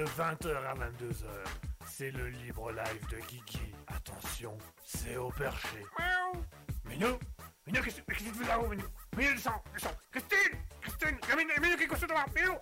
de 20h à 22h, c'est le libre live de Kiki. Attention, c'est au perché. Miaou. Minou Minou, qu'est-ce que tu fais là-haut, Minou? Minou, descends, descends. Christine Christine Minou, Minou qui est couché devant. Minou,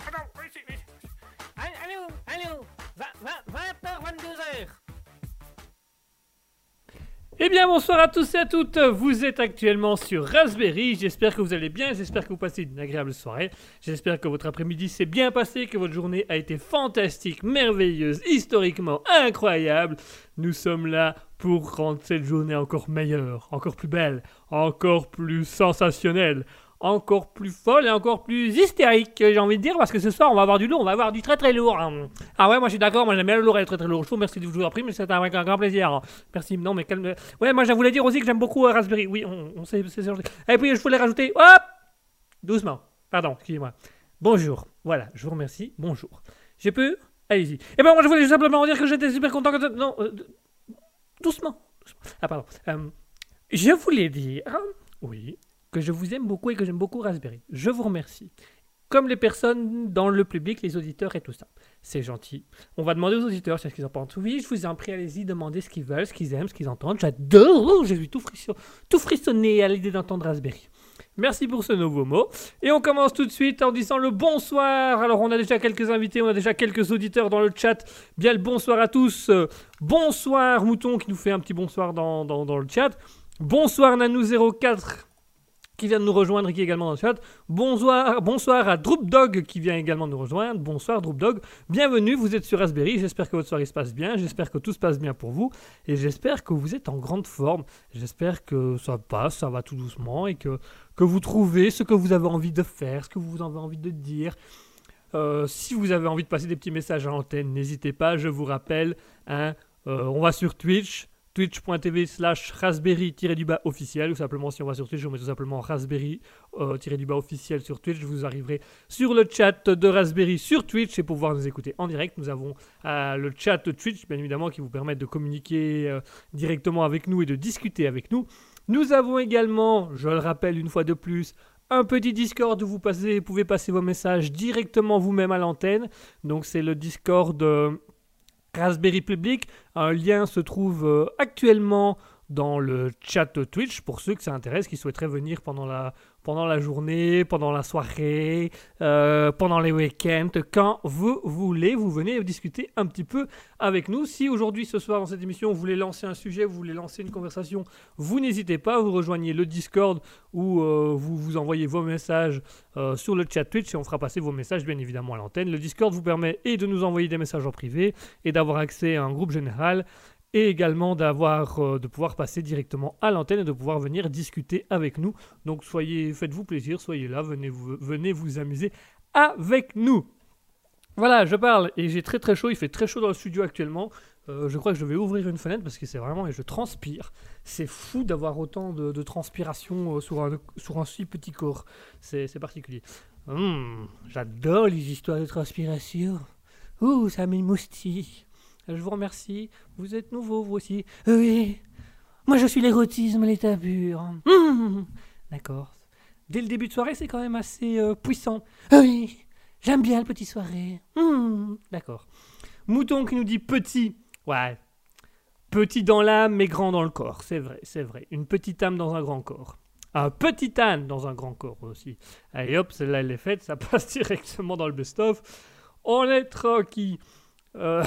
Eh bien bonsoir à tous et à toutes, vous êtes actuellement sur Raspberry, j'espère que vous allez bien, j'espère que vous passez une agréable soirée, j'espère que votre après-midi s'est bien passé, que votre journée a été fantastique, merveilleuse, historiquement incroyable. Nous sommes là pour rendre cette journée encore meilleure, encore plus belle, encore plus sensationnelle, encore plus folle et encore plus hystérique, j'ai envie de dire, parce que ce soir on va avoir du lourd, on va avoir du très très lourd. hein. Ah ouais, moi je suis d'accord, moi j'aime bien le lourd et le très très lourd. Je vous remercie de vous en prie, mais c'est avec un grand plaisir. hein. Merci, non mais calme. Ouais, moi je voulais dire aussi que j'aime beaucoup euh, Raspberry. Oui, on, sait, c'est. Et puis je voulais rajouter, hop, doucement. Pardon, excusez-moi. Bonjour. Voilà, je vous remercie. Bonjour. Je peux Allez-y. Et ben moi je voulais simplement dire que j'étais super content que... Non, euh, doucement. Ah pardon. Euh, je voulais dire... Oui que je vous aime beaucoup et que j'aime beaucoup Raspberry. Je vous remercie. Comme les personnes dans le public, les auditeurs et tout ça. C'est gentil. On va demander aux auditeurs ce qu'ils en pensent. Oui, je vous en prie, allez-y, demandez ce qu'ils veulent, ce qu'ils aiment, ce qu'ils entendent. J'adore, j'ai vu tout, frisson, tout frissonner à l'idée d'entendre Raspberry. Merci pour ce nouveau mot. Et on commence tout de suite en disant le bonsoir. Alors, on a déjà quelques invités, on a déjà quelques auditeurs dans le chat. Bien le bonsoir à tous. Bonsoir Mouton qui nous fait un petit bonsoir dans, dans, dans le chat. Bonsoir Nanou04 qui vient de nous rejoindre, qui est également dans le chat. Bonsoir, bonsoir à Droopdog qui vient également nous rejoindre. Bonsoir Droopdog. Bienvenue, vous êtes sur Raspberry. J'espère que votre soirée se passe bien. J'espère que tout se passe bien pour vous. Et j'espère que vous êtes en grande forme. J'espère que ça passe, ça va tout doucement et que, que vous trouvez ce que vous avez envie de faire, ce que vous avez envie de dire. Euh, si vous avez envie de passer des petits messages à l'antenne, n'hésitez pas. Je vous rappelle, hein, euh, on va sur Twitch twitch.tv slash raspberry-du-bas officiel ou simplement si on va sur Twitch on met tout simplement raspberry-du-bas officiel sur Twitch vous arriverez sur le chat de Raspberry sur Twitch et pour pouvoir nous écouter en direct. Nous avons euh, le chat Twitch bien évidemment qui vous permet de communiquer euh, directement avec nous et de discuter avec nous. Nous avons également je le rappelle une fois de plus un petit Discord où vous, pouvez passer vos messages directement vous-même à l'antenne. Donc c'est le Discord euh, Raspberry Public. Un lien se trouve euh, actuellement dans le chat Twitch pour ceux que ça intéresse, qui souhaiteraient venir pendant la, pendant la journée, pendant la soirée, euh, pendant les week-ends, quand vous voulez, vous venez discuter un petit peu avec nous. Si aujourd'hui, ce soir, dans cette émission, vous voulez lancer un sujet, vous voulez lancer une conversation, vous n'hésitez pas, vous rejoignez le Discord où euh, vous vous envoyez vos messages euh, sur le chat Twitch et on fera passer vos messages bien évidemment à l'antenne. Le Discord vous permet et de nous envoyer des messages en privé et d'avoir accès à un groupe général et également d'avoir euh, de pouvoir passer directement à l'antenne et de pouvoir venir discuter avec nous. Donc soyez faites-vous plaisir, soyez là, venez vous amuser avec nous. Voilà, je parle et j'ai très très chaud, il fait très chaud dans le studio actuellement. Euh, je crois que je vais ouvrir une fenêtre parce que c'est vraiment et je transpire. C'est fou d'avoir autant de, transpiration euh, sur, un, si petit corps. C'est c'est particulier. Hum, J'adore les histoires de transpiration. Ouh, ça m'émoustille. Je vous remercie. Vous êtes nouveau, vous aussi. Oui. Moi, je suis l'érotisme, l'état pur. D'accord. Dès le début de soirée, c'est quand même assez euh, puissant. Oui. J'aime bien le petit soirée. D'accord. Mouton qui nous dit petit. Ouais. Petit dans l'âme, mais grand dans le corps. C'est vrai, c'est vrai. Une petite âme dans un grand corps. Un petit âne dans un grand corps aussi. Allez hop, celle-là, elle est faite. Ça passe directement dans le best-of. On est tranquille. Euh,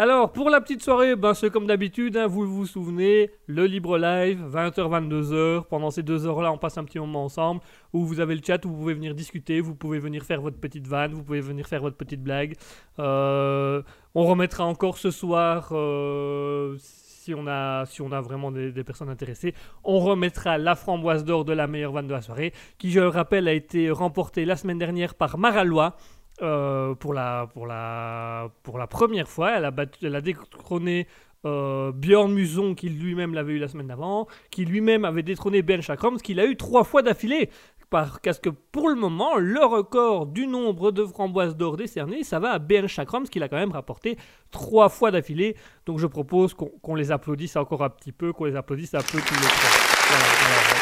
Alors, pour la petite soirée, ben, c'est comme d'habitude, hein, vous vous souvenez, le libre live, 20h-22h. Pendant ces deux heures-là, on passe un petit moment ensemble, où vous avez le chat, où vous pouvez venir discuter, vous pouvez venir faire votre petite vanne, vous pouvez venir faire votre petite blague. Euh, on remettra encore ce soir, euh, si, on a, si on a vraiment des, des personnes intéressées, on remettra la framboise d'or de la meilleure vanne de la soirée, qui, je le rappelle, a été remportée la semaine dernière par Maralois. Euh, pour, la, pour, la, pour la première fois. Elle a, battu, a détrôné euh, Björn Muson, qui lui-même l'avait eu la semaine d'avant, qui lui-même avait détrôné Ben Chakrams, qu'il a eu trois fois d'affilée. Par, parce que pour le moment, le record du nombre de framboises d'or décernées, ça va à Ben Chakrams, qui l'a quand même rapporté trois fois d'affilée. Donc je propose qu'on les applaudisse encore un petit peu, qu'on les applaudisse un peu tous les trois. Voilà, voilà.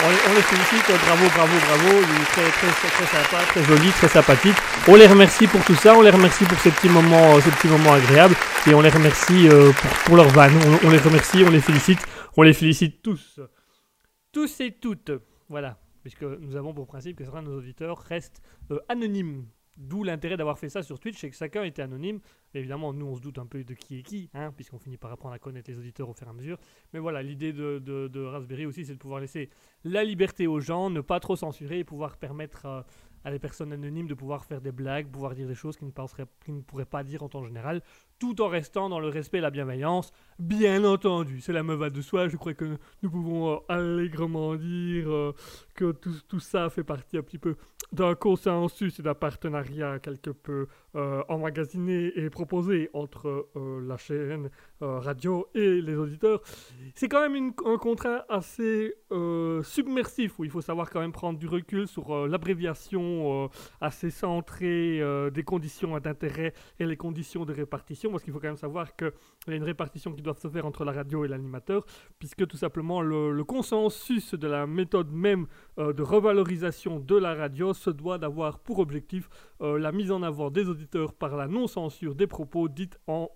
On les, on les félicite, bravo, bravo, bravo. Il est très, très, très, très sympa, très joli, très sympathique. On les remercie pour tout ça, on les remercie pour ces petits moments, ces petits moments agréables, et on les remercie euh, pour, pour leur vanne. On, on les remercie, on les félicite, on les félicite tous, tous et toutes. Voilà, puisque nous avons pour principe que certains de nos auditeurs restent euh, anonymes. D'où l'intérêt d'avoir fait ça sur Twitch, c'est que chacun était anonyme. Évidemment, nous, on se doute un peu de qui est qui, hein, puisqu'on finit par apprendre à connaître les auditeurs au fur et à mesure. Mais voilà, l'idée de, Raspberry aussi, c'est de pouvoir laisser la liberté aux gens, ne pas trop censurer et pouvoir permettre euh, à des personnes anonymes de pouvoir faire des blagues, pouvoir dire des choses qu'ils ne pourraient pas dire en temps général, tout en restant dans le respect et la bienveillance. Bien entendu, cela me va de soi. Je crois que nous pouvons euh, allègrement dire euh, que tout, ça fait partie un petit peu d'un consensus et d'un partenariat quelque peu euh, emmagasiné et proposé entre la chaîne radio et les auditeurs. C'est quand même un contrat assez submersif où il faut savoir quand même prendre du recul sur l'abréviation assez centrée des conditions d'intérêt et les conditions de répartition parce qu'il faut quand même savoir qu'il y a une répartition qui doit se faire entre la radio et l'animateur puisque tout simplement le, consensus de la méthode même euh, de revalorisation de la radio se doit d'avoir pour objectif euh, la mise en avant des auditeurs par la non-censure des propos dites en,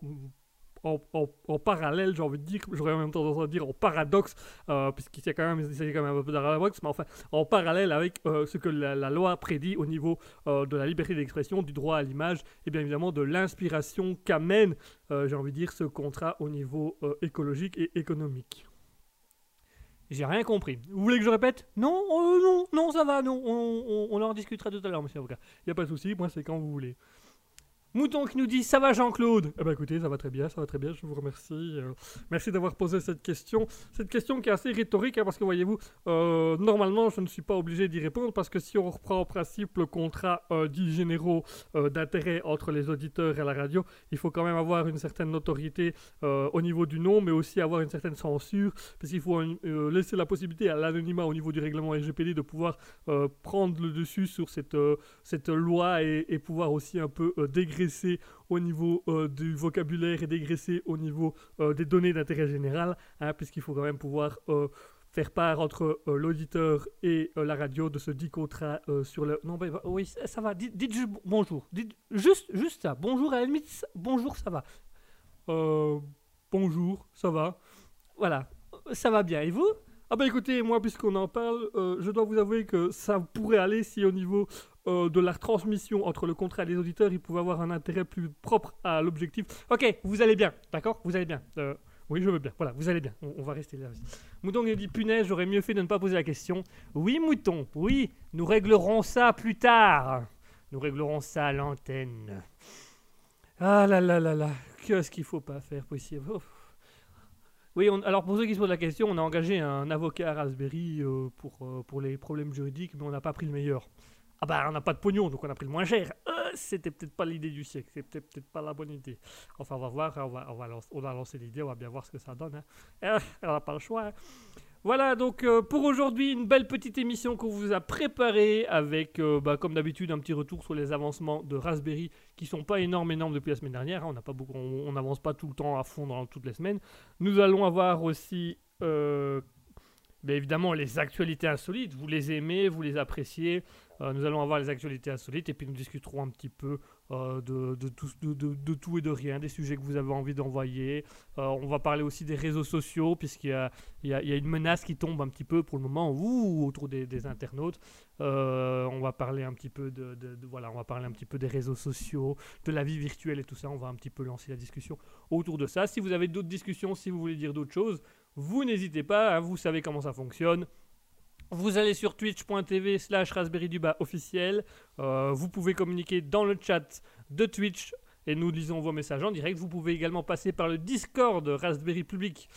en, en- en parallèle, j'ai envie de dire, j'aurais même tendance à dire en paradoxe, euh, puisqu'il a quand s'agit quand même un peu paradoxe, mais enfin en parallèle avec euh, ce que la, loi prédit au niveau euh, de la liberté d'expression, du droit à l'image et bien évidemment de l'inspiration qu'amène, euh, j'ai envie de dire, ce contrat au niveau écologique et économique. J'ai rien compris. Vous voulez que je répète? Non, non, non, ça va, non. On, on- on en discutera tout à l'heure, monsieur avocat. Il n'y a pas de souci, moi c'est quand vous voulez. Mouton qui nous dit ça va Jean-Claude? Eh ben écoutez, ça va très bien, ça va très bien, je vous remercie. euh, merci d'avoir posé cette question. Cette question qui est assez rhétorique, hein, parce que voyez-vous, euh, normalement je ne suis pas obligé d'y répondre, parce que si on reprend en principe le contrat euh, dit généraux euh, d'intérêt entre les auditeurs et la radio, il faut quand même avoir une certaine notoriété au niveau du nom, mais aussi avoir une certaine censure, parce qu'il faut laisser la possibilité à l'anonymat au niveau du règlement RGPD de pouvoir prendre le dessus sur cette, cette loi et, et pouvoir aussi un peu euh, au niveau euh, du vocabulaire et dégraisser au niveau euh, des données d'intérêt général, hein, puisqu'il faut quand même pouvoir euh, faire part entre l'auditeur et la radio de ce dit contrat sur le... Non, ben, bah, oui, ça, va, dites, juste bonjour. Juste, juste ça. Bonjour, à la limite, bonjour, ça va. Bonjour, ça va Voilà, ça va bien. Et vous? Ah bah écoutez, moi, puisqu'on en parle, euh, je dois vous avouer que ça pourrait aller si au niveau euh, de la transmission entre le contrat et les auditeurs, il pouvait avoir un intérêt plus propre à l'objectif. Ok, vous allez bien, d'accord? Vous allez bien. Euh, oui, je veux bien. Voilà, vous allez bien. On, va rester là. Mouton il dit punaise, j'aurais mieux fait de ne pas poser la question. Oui, Mouton, oui, nous réglerons ça plus tard. Nous réglerons ça à l'antenne. Ah là là là là, qu'est-ce qu'il faut pas faire possible? Ouf. Oui, on- alors pour ceux qui se posent la question, on a engagé un avocat à Raspberry euh, pour, euh, pour les problèmes juridiques, mais on n'a pas pris le meilleur. Ah bah on n'a pas de pognon, donc on a pris le moins cher. Euh, C'était peut-être pas l'idée du siècle, c'était peut-être pas la bonne idée. Enfin, on va voir, on va, on va lancer, on a lancé l'idée, on va bien voir ce que ça donne. hein. On n'a pas le choix. hein. Voilà, donc euh, pour aujourd'hui, une belle petite émission qu'on vous a préparée avec, euh, bah, comme d'habitude, un petit retour sur les avancements de Raspberry qui sont pas énormes, énormes depuis la semaine dernière. hein. On n'a pas n'avance pas tout le temps à fond dans toutes les semaines. Nous allons avoir aussi, euh, bien évidemment, les actualités insolites. Vous les aimez, vous les appréciez. Nous allons avoir les actualités insolites et puis nous discuterons un petit peu euh, de, tout, et de rien, des sujets que vous avez envie d'envoyer. Euh, on va parler aussi des réseaux sociaux puisqu'il y a, il y, a, une menace qui tombe un petit peu pour le moment ouh, autour des, internautes. Euh, on va parler un petit peu de- voilà, on va parler un petit peu des réseaux sociaux, de la vie virtuelle et tout ça. On va un petit peu lancer la discussion autour de ça. Si vous avez d'autres discussions, si vous voulez dire d'autres choses, vous n'hésitez pas. hein, vous savez comment ça fonctionne. Vous allez sur twitch.tv slash raspberry du bas officiel. Euh, vous pouvez communiquer dans le chat de Twitch et nous lisons vos messages en direct. Vous pouvez également passer par le Discord Raspberry Public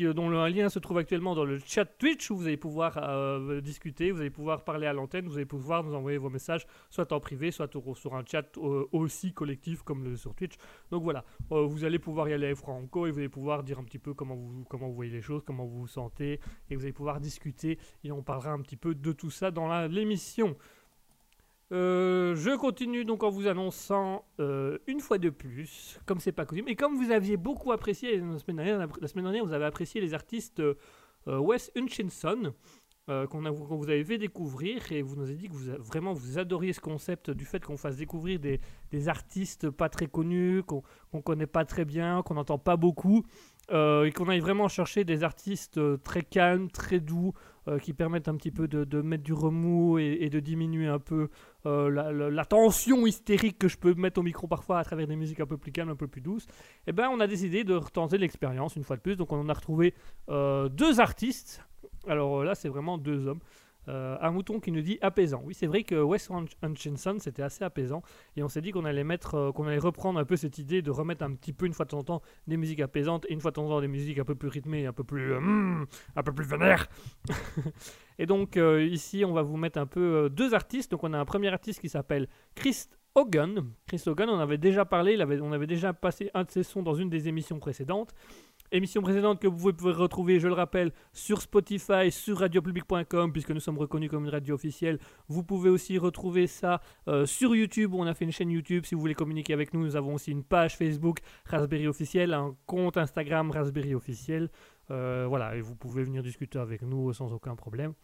euh, dont le lien se trouve actuellement dans le chat Twitch où vous allez pouvoir euh, discuter, vous allez pouvoir parler à l'antenne, vous allez pouvoir nous envoyer vos messages soit en privé, soit sur un chat euh, aussi collectif comme le sur Twitch. Donc voilà, vous allez pouvoir y aller franco et vous allez pouvoir dire un petit peu comment vous, comment vous voyez les choses, comment vous vous sentez et vous allez pouvoir discuter et on parlera un petit peu de tout ça dans l'émission. Euh, je continue donc en vous annonçant euh, une fois de plus, comme c'est pas coutume, et comme vous aviez beaucoup apprécié la semaine dernière, vous avez apprécié les artistes euh, Wes Hutchinson, qu'on qu'on vous avait fait découvrir, et vous nous avez dit que vous vraiment vous adoriez ce concept du fait qu'on fasse découvrir des, des artistes pas très connus, qu'on qu'on connaît pas très bien, qu'on n'entend pas beaucoup, et qu'on aille vraiment chercher des artistes très calmes, très doux, qui permettent un petit peu de, de mettre du remous et de diminuer un peu euh, la, tension hystérique que je peux mettre au micro parfois à travers des musiques un peu plus calmes, un peu plus douces, et ben on a décidé de retenter l'expérience une fois de plus. Donc on en a retrouvé euh, deux artistes. Alors euh, là, c'est vraiment deux hommes. Euh, un mouton qui nous dit apaisant. Oui, c'est vrai que Wes Hutch- Hutchinson, c'était assez apaisant. Et on s'est dit qu'on allait euh, allait reprendre un peu cette idée de remettre un petit peu une fois de temps en temps des musiques apaisantes et une fois de temps en temps des musiques un peu plus rythmées, un peu plus, euh, hmm, un peu plus vénères. et donc ici, on va vous mettre un peu deux artistes. Donc on a un premier artiste qui s'appelle Chris Hogan. Chris Hogan, on avait déjà parlé, on avait déjà passé un de ses sons dans une des émissions précédentes. Émission précédente que vous pouvez retrouver, je le rappelle, sur Spotify, sur radiopublic.com, puisque nous sommes reconnus comme une radio officielle. Vous pouvez aussi retrouver ça euh, sur YouTube, où on a fait une chaîne YouTube. Si vous voulez communiquer avec nous, nous avons aussi une page Facebook Raspberry officiel, un compte Instagram Raspberry officiel. Euh, voilà, et vous pouvez venir discuter avec nous sans aucun problème.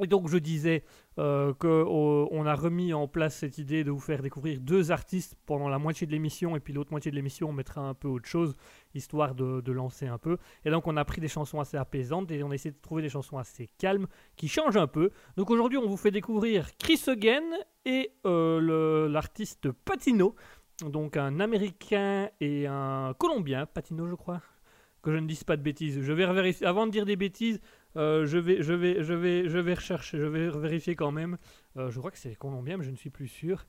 Et donc je disais euh, qu'on a remis en place cette idée de vous faire découvrir deux artistes pendant la moitié de l'émission et puis l'autre moitié de l'émission on mettra un peu autre chose histoire de, lancer un peu. Et donc on a pris des chansons assez apaisantes et on a essayé de trouver des chansons assez calmes qui changent un peu. Donc aujourd'hui on vous fait découvrir Chris Hogan et euh, l'artiste Patino, donc un Américain et un Colombien, Patino je crois, que je ne dise pas de bêtises. Je vais vérifier avant de dire des bêtises. Euh, je vais, je vais, je vais, je vais rechercher, je vais vérifier quand même. Euh, je crois que c'est colombien, mais je ne suis plus sûr.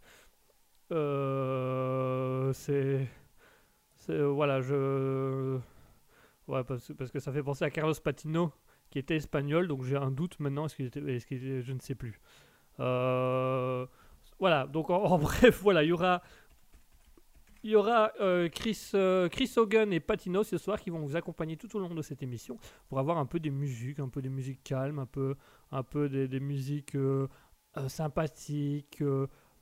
Euh, c'est, voilà, je, ouais, parce, parce que ça fait penser à Carlos Patino, qui était espagnol, donc j'ai un doute maintenant. Est-ce qu'il était, qu'il était- je ne sais plus. Voilà, donc en, en bref, voilà, il y aura il y aura euh, Chris, euh, Chris Hogan et Patino ce soir qui vont vous accompagner tout au long de cette émission pour avoir un peu des musiques, un peu des musiques calmes, un peu, un peu des, des musiques euh, sympathiques,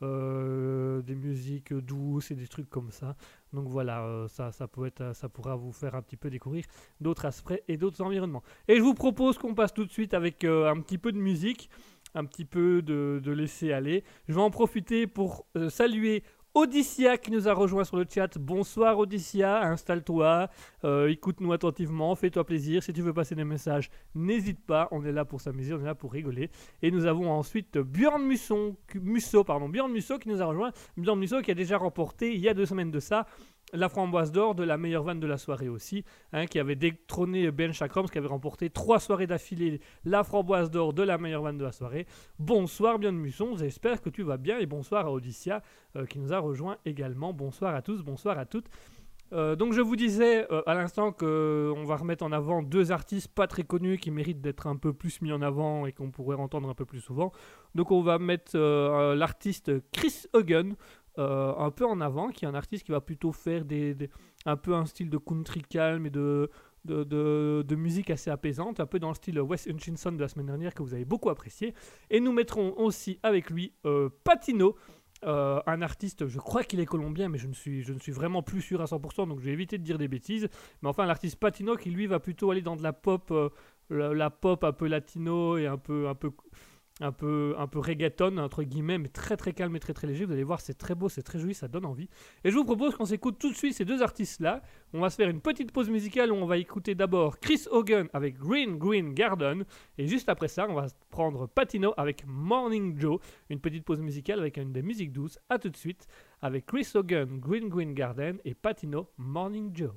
des musiques douces et des trucs comme ça. Donc voilà, ça, ça, peut être, ça pourra vous faire un petit peu découvrir d'autres aspects et d'autres environnements. Et je vous propose qu'on passe tout de suite avec un petit peu de musique, un petit peu de, laisser aller. Je vais en profiter pour saluer Odyssia qui nous a rejoint sur le chat. Bonsoir Odyssia, installe-toi, euh, écoute-nous attentivement, fais-toi plaisir. Si tu veux passer des messages, n'hésite pas, on est là pour s'amuser, on est là pour rigoler. Et nous avons ensuite Björn Musson, Musso, pardon, Musso qui nous a rejoint. Björn Musso qui a déjà remporté il y a deux semaines de ça la framboise d'or de la meilleure vanne de la soirée aussi, hein, qui avait détrôné Ben Chakrams, qui avait remporté trois soirées d'affilée la framboise d'or de la meilleure vanne de la soirée. Bonsoir bien de Musson, j'espère que tu vas bien et bonsoir à Odyssia euh, qui nous a rejoint également. Bonsoir à tous, bonsoir à toutes. Euh, donc je vous disais euh, à l'instant qu'on va remettre en avant deux artistes pas très connus qui méritent d'être un peu plus mis en avant et qu'on pourrait entendre un peu plus souvent. Donc on va mettre l'artiste Chris Hogan. Euh, un peu en avant, qui est un artiste qui va plutôt faire des, un peu un style de country calme et de, de, de, musique assez apaisante, un peu dans le style Wes Hutchinson de la semaine dernière que vous avez beaucoup apprécié. Et nous mettrons aussi avec lui euh, Patino. Euh, un artiste, je crois qu'il est colombien, mais je ne, suis, je ne suis vraiment plus sûr à 100%, donc je vais éviter de dire des bêtises. Mais enfin, l'artiste Patino qui lui va plutôt aller dans de la pop, la, la, pop un peu latino et un peu, un peu, un peu, un peu reggaeton, entre guillemets, mais très très calme et très très léger. Vous allez voir, c'est très beau, c'est très joli, ça donne envie. Et je vous propose qu'on s'écoute tout de suite ces deux artistes-là. On va se faire une petite pause musicale où on va écouter d'abord Chris Hogan avec Green Green Garden. Et juste après ça, on va prendre Patino avec Morning Joe. Une petite pause musicale avec une des musiques douces. A tout de suite avec Chris Hogan, Green Green Garden et Patino, Morning Joe.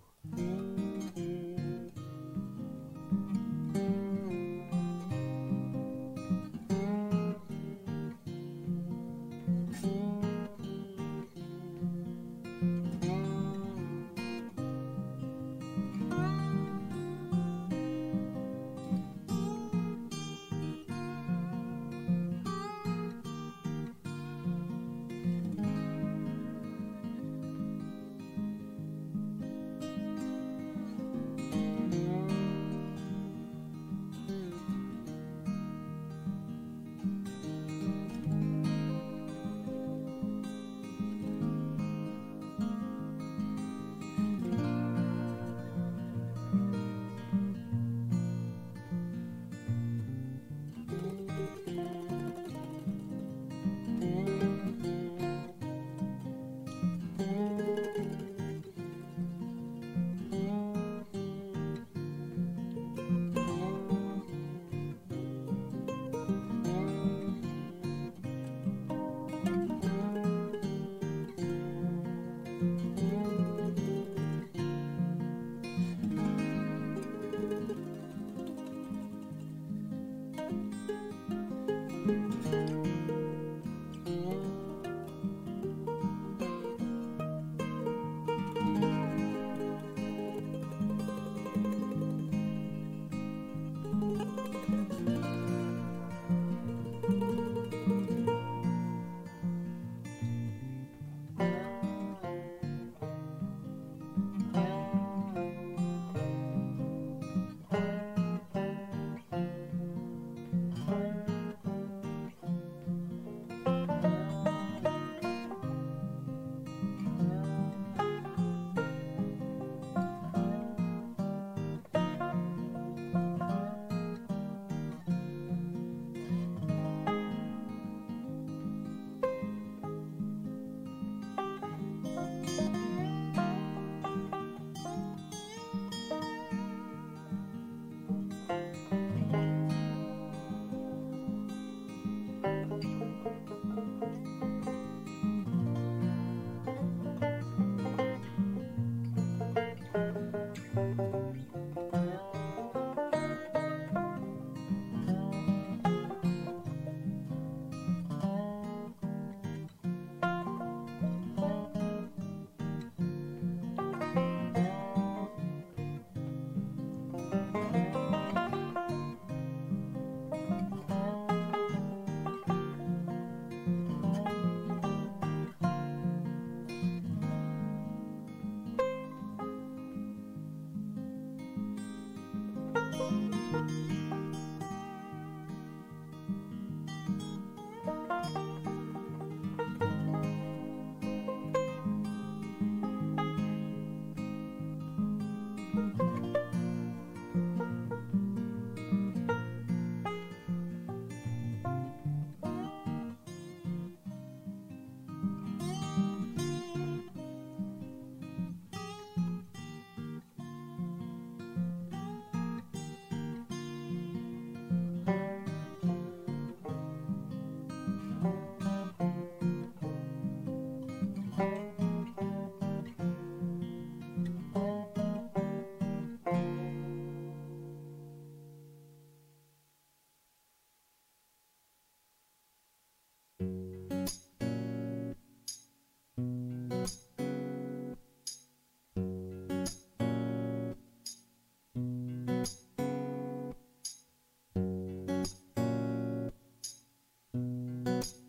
Música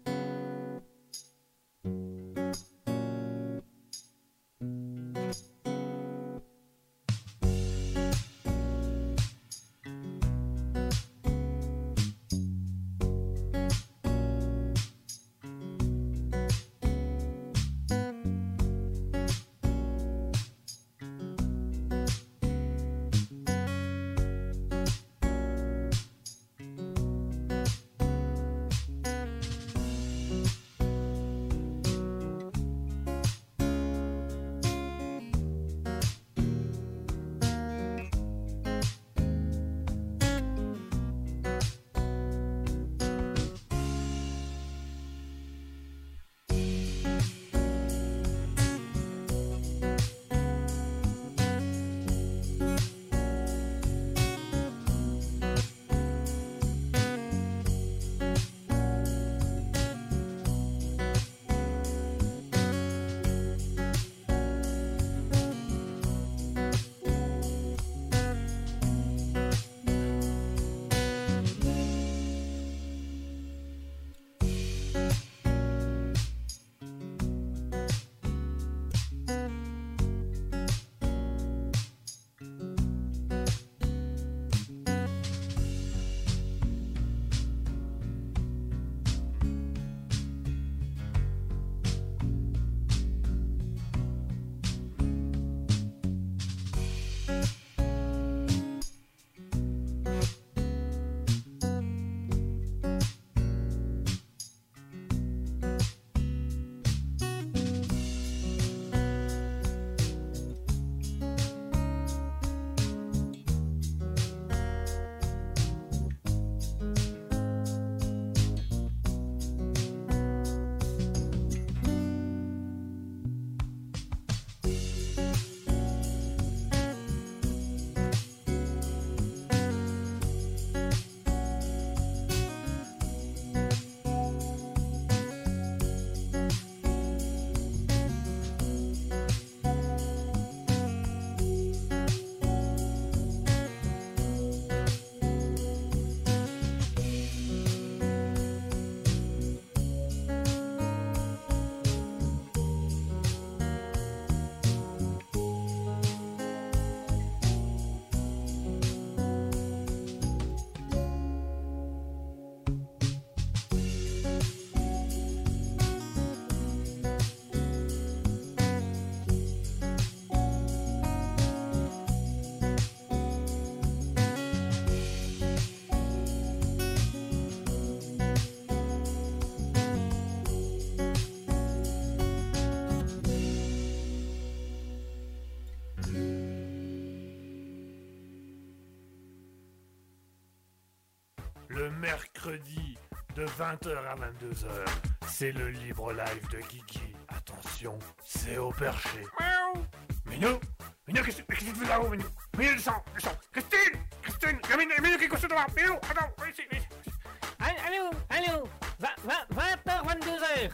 mercredi de 20h à 22h, c'est le libre live de Kiki. Attention, c'est au perché. Miaou. Minou Minou, qu'est-ce que tu fais là-haut, Minou? Minou, descends, descends Christine Christine Minou, Minou, qu'est-ce que tu fais Minou, attends, viens ici, viens ici. Allô, allô, 20h, 22h.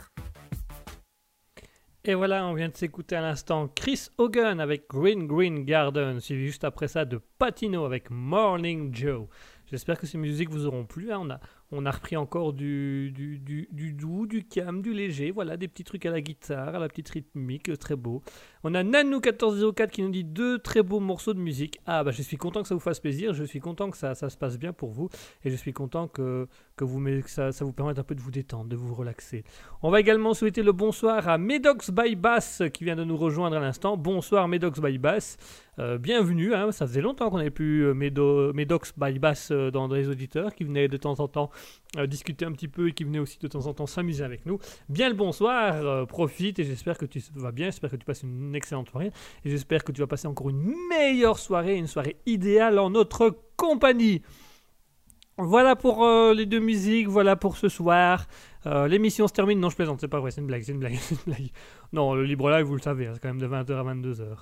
Et voilà, on vient de s'écouter à l'instant Chris Hogan avec Green Green Garden, suivi juste après ça de Patino avec Morning Joe. J'espère que ces musiques vous auront plu. hein. On, a, on a repris encore du, doux, du calme, du léger. Voilà, des petits trucs à la guitare, à la petite rythmique, euh, très beau. On a Nanou1404 qui nous dit deux très beaux morceaux de musique. Ah, bah je suis content que ça vous fasse plaisir. Je suis content que ça, se passe bien pour vous. Et je suis content que, que, vous, ça, vous permette un peu de vous détendre, de vous relaxer. On va également souhaiter le bonsoir à Medox by Bass qui vient de nous rejoindre à l'instant. Bonsoir Medox by Bass. Euh, bienvenue, hein. ça faisait longtemps qu'on n'avait plus euh, Medo- Medox by Bass euh, dans les auditeurs qui venaient de temps en temps euh, discuter un petit peu et qui venaient aussi de temps en temps s'amuser avec nous. Bien le bonsoir, euh, profite et j'espère que tu vas bien, j'espère que tu passes une excellente soirée et j'espère que tu vas passer encore une meilleure soirée, une soirée idéale en notre compagnie. Voilà pour euh, les deux musiques, voilà pour ce soir. L'émission se termine. Non, je plaisante, c'est pas vrai, c'est une blague, c'est une blague, c'est une blague. Non, le libre live, vous le savez, hein, c'est quand même de 20h à 22h.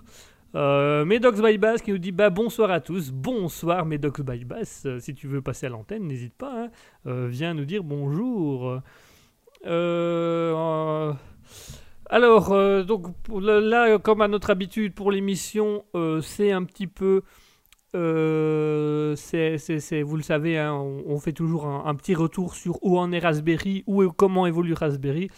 Euh, Medox qui nous dit bah, bonsoir à tous, bonsoir Medox by. Euh, si tu veux passer à l'antenne, n'hésite pas, hein. Euh, viens nous dire bonjour. Euh, alors, donc là, comme à notre habitude pour l'émission, c'est un petit peu c'est, c'est- vous le savez, hein, on, fait toujours un, un petit retour sur où en est Raspberry, où et comment évolue Raspberry.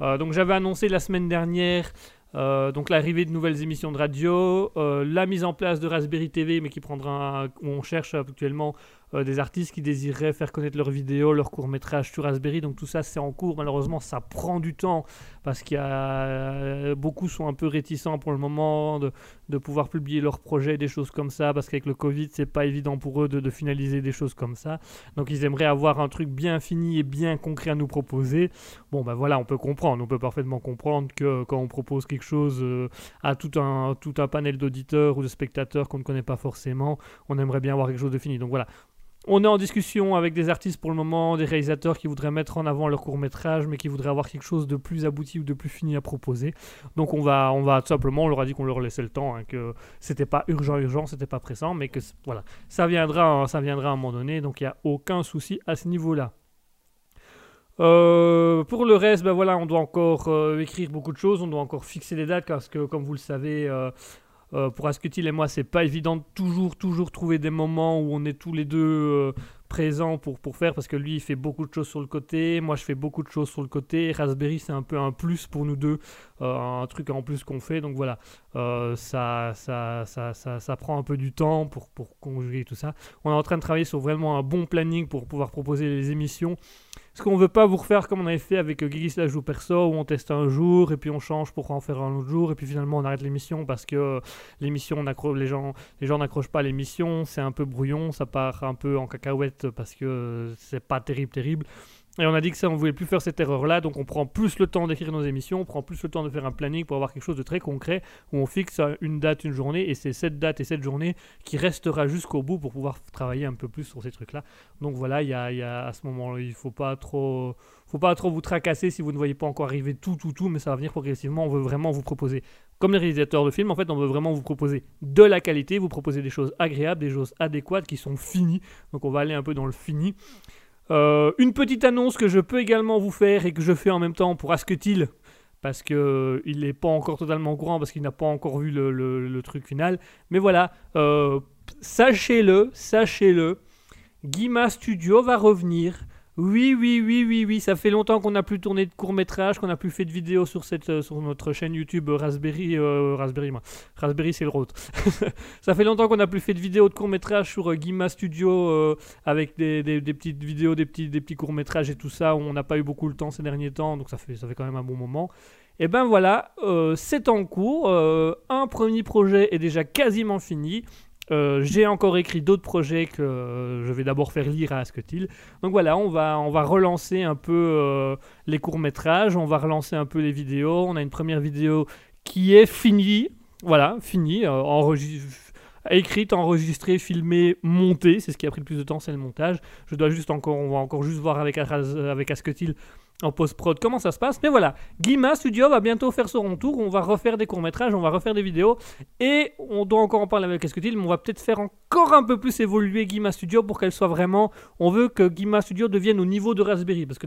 Donc j'avais annoncé la semaine dernière euh, donc l'arrivée de nouvelles émissions de radio, euh, la mise en place de Raspberry TV, mais qui prendra, un- on cherche actuellement euh, des artistes qui désireraient faire connaître leurs vidéos, leurs courts métrages sur Raspberry. Donc tout ça c'est en cours. Malheureusement ça prend du temps parce qu'il y a beaucoup sont un peu réticents pour le moment de, de pouvoir publier leurs projets, des choses comme ça, parce qu'avec le Covid c'est pas évident pour eux de, de finaliser des choses comme ça. Donc ils aimeraient avoir un truc bien fini et bien concret à nous proposer. Bon ben voilà, on peut comprendre, on peut parfaitement comprendre que quand on propose quelque chose euh, à tout un, tout un panel d'auditeurs ou de spectateurs qu'on ne connaît pas forcément, on aimerait bien avoir quelque chose de fini. Donc voilà. On est en discussion avec des artistes pour le moment, des réalisateurs qui voudraient mettre en avant leur court métrage, mais qui voudraient avoir quelque chose de plus abouti ou de plus fini à proposer. Donc on va, on va tout simplement, on leur a dit qu'on leur laissait le temps, hein, que c'était pas urgent, urgent, c'était pas pressant, mais que voilà, ça viendra, hein, ça viendra à un moment donné. Donc il n'y a aucun souci à ce niveau-là. Euh, pour le reste, ben voilà, on doit encore euh, écrire beaucoup de choses, on doit encore fixer les dates parce que, comme vous le savez, euh, euh, pour Asketil et moi, c'est pas évident de toujours, toujours trouver des moments où on est tous les deux euh, présents pour, pour faire parce que lui, il fait beaucoup de choses sur le côté, moi, je fais beaucoup de choses sur le côté. Raspberry, c'est un peu un plus pour nous deux, euh, un truc en plus qu'on fait. Donc voilà, ça, ça, ça, ça, ça prend un peu du temps pour, pour conjuguer tout ça. On est en train de travailler sur vraiment un bon planning pour pouvoir proposer les émissions. Ce qu'on veut pas vous refaire comme on avait fait avec euh, Guigui Slash ou Perso, où on teste un jour et puis on change pour en faire un autre jour et puis finalement on arrête l'émission parce que euh, l'émission, les gens, les gens n'accrochent pas l'émission, c'est un peu brouillon, ça part un peu en cacahuète parce que euh, c'est pas terrible, terrible. Et on a dit que ça, on voulait plus faire cette erreur-là, donc on prend plus le temps d'écrire nos émissions, on prend plus le temps de faire un planning pour avoir quelque chose de très concret où on fixe une date, une journée, et c'est cette date et cette journée qui restera jusqu'au bout pour pouvoir travailler un peu plus sur ces trucs-là. Donc voilà, y a- à ce moment-là, il faut pas trop, faut pas trop vous tracasser si vous ne voyez pas encore arriver tout, tout, tout, mais ça va venir progressivement. On veut vraiment vous proposer, comme les réalisateurs de films, en fait, on veut vraiment vous proposer de la qualité, vous proposer des choses agréables, des choses adéquates qui sont finies. Donc on va aller un peu dans le fini. Euh, une petite annonce que je peux également vous faire et que je fais en même temps pour Asketil, parce que euh, n'est pas encore totalement au courant, parce qu'il n'a pas encore vu le, le- le truc final. Mais voilà, euh, sachez-le, sachez-le, Guima Studio va revenir. Oui, oui, oui, oui, oui, ça fait longtemps qu'on n'a plus tourné de court-métrage, qu'on n'a plus fait de vidéos sur, cette, euh, notre chaîne YouTube euh, Raspberry, euh, Raspberry, moi. Raspberry c'est le rôle. ça fait longtemps qu'on n'a plus fait de vidéos de court-métrage sur euh, Studio avec des, des- des petites vidéos, des petits, des petits courts-métrages et tout ça, où on n'a pas eu beaucoup le temps ces derniers temps, donc ça fait, ça fait quand même un bon moment. Et ben voilà, c'est en cours. un premier projet est déjà quasiment fini. Euh, J'ai encore écrit d'autres projets que euh, je vais d'abord faire lire à Asketil. Donc voilà, on va, on va relancer un peu euh, les courts-métrages, on va relancer un peu les vidéos. On a une première vidéo qui est finie, voilà, finie, écrite, enregistrée, filmée, montée. C'est ce qui a pris le plus de temps, c'est le montage. Je dois juste encore, on va encore juste voir avec, avec Asketil en post-prod comment ça se passe. Mais voilà, Guima Studio va bientôt faire son retour. On va refaire des courts-métrages, on va refaire des vidéos. Et on doit encore en parler avec Asketil, mais on va peut-être faire encore un peu plus évoluer Guima Studio pour qu'elle soit vraiment. On veut que Guima Studio devienne au niveau de Raspberry. Parce que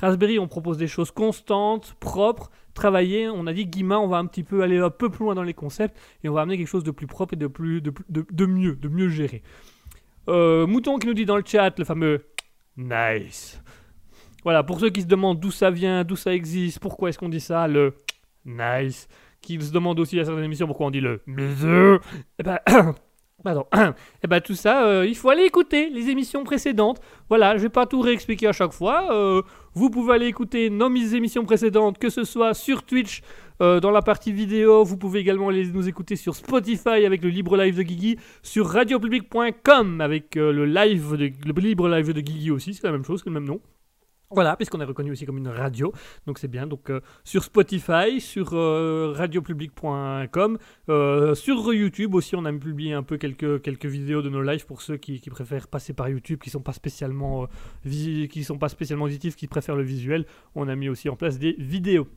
Raspberry, on propose des choses constantes, propres, travaillées. On a dit Guima, on va un petit peu aller un peu plus loin dans les concepts et on va amener quelque chose de plus propre et de, plus, de, de- de mieux, de mieux géré. Euh, Mouton qui nous dit dans le chat le fameux Nice. Voilà, pour ceux qui se demandent d'où ça vient, d'où ça existe, pourquoi est-ce qu'on dit ça, le nice, qui se demandent aussi à certaines émissions pourquoi on dit le bisou, et ben, pardon, et ben tout ça, euh, il faut aller écouter les émissions précédentes. Voilà, je vais pas tout réexpliquer à chaque fois. euh, vous pouvez aller écouter nos mis- émissions précédentes, que ce soit sur Twitch, euh, dans la partie vidéo. Vous pouvez également aller nous écouter sur Spotify avec le libre live de Guigui, sur radiopublic.com avec le live de, le libre live de Guigui aussi, c'est la même chose, c'est le même nom. Voilà, puisqu'on est reconnu aussi comme une radio, donc c'est bien. Donc euh, sur Spotify, sur euh, radiopublic.com, euh, sur YouTube aussi, on a publié un peu quelques, quelques vidéos de nos lives pour ceux qui, préfèrent passer par YouTube, qui sont pas spécialement qui sont pas spécialement auditifs, qui préfèrent le visuel. On a mis aussi en place des vidéos.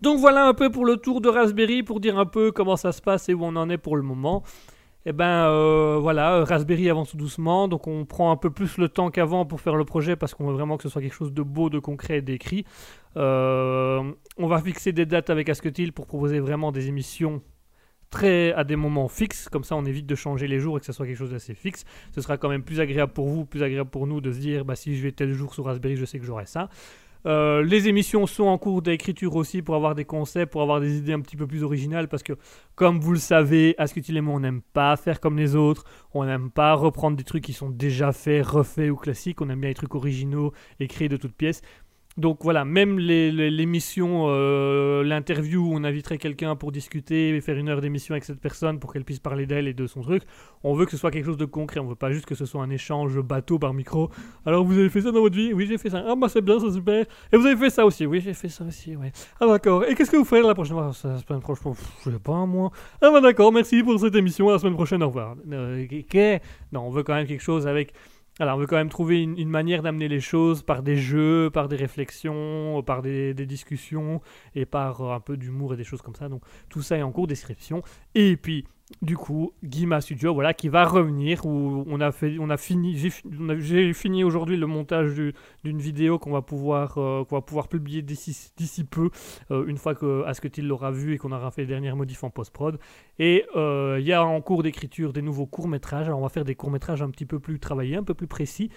Donc voilà un peu pour le tour de Raspberry, pour dire un peu comment ça se passe et où on en est pour le moment. Et ben euh, voilà, Raspberry avance doucement, donc on prend un peu plus le temps qu'avant pour faire le projet parce qu'on veut vraiment que ce soit quelque chose de beau, de concret et d'écrit. Euh, on va fixer des dates avec Asketil pour proposer vraiment des émissions très à des moments fixes, comme ça on évite de changer les jours et que ce soit quelque chose d'assez fixe. Ce sera quand même plus agréable pour vous, plus agréable pour nous de se dire bah, si je vais tel jour sur Raspberry, je sais que j'aurai ça. Euh, les émissions sont en cours d'écriture aussi pour avoir des concepts, pour avoir des idées un petit peu plus originales parce que, comme vous le savez, à ce et moi, on n'aime pas faire comme les autres, on n'aime pas reprendre des trucs qui sont déjà faits, refaits ou classiques, on aime bien les trucs originaux et créés de toutes pièces. Donc voilà, même l'émission, euh, l'interview où on inviterait quelqu'un pour discuter et faire une heure d'émission avec cette personne pour qu'elle puisse parler d'elle et de son truc, on veut que ce soit quelque chose de concret, on veut pas juste que ce soit un échange bateau par micro. Alors vous avez fait ça dans votre vie? Oui, j'ai fait ça. Ah bah c'est bien, c'est super. Et vous avez fait ça aussi? Oui, j'ai fait ça aussi, ouais. Ah d'accord. Et qu'est-ce que vous ferez la prochaine fois? La semaine prochaine, je sais pas moi. Ah bah d'accord, merci pour cette émission, à la semaine prochaine, au revoir. Euh, non, on veut quand même quelque chose avec alors, on veut quand même trouver une, manière d'amener les choses par des jeux, par des réflexions, par des, discussions et par euh, un peu d'humour et des choses comme ça. Donc, tout ça est en cours de description. Et puis, du coup, Guima Studio, voilà, qui va revenir, on a, fait, on a fini, j'ai fini aujourd'hui le montage d'une vidéo qu'on va, pouvoir, euh, qu'on va pouvoir publier d'ici peu, euh, une fois que Asketil l'aura vu et qu'on aura fait les dernières modifs en post-prod. Et euh, il y a en cours d'écriture des nouveaux courts-métrages, alors on va faire des courts-métrages un petit peu plus travaillés, un peu plus précis,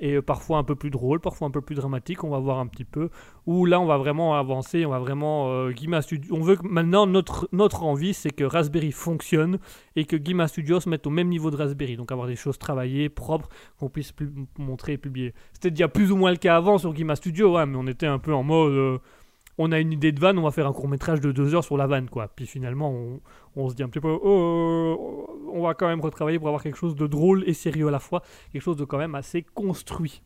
et parfois un peu plus drôles, parfois un peu plus dramatiques, on va voir un petit peu, où là on va vraiment avancer, on va vraiment, Studio, on veut que maintenant notre, notre envie c'est que Raspberry fonctionne, et que Gima Studios se mette au même niveau de Raspberry, donc avoir des choses travaillées, propres, qu'on puisse montrer et publier. C'était déjà plus ou moins le cas avant sur Gima Studio, mais on était un peu en mode. Euh, on a une idée de vanne, on va faire un court métrage de deux heures sur la vanne, quoi. Puis finalement, on, se dit un petit peu, oh, on va quand même retravailler pour avoir quelque chose de drôle et sérieux à la fois, quelque chose de quand même assez construit.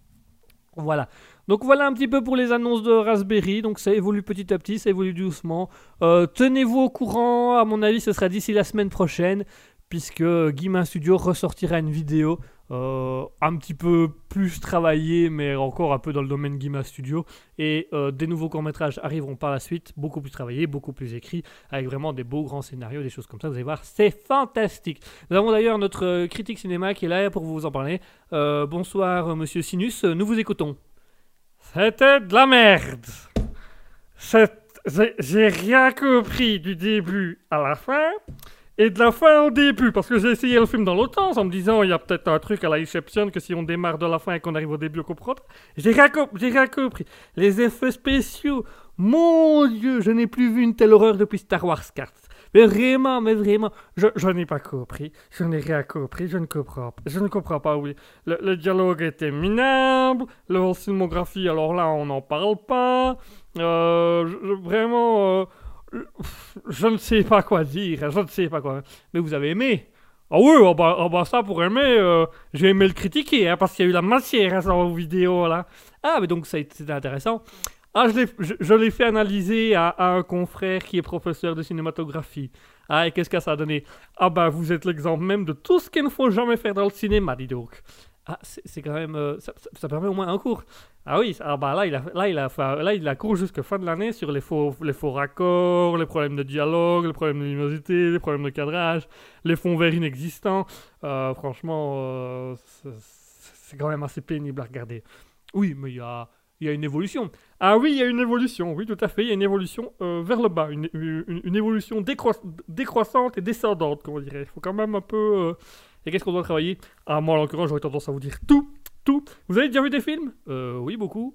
Voilà. Donc voilà un petit peu pour les annonces de Raspberry. Donc ça évolue petit à petit, ça évolue doucement. Euh, tenez-vous au courant. À mon avis, ce sera d'ici la semaine prochaine, puisque Guimain Studio ressortira une vidéo euh, un petit peu plus travaillée, mais encore un peu dans le domaine Guima Studio. Et euh, des nouveaux courts-métrages arriveront par la suite, beaucoup plus travaillés, beaucoup plus écrits, avec vraiment des beaux grands scénarios, des choses comme ça. Vous allez voir, c'est fantastique. Nous avons d'ailleurs notre critique cinéma qui est là pour vous en parler. bonsoir, monsieur Sinus, nous vous écoutons. C'était de la merde. J'ai rien compris du début à la fin et de la fin au début parce que j'ai essayé le film dans l'autre sens en me disant il y a peut-être un truc à la Inception que si on démarre de la fin et qu'on arrive au début on comprend. J'ai rien, compris. Les effets spéciaux, mon dieu, je n'ai plus vu une telle horreur depuis Star Wars 4. Mais vraiment, mais vraiment, je, je n'ai pas compris. Je n'ai rien compris, je ne comprends pas. Je ne comprends pas, oui. Le, dialogue était minable, la filmographie, alors là, on n'en parle pas. Euh, vraiment, euh, je ne sais pas quoi dire, je ne sais pas quoi. Mais vous avez aimé ah oui, oh bah, oh bah ça pour aimer, euh, j'ai aimé le critiquer, hein, parce qu'il y a eu la matière hein, sur vos vidéos là. Ah, mais donc c'était intéressant. Ah, je l'ai fait analyser à, un confrère qui est professeur de cinématographie. Ah, et qu'est-ce que ça a donné? Ah, bah, vous êtes l'exemple même de tout ce qu'il ne faut jamais faire dans le cinéma, dis donc. Ah, c'est quand même. Euh, ça, permet au moins un cours. Ah oui, ah bah là, il a, là, il a, là, il a cours jusqu'à fin de l'année sur les faux, les faux raccords, les problèmes de dialogue, les problèmes de luminosité, les problèmes de cadrage, les fonds verts inexistants. Euh, franchement, euh, c'est quand même assez pénible à regarder. Oui, mais il y a y a une évolution. Ah oui, il y a une évolution, oui, tout à fait, il y a une évolution euh, vers le bas, une, une, évolution décroissante et descendante, comme on dirait. Il faut quand même un peu... Et qu'est-ce qu'on doit travailler? Ah, moi, en l'occurrence, j'aurais tendance à vous dire tout, tout. Vous avez déjà vu des films? Euh, Oui, beaucoup.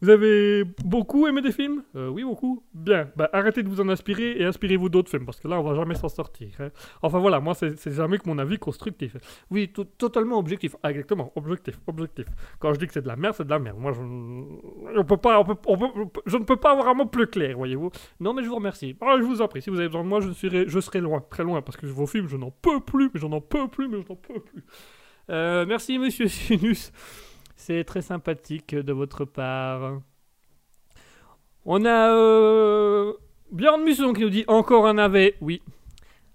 Vous avez beaucoup aimé des films? Euh, Oui, beaucoup. Bien. Bah, arrêtez de vous en inspirer et inspirez-vous d'autres films, parce que là, on va jamais s'en sortir. Hein. Enfin voilà, moi, c'est jamais que mon avis constructif. Oui, totalement objectif. Ah, exactement, objectif, objectif. Quand je dis que c'est de la merde, c'est de la merde. Moi, je, on peut pas, je ne peux pas avoir un mot plus clair, voyez-vous. Non, mais je vous remercie. Ah, je vous en prie, si vous avez besoin de moi, je serai, je serai loin, très loin, parce que vos films, je n'en peux plus, mais en peux plus, mais je n'en peux plus. Euh, merci, monsieur Sinus. C'est très sympathique de votre part. On a euh, Björn Musson qui nous dit encore un navet. Oui.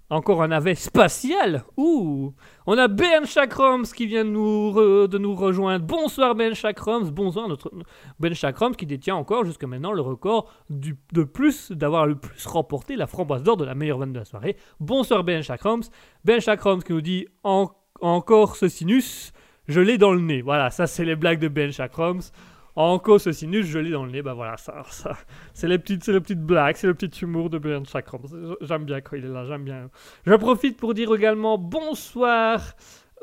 Encore un navet spatial. Ouh. On a Ben Chakroms qui vient de nous, rejoindre. Bonsoir Ben Chakroms. Bonsoir notre Ben Chakroms qui détient encore jusqu'à maintenant le record du, de plus d'avoir le plus remporté la framboise d'or de la meilleure vanne de la soirée. Bonsoir Ben Chakroms. Ben Chakroms qui nous dit encore ce sinus je l'ai dans le nez. Voilà, ça c'est les blagues de Ben Chakroms. En cause sinus, je lis dans le nez, bah voilà, ça, c'est les petites, c'est blagues, c'est le petit humour de Björn Chakram. J'aime bien quand il est là, j'aime bien. Je profite pour dire également bonsoir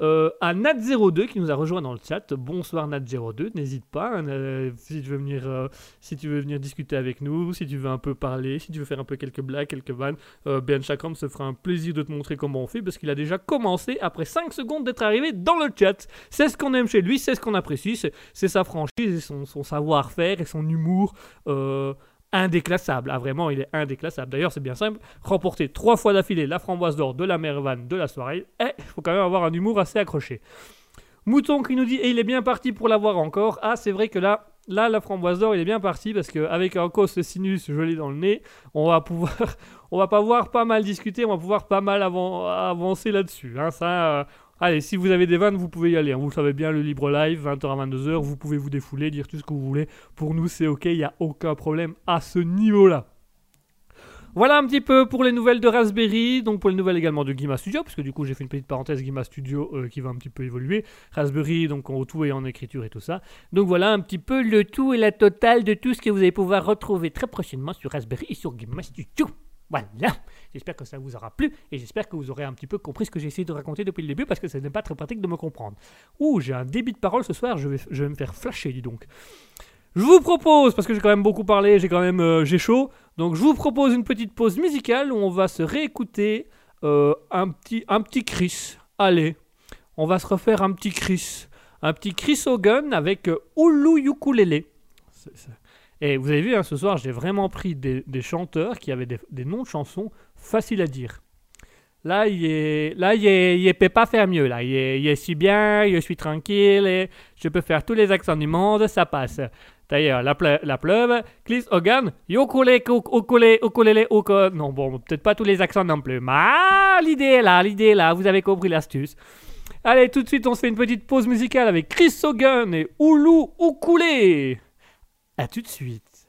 euh, à Nat02 qui nous a rejoint dans le chat. Bonsoir Nat02, n'hésite pas hein, euh, si, tu veux venir, euh, si tu veux venir discuter avec nous, si tu veux un peu parler, si tu veux faire un peu quelques blagues, quelques vannes. ben Chakram se fera un plaisir de te montrer comment on fait parce qu'il a déjà commencé après 5 secondes d'être arrivé dans le chat. C'est ce qu'on aime chez lui, c'est ce qu'on apprécie, c'est sa franchise et son savoir-faire et son humour indéclassable. Ah, vraiment, il est indéclassable. D'ailleurs, c'est bien simple. Remporter trois fois d'affilée la framboise d'or de la Mervan de la soirée, eh, faut quand même avoir un humour assez accroché. Mouton qui nous dit, et il est bien parti pour l'avoir encore. Ah, c'est vrai que là, là, la framboise d'or, il est bien parti parce qu'avec un cos sinus joli dans le nez, on va pouvoir, on va pouvoir pas mal discuter, on va pouvoir pas mal avancer là-dessus. Hein. Ça, euh, Allez, si vous avez des vannes, vous pouvez y aller. Hein. Vous savez bien, le libre live, 20h à 22h, vous pouvez vous défouler, dire tout ce que vous voulez. Pour nous, c'est ok, il n'y a aucun problème à ce niveau-là. Voilà un petit peu pour les nouvelles de Raspberry, donc pour les nouvelles également de Gima Studio, parce que du coup j'ai fait une petite parenthèse Gima Studio euh, qui va un petit peu évoluer. Raspberry, donc en tout et en écriture et tout ça. Donc voilà un petit peu le tout et la totale de tout ce que vous allez pouvoir retrouver très prochainement sur Raspberry et sur Gima Studio. Voilà. J'espère que ça vous aura plu et j'espère que vous aurez un petit peu compris ce que j'ai essayé de raconter depuis le début parce que ce n'est pas très pratique de me comprendre. Ouh, j'ai un débit de parole ce soir, je vais, je vais me faire flasher, dis donc. Je vous propose, parce que j'ai quand même beaucoup parlé, j'ai quand même euh, j'ai chaud, donc je vous propose une petite pause musicale où on va se réécouter euh, un, petit, un petit Chris. Allez, on va se refaire un petit Chris. Un petit Chris Hogan avec euh, Ulu Ukulele. Et vous avez vu, hein, ce soir, j'ai vraiment pris des, chanteurs qui avaient des, noms de chansons faciles à dire. Là, il est, là, il, est, peut pas faire mieux. Là, il est, si bien, je suis tranquille, et je peux faire tous les accents du monde, ça passe. D'ailleurs, la, la pleuve, Chris Hogan, ukulele, ukulele, ukulele, ukulele. Non, bon, peut-être pas tous les accents non plus. Mais l'idée est là, l'idée est là, vous avez compris l'astuce. Allez, tout de suite, on se fait une petite pause musicale avec Chris Hogan et Oulu Ukulele. A tout de suite.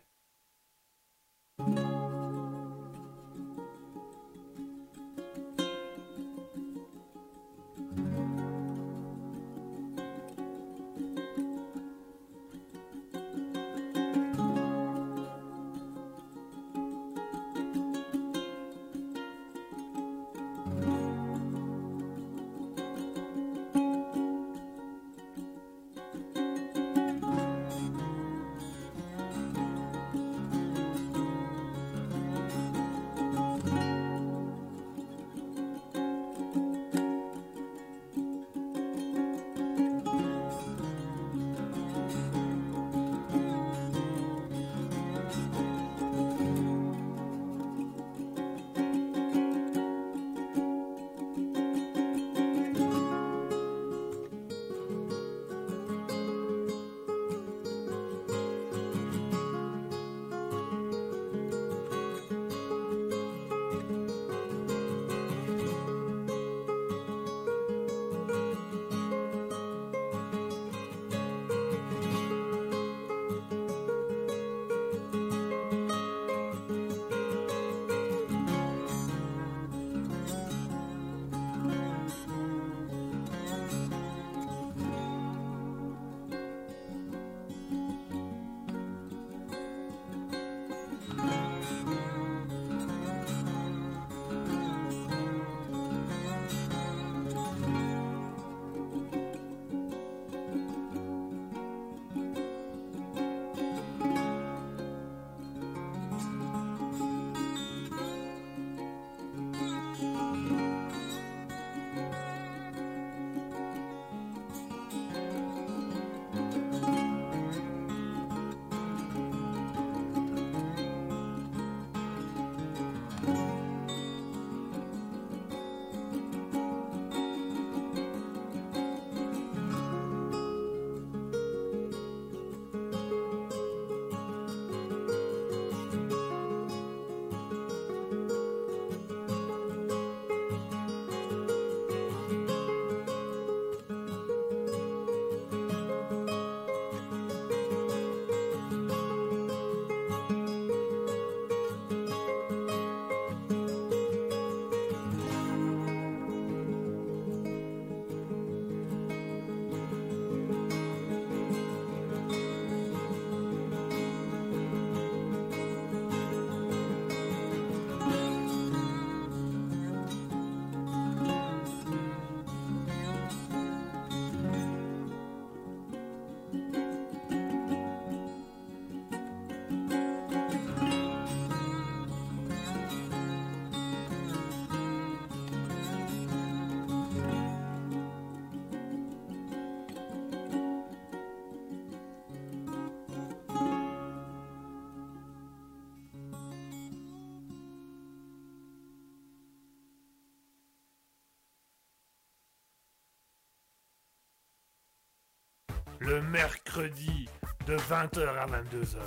Le mercredi de 20h à 22h.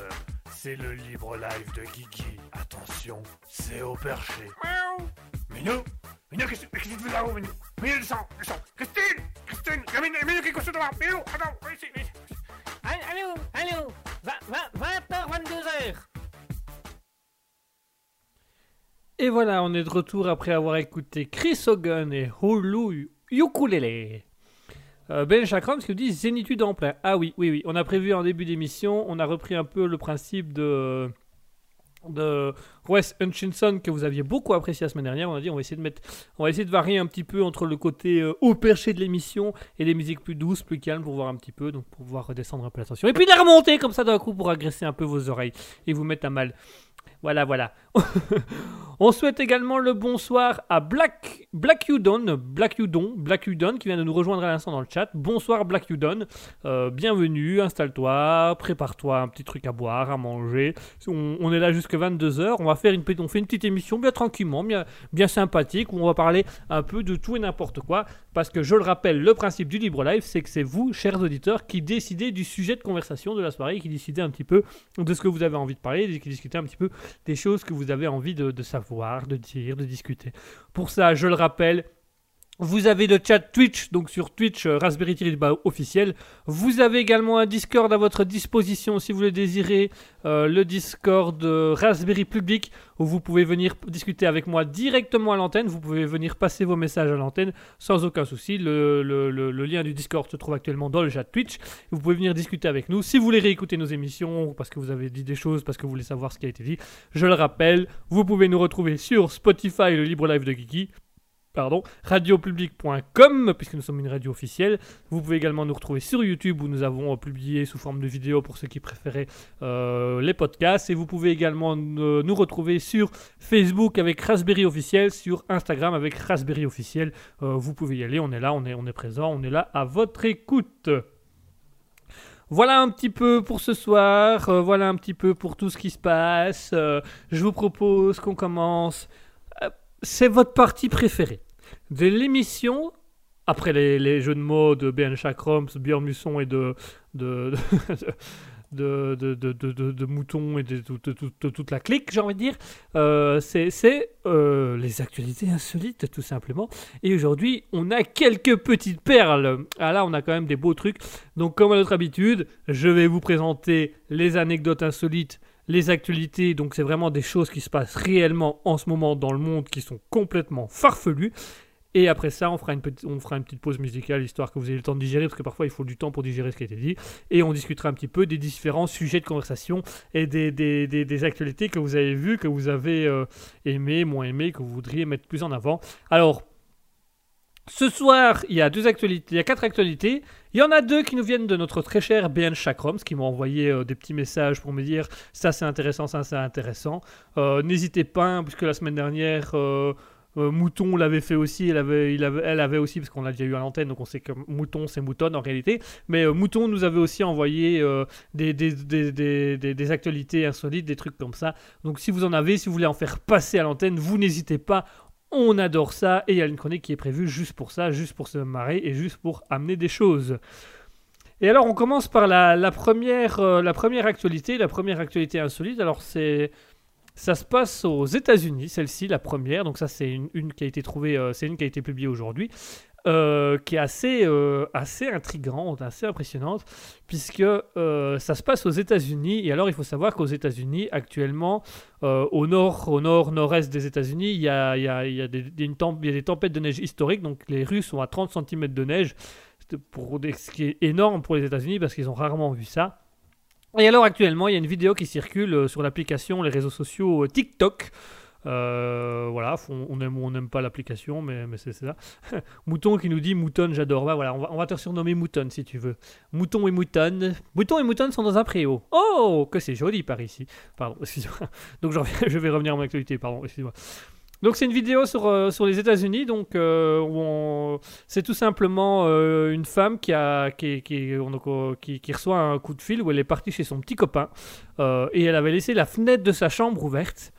C'est le libre live de Kiki. Attention, c'est au perché. Minou Minou, qu'est-ce qu'est-ce que tu fais là-haut, Minou? Minou, descends, descends Christine Christine Minou, Minou qui est couché devant Minou, attends, viens ici, viens ici. Allô, allô 20h, 22h Et voilà, on est de retour après avoir écouté Chris Hogan et Hulu Ukulele. Euh, ben Chakram, ce que dit Zénitude en plein. Ah oui, oui, oui. On a prévu en début d'émission, on a repris un peu le principe de de Wes Hutchinson que vous aviez beaucoup apprécié la semaine dernière. On a dit on va essayer de mettre, on va essayer de varier un petit peu entre le côté euh, haut perché de l'émission et les musiques plus douces, plus calmes pour voir un petit peu, donc pour pouvoir redescendre un peu la tension. Et puis les remonter comme ça d'un coup pour agresser un peu vos oreilles et vous mettre à mal. Voilà, voilà. On souhaite également le bonsoir à Black, Black Udon, Black Black Udon, qui vient de nous rejoindre à l'instant dans le chat. Bonsoir Black Udon, Euh, bienvenue, installe-toi, prépare-toi un petit truc à boire, à manger. On, est là jusqu'à 22h, on va faire une, petite- émission bien tranquillement, bien, bien sympathique, où on va parler un peu de tout et n'importe quoi. Parce que je le rappelle, le principe du Libre Live, c'est que c'est vous, chers auditeurs, qui décidez du sujet de conversation de la soirée, qui décidez un petit peu de ce que vous avez envie de parler, qui discutez un petit peu des choses que vous avez envie de savoir, de dire, de discuter. Pour ça, je le rappelle, vous avez le chat Twitch, donc sur Twitch, euh, Raspberry Pi officiel. Vous avez également un Discord à votre disposition si vous le désirez, euh, le Discord euh, Raspberry Public, où vous pouvez venir discuter avec moi directement à l'antenne. Vous pouvez venir passer vos messages à l'antenne sans aucun souci. Le, lien du Discord se trouve actuellement dans le chat Twitch. Vous pouvez venir discuter avec nous. Si vous voulez réécouter nos émissions, parce que vous avez dit des choses, parce que vous voulez savoir ce qui a été dit, je le rappelle, vous pouvez nous retrouver sur Spotify, le libre live de Kiki. Pardon, radiopublic.com, puisque nous sommes une radio officielle. Vous pouvez également nous retrouver sur YouTube, où nous avons euh, publié sous forme de vidéo pour ceux qui préféraient euh, les podcasts. Et vous pouvez également euh, nous retrouver sur Facebook avec Raspberry officiel, sur Instagram avec Raspberry officiel. Vous pouvez y aller, on est là, on est, présent, on est là à votre écoute. Voilà un petit peu pour ce soir, voilà un petit peu pour tout ce qui se passe. Je vous propose qu'on commence. C'est votre partie préférée de l'émission, après les, jeux de mots de BN Chakroms, Björn Musson et de, de, de, de, de, de, Mouton et de, toute la clique, j'ai envie de dire, euh, c'est, euh, les actualités insolites, tout simplement. Et aujourd'hui, on a quelques petites perles. Ah là, on a quand même des beaux trucs. Donc, comme à notre habitude, je vais vous présenter les anecdotes insolites, les actualités. Donc, c'est vraiment des choses qui se passent réellement en ce moment dans le monde qui sont complètement farfelues. Et après ça, on fera, une petite, on fera une petite pause musicale histoire que vous ayez le temps de digérer, parce que parfois il faut du temps pour digérer ce qui a été dit. Et on discutera un petit peu des différents sujets de conversation et des, des, des- des actualités que vous avez vues, que vous avez euh, aimées, moins aimées, que vous voudriez mettre plus en avant. Alors, ce soir, il y a deux actualités, il y a quatre actualités. Il y en a deux qui nous viennent de notre très cher BN Chakroms, qui m'a envoyé euh, des petits messages pour me dire ça c'est intéressant, ça c'est intéressant. Euh, N'hésitez pas, hein, puisque la semaine dernière, euh, Mouton l'avait fait aussi, elle avait, aussi, parce qu'on l'a déjà eu à l'antenne, donc on sait que Mouton c'est Mouton en réalité. Mais Mouton nous avait aussi envoyé des actualités insolites, des trucs comme ça. Donc si vous en avez, si vous voulez en faire passer à l'antenne, vous n'hésitez pas. On adore ça et il y a une chronique qui est prévue juste pour ça, juste pour se marrer et juste pour amener des choses. Et alors on commence par la, première, euh, la première actualité, la première actualité insolite. Alors c'est ça se passe aux États-Unis, celle-ci, la première. Donc ça, c'est une, une qui a été trouvée, euh, c'est une qui a été publiée aujourd'hui, euh, qui est assez, euh, assez intrigante, assez impressionnante, puisque euh, ça se passe aux États-Unis. Et alors, il faut savoir qu'aux États-Unis, actuellement, euh, au nord, au nord, nord-est des États-Unis, il y a, y a- y a des, y a des tempêtes de neige historiques. Donc les rues sont à 30 cm de neige, pour ce qui est énorme pour les États-Unis parce qu'ils ont rarement vu ça. Et alors actuellement, il y a une vidéo qui circule sur l'application, les réseaux sociaux TikTok. Euh, voilà, on aime ou on n'aime pas l'application, mais, c'est ça. Mouton qui nous dit Mouton, j'adore. Bah, voilà, on va, on va te surnommer Mouton si tu veux. Mouton et Mouton. Mouton et Mouton sont dans un préau. Oh, que c'est joli par ici. Pardon, excusez-moi. Donc je, vais revenir à mon actualité, pardon, excusez-moi. Donc c'est une vidéo sur, euh, sur les États-Unis, donc euh, c'est tout simplement une femme qui, a, qui, qui, qui, qui reçoit un coup de fil où elle est partie chez son petit copain et elle avait laissé la fenêtre de sa chambre ouverte.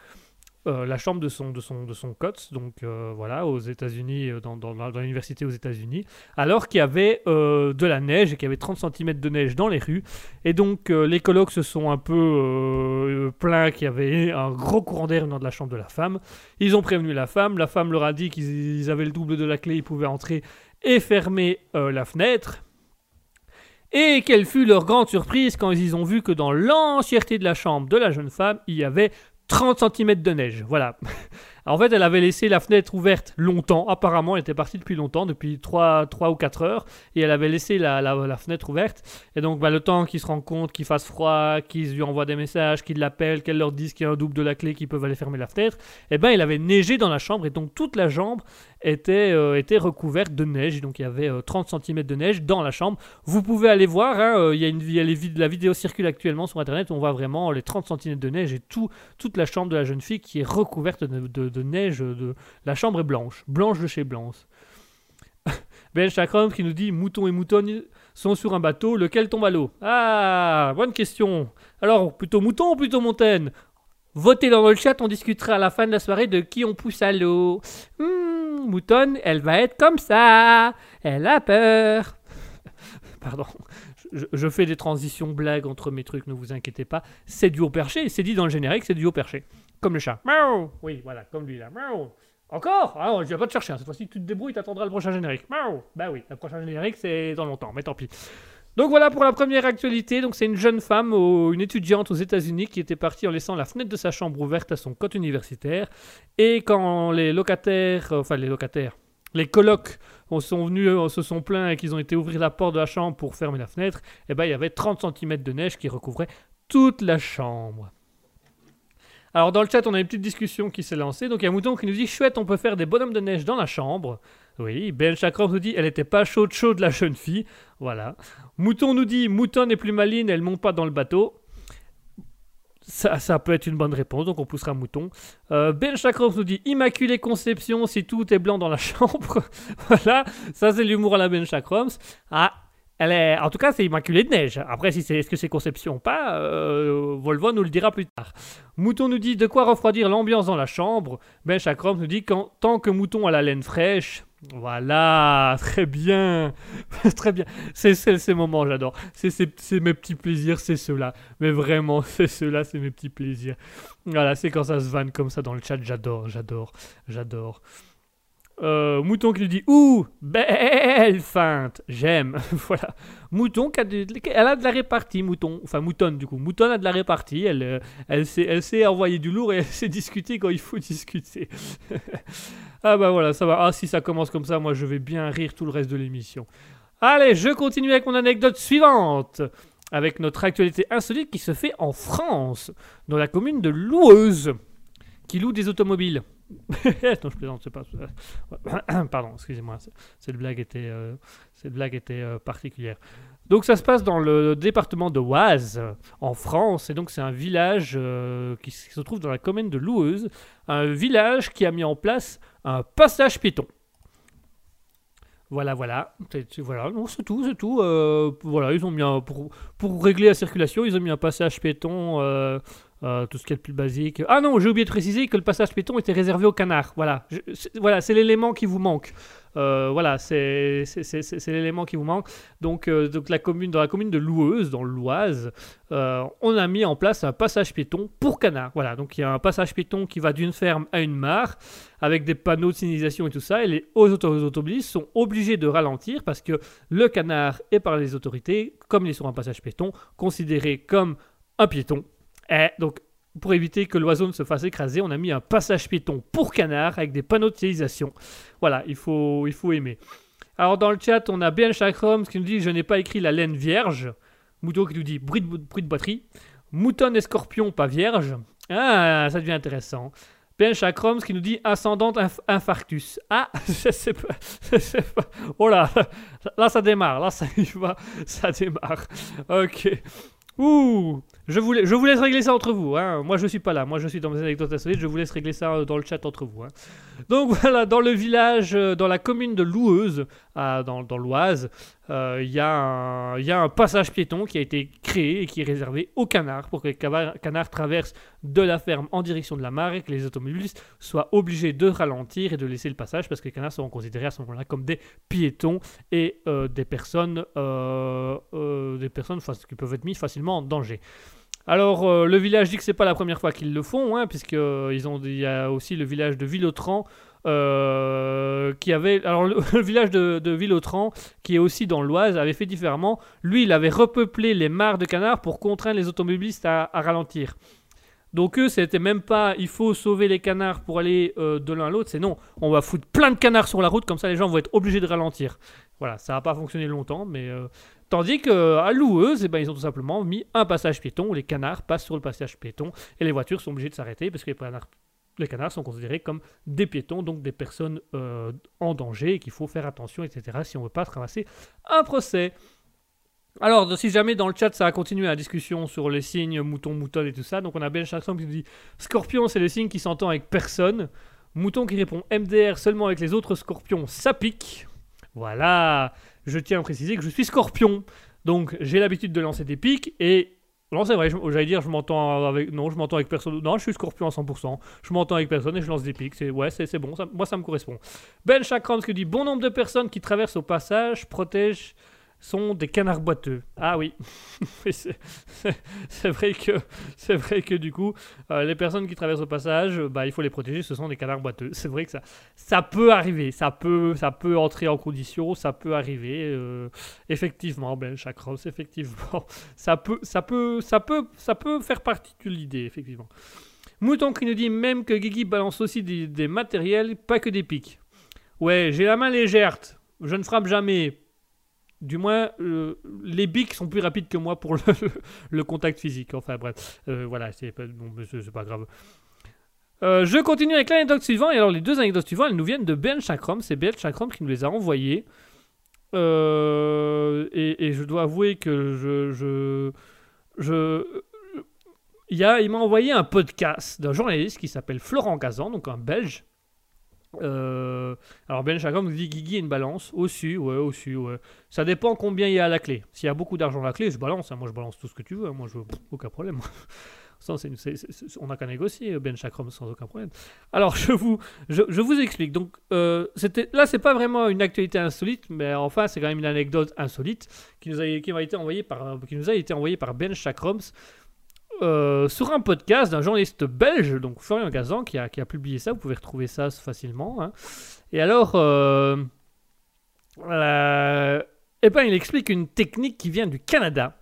Euh, la chambre de son, de son, de son donc euh, voilà, aux États-Unis, euh, dans, dans, l'université aux États-Unis, alors qu'il y avait de la neige et qu'il y avait 30 cm de neige dans les rues. Et donc les colocs se sont un peu plaints qu'il y avait un gros courant d'air venant de la chambre de la femme. Ils ont prévenu la femme, la femme leur a dit qu'ils ils avaient le double de la clé, ils pouvaient entrer et fermer la fenêtre. Et quelle fut leur grande surprise quand ils ont vu que dans l'entièreté de la chambre de la jeune femme, il y avait 30 cm de neige. Voilà. En fait, elle avait laissé la fenêtre ouverte longtemps. Apparemment, elle était partie depuis longtemps, depuis 3, 3 ou 4 heures. Et elle avait laissé la, fenêtre ouverte. Et donc, bah, le temps qu'ils se rendent compte qu'il fasse froid, qu'ils lui envoient des messages, qu'ils l'appellent, qu'elle leur dise qu'il y a un double de la clé, qu'ils peuvent aller fermer la fenêtre, eh ben, il avait neigé dans la chambre. Et donc, toute la chambre était, euh, recouverte de neige. Donc, il y avait euh, 30 cm de neige dans la chambre. Vous pouvez aller voir, hein, euh, il y a la vidéo circule actuellement sur Internet. On voit vraiment les 30 cm de neige et tout, toute la chambre de la jeune fille qui est recouverte de, de- de neige. De... La chambre est blanche, blanche de chez Blanche. Ben Chakram qui nous dit Mouton et moutonne sont sur un bateau, lequel tombe à l'eau? Ah, bonne question. Alors, plutôt mouton ou plutôt montagne Votez dans le chat, on discutera à la fin de la soirée de qui on pousse à l'eau. Hmm, moutonne, elle va être comme ça. Elle a peur. Pardon. Je, je fais des transitions blagues entre mes trucs, ne vous inquiétez pas. C'est du haut perché, c'est dit dans le générique, c'est du haut perché. Comme le chat. Miaou Oui, voilà, comme lui là. Miaou Encore? Ah, je vais pas te chercher, hein. cette fois-ci tu te débrouilles, t'attendras le prochain générique. Miaou Bah oui, le prochain générique c'est dans longtemps, mais tant pis. Donc voilà pour la première actualité. Donc c'est une jeune femme, une étudiante aux États-Unis qui était partie en laissant la fenêtre de sa chambre ouverte à son cote universitaire. Et quand les locataires, euh, enfin les locataires, les colocs on sont venus, euh, se sont plaints et qu'ils ont été ouvrir la porte de la chambre pour fermer la fenêtre, et ben il y avait 30 cm de neige qui recouvrait toute la chambre. Alors dans le chat, on a une petite discussion qui s'est lancée. Donc il y a Mouton qui nous dit chouette, on peut faire des bonhommes de neige dans la chambre. Oui, Ben Chakram nous dit elle était pas chaude chaude la jeune fille. Voilà. Mouton nous dit Mouton est plus maline, elle monte pas dans le bateau. Ça, ça peut être une bonne réponse, donc on poussera Mouton. Euh, ben nous dit Immaculée conception si tout est blanc dans la chambre. voilà, ça c'est l'humour à la Ben Chakrams. Ah, elle est, en tout cas, c'est immaculé de neige. Après, si c'est, est-ce que c'est conception ou pas, euh, Volvo nous le dira plus tard. Mouton nous dit de quoi refroidir l'ambiance dans la chambre? Ben Chakram nous dit quand, tant que Mouton a la laine fraîche. Voilà, très bien, très bien. C'est c'est- ces moments, j'adore. C'est c'est- c'est mes petits plaisirs, c'est ceux-là. Mais vraiment, c'est ceux-là, c'est mes petits plaisirs. Voilà, c'est quand ça se vanne comme ça dans le chat, j'adore, j'adore, j'adore. Euh, Mouton qui nous dit Ouh, belle feinte, j'aime. voilà. Mouton qui a de, elle a de la répartie, Mouton. Enfin, Mouton du coup. Mouton a de la répartie. Elle, euh, elle, sait, elle sait envoyer du lourd et elle sait discuter quand il faut discuter. ah bah voilà, ça va. Ah, si ça commence comme ça, moi je vais bien rire tout le reste de l'émission. Allez, je continue avec mon anecdote suivante. Avec notre actualité insolite qui se fait en France, dans la commune de Loueuse, qui loue des automobiles. non, je plaisante, c'est pas. Pardon, excusez-moi, cette blague était, euh, cette blague était euh, particulière. Donc ça se passe dans le département de Oise, en France, et donc c'est un village euh, qui, se trouve dans la commune de Loueuse, un village qui a mis en place un passage piéton. Voilà, voilà, voilà, c'est tout, c'est tout. voilà, ils ont mis un, pour, pour régler la circulation, ils ont mis un passage piéton. Euh, tout ce qui est le plus basique. Ah non, j'ai oublié de préciser que le passage piéton était réservé aux canards. Voilà, voilà, c'est l'élément qui vous manque. Euh, voilà, c'est l'élément qui vous manque. Donc, euh, donc la commune, dans la commune de Loueuse, dans l'Oise, on a mis en place un passage piéton pour canards. Voilà, donc il y a un passage piéton qui va d'une ferme à une mare avec des panneaux de signalisation et tout ça. Et les auto- automobilistes sont obligés de ralentir parce que le canard est par les autorités, comme il est sur un passage piéton, considéré comme un piéton. Et donc, pour éviter que l'oiseau ne se fasse écraser, on a mis un passage piéton pour canard avec des panneaux de signalisation. Voilà, il faut, il faut aimer. Alors, dans le chat, on a Ben Chakram qui nous dit Je n'ai pas écrit la laine vierge. Mouton qui nous dit bruit de, batterie. Mouton et scorpion pas vierge. Ah, ça devient intéressant. Ben Chakram qui nous dit ascendante inf- infarctus. Ah, je sais pas, sais pas. Oh là, là ça démarre, là ça y va, ça démarre. Ok. Ouh, Je vous, je vous laisse régler ça entre vous. Hein. Moi, je suis pas là. Moi, je suis dans mes anecdotes insolites. Je vous laisse régler ça euh, dans le chat entre vous. hein. Donc voilà, dans le village, euh, dans la commune de Loueuse, dans, l'Oise, euh, il il y a un passage piéton qui a été créé et qui est réservé aux canards pour que les canards traversent de la ferme en direction de la mare et que les automobilistes soient obligés de ralentir et de laisser le passage parce que les canards seront considérés à ce moment-là comme des piétons et euh, des personnes, euh, euh, des personnes qui peuvent être mises facilement en danger. Alors, euh, le village dit que c'est pas la première fois qu'ils le font, hein, puisque euh, ils ont, il y a aussi le village de Villotran euh, qui avait, alors le, village de, de qui est aussi dans l'Oise avait fait différemment. Lui, il avait repeuplé les mares de canards pour contraindre les automobilistes à, ralentir. Donc eux, c'était même pas il faut sauver les canards pour aller de l'un à l'autre, c'est non, on va foutre plein de canards sur la route, comme ça les gens vont être obligés de ralentir. Voilà, ça n'a pas fonctionné longtemps, mais tandis qu'à Loueuse, eh ben, ils ont tout simplement mis un passage piéton où les canards passent sur le passage piéton et les voitures sont obligées de s'arrêter parce que les canards, sont considérés comme des piétons, donc des personnes euh, en danger et qu'il faut faire attention, etc. si on ne veut pas se ramasser un procès. Alors, si jamais dans le chat ça a continué la discussion sur les signes mouton, mouton et tout ça, donc on a Ben Chaxon qui nous dit Scorpion, c'est le signe qui s'entend avec personne. Mouton qui répond MDR seulement avec les autres scorpions, ça pique. Voilà, je tiens à préciser que je suis scorpion. Donc j'ai l'habitude de lancer des pics et. Non, c'est vrai, j'allais dire je m'entends avec. Non, je m'entends avec personne. Non, je suis scorpion à 100%. Je m'entends avec personne et je lance des pics. C'est, ouais, c'est, bon, moi ça me correspond. Ben Chakrams qui dit Bon nombre de personnes qui traversent au passage protègent sont des canards boiteux. Ah oui, c'est, vrai que c'est vrai que du coup, euh, les personnes qui traversent au passage, bah, il faut les protéger. Ce sont des canards boiteux. C'est vrai que ça, ça peut arriver, ça peut, ça peut entrer en condition, ça peut arriver. euh, effectivement, Ben effectivement, ça peut, ça peut, ça peut, ça peut faire partie de l'idée, effectivement. Mouton qui nous dit même que Guigui balance aussi des matériels, pas que des pics. Ouais, j'ai la main légère, je ne frappe jamais. Du moins, euh, les bics sont plus rapides que moi pour le, contact physique. Enfin bref, Euh, voilà, c'est pas, bon, c'est- pas grave. Euh, je continue avec l'anecdote suivante. Et alors, les deux anecdotes suivantes, elles nous viennent de Ben Chakram. C'est Ben Chakram qui nous les a envoyées. Et, je dois avouer que je. je, je il, a, il m'a envoyé un podcast d'un journaliste qui s'appelle Florent Gazan, donc un Belge. Euh, alors Ben Chakram nous dit Guigui a une balance. Au-dessus, ouais, au-dessus, ouais. Ça dépend combien il y a à la clé. S'il y a beaucoup d'argent à la clé, je balance. hein. Moi, je balance tout ce que tu veux. hein. Moi, je pff, aucun problème. Ça, c'est- on n'a qu'à négocier, Ben Chakram, sans aucun problème. Alors, je vous, je, je vous explique. Donc, euh, c'était, là, c'est pas vraiment une actualité insolite, mais enfin, c'est quand même une anecdote insolite qui nous a, qui m'a été envoyée par, qui nous a été envoyée par Ben Chakrams euh, sur un podcast d'un journaliste belge, donc Florian Gazan, qui a, publié ça. Vous pouvez retrouver ça facilement. hein. Et alors, euh, euh, eh ben, il explique une technique qui vient du Canada.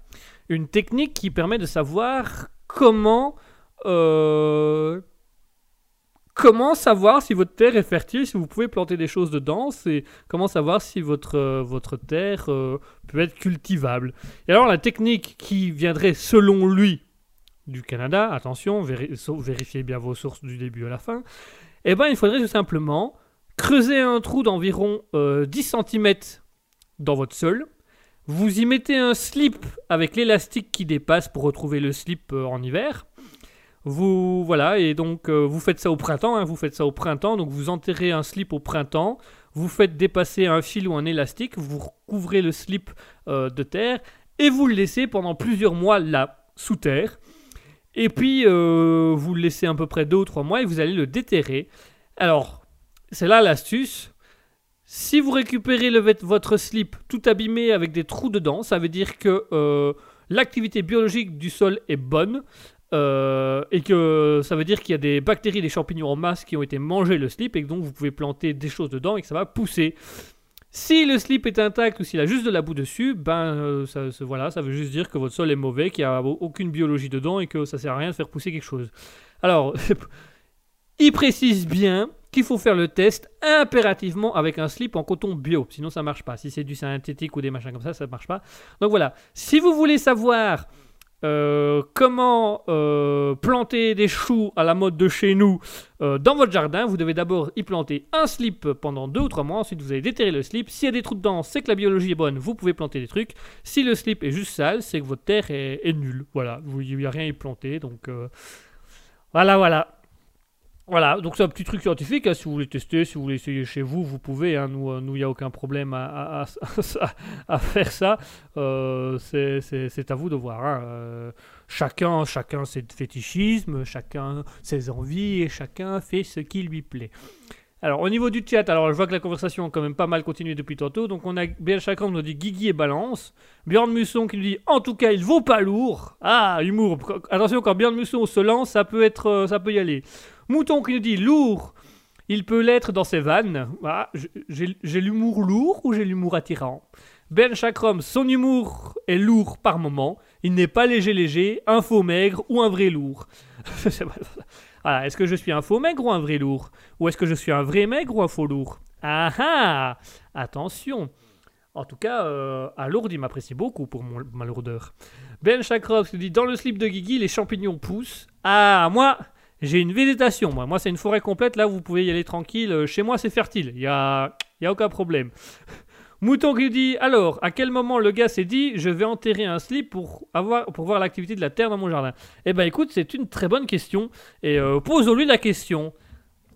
Une technique qui permet de savoir comment euh, comment savoir si votre terre est fertile, si vous pouvez planter des choses dedans, c'est comment savoir si votre, euh, votre terre peut être cultivable. Et alors la technique qui viendrait selon lui du Canada, attention, vérifiez bien vos sources du début à la fin, eh ben il faudrait tout simplement creuser un trou d'environ euh, 10 cm dans votre sol, vous y mettez un slip avec l'élastique qui dépasse pour retrouver le slip euh, en hiver. Vous voilà et donc euh, vous faites ça au printemps. hein, vous faites ça au printemps. Donc vous enterrez un slip au printemps. Vous faites dépasser un fil ou un élastique. Vous recouvrez le slip euh, de terre et vous le laissez pendant plusieurs mois là sous terre. Et puis euh, vous le laissez à peu près deux ou trois mois et vous allez le déterrer. Alors c'est là l'astuce. Si vous récupérez votre slip tout abîmé avec des trous dedans, ça veut dire que euh, l'activité biologique du sol est bonne euh, et que ça veut dire qu'il y a des bactéries, des champignons en masse qui ont été mangés le slip et que donc vous pouvez planter des choses dedans et que ça va pousser. Si le slip est intact ou s'il a juste de la boue dessus, ben euh, ça, voilà, ça veut juste dire que votre sol est mauvais, qu'il n'y a au- aucune biologie dedans et que ça sert à rien de faire pousser quelque chose. Alors, il précise bien qu'il faut faire le test impérativement avec un slip en coton bio, sinon ça marche pas. Si c'est du synthétique ou des machins comme ça, ça marche pas. Donc voilà, si vous voulez savoir euh, comment euh, planter des choux à la mode de chez nous euh, dans votre jardin? Vous devez d'abord y planter un slip pendant deux ou trois mois. Ensuite, vous allez déterrer le slip. S'il y a des trous dedans, c'est que la biologie est bonne. Vous pouvez planter des trucs. Si le slip est juste sale, c'est que votre terre est, nulle. Voilà, il n'y a rien à y planter. Donc voilà, voilà. Voilà, donc c'est un petit truc scientifique, hein, si vous voulez tester, si vous voulez essayer chez vous, vous pouvez, hein, nous, il n'y a aucun problème à, faire ça, Euh, c'est- à vous de voir. hein. Euh, chacun, chacun ses fétichismes, chacun ses envies, et chacun fait ce qui lui plaît. Alors au niveau du chat, alors je vois que la conversation a quand même pas mal continué depuis tantôt, donc on a bien chacun nous dit Guigui et Balance, Bjorn Musson qui nous dit en tout cas il vaut pas lourd, ah humour, attention quand Bjorn Musson se lance ça peut être, euh, ça peut y aller. Mouton qui nous dit lourd, il peut l'être dans ses vannes. Ah, j'ai l'humour lourd ou j'ai l'humour attirant? Ben Chakrom, son humour est lourd par moment. Il n'est pas léger léger, un faux maigre ou un vrai lourd. voilà, est-ce que je suis un faux maigre ou un vrai lourd? Ou est-ce que je suis un vrai maigre ou un faux lourd? Ah ah Attention En tout cas, euh, Alourd, il m'apprécie beaucoup pour mon- ma lourdeur. Ben Chakrom qui nous dit dans le slip de Guigui, les champignons poussent. Ah, moi j'ai une végétation, moi. Moi, c'est une forêt complète. Là, vous pouvez y aller tranquille. Euh, Chez moi, c'est fertile. Il y a, y a aucun problème. Mouton qui dit alors, à quel moment le gars s'est dit je vais enterrer un slip pour, avoir, pour voir l'activité de la terre dans mon jardin? Eh ben écoute, c'est une très bonne question. Et euh, posons-lui la question.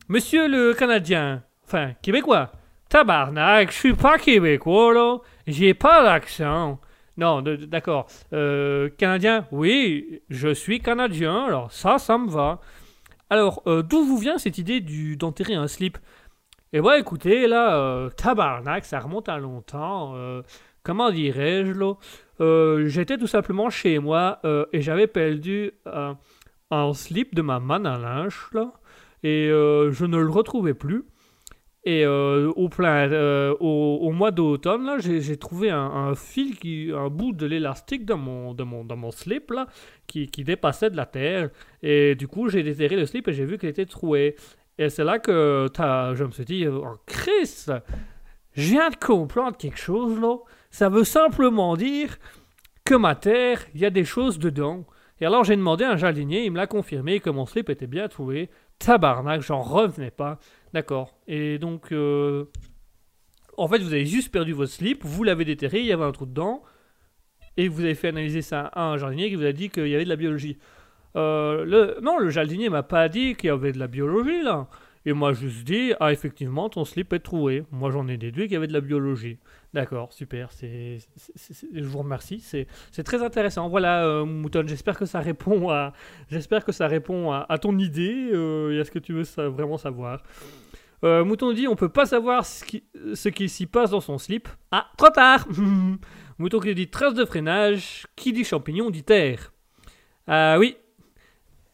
Monsieur le Canadien, enfin, Québécois, tabarnak, je suis pas Québécois, là. J'ai pas l'accent. Non, d'accord. Euh, Canadien, oui, je suis Canadien, alors ça, ça me va. Alors, euh, d'où vous vient cette idée d'enterrer un slip? Eh ben, écoutez, là, euh, tabarnak, ça remonte à longtemps. euh, comment dirais-je, là? Euh, J'étais tout simplement chez moi et j'avais perdu un slip de ma manne à linge, là, et je ne le retrouvais plus. Et au, plein, au, mois d'automne, là, j'ai j'ai trouvé un, un fil, qui, un bout de l'élastique dans mon, dans, mon, dans mon slip, là, qui, dépassait de la terre. Et du coup, j'ai déterré le slip et j'ai vu qu'il était troué. Et c'est là que je me suis dit, oh Christ, je viens de comprendre quelque chose là. Ça veut simplement dire que ma terre, il y a des choses dedans. Et alors j'ai demandé à un jardinier, il me l'a confirmé que mon slip était bien trouvé. Tabarnak, j'en revenais pas. D'accord. Et donc, euh, en fait, vous avez juste perdu votre slip, vous l'avez déterré, il y avait un trou dedans, et vous avez fait analyser ça à un jardinier qui vous a dit qu'il y avait de la biologie. Euh, non, le jardinier m'a pas dit qu'il y avait de la biologie là. Et moi, juste dit, ah, effectivement, ton slip est troué. Moi, j'en ai déduit qu'il y avait de la biologie. D'accord, super. Je vous remercie. C'est, très intéressant. Voilà, euh, Mouton, j'espère que ça répond à, j'espère que ça répond à, ton idée euh, et à ce que tu veux vraiment savoir. Euh, Mouton dit, on peut pas savoir ce qui s'y passe dans son slip. Ah, trop tard. Mouton qui dit trace de freinage. Qui dit champignon dit terre. Ah oui.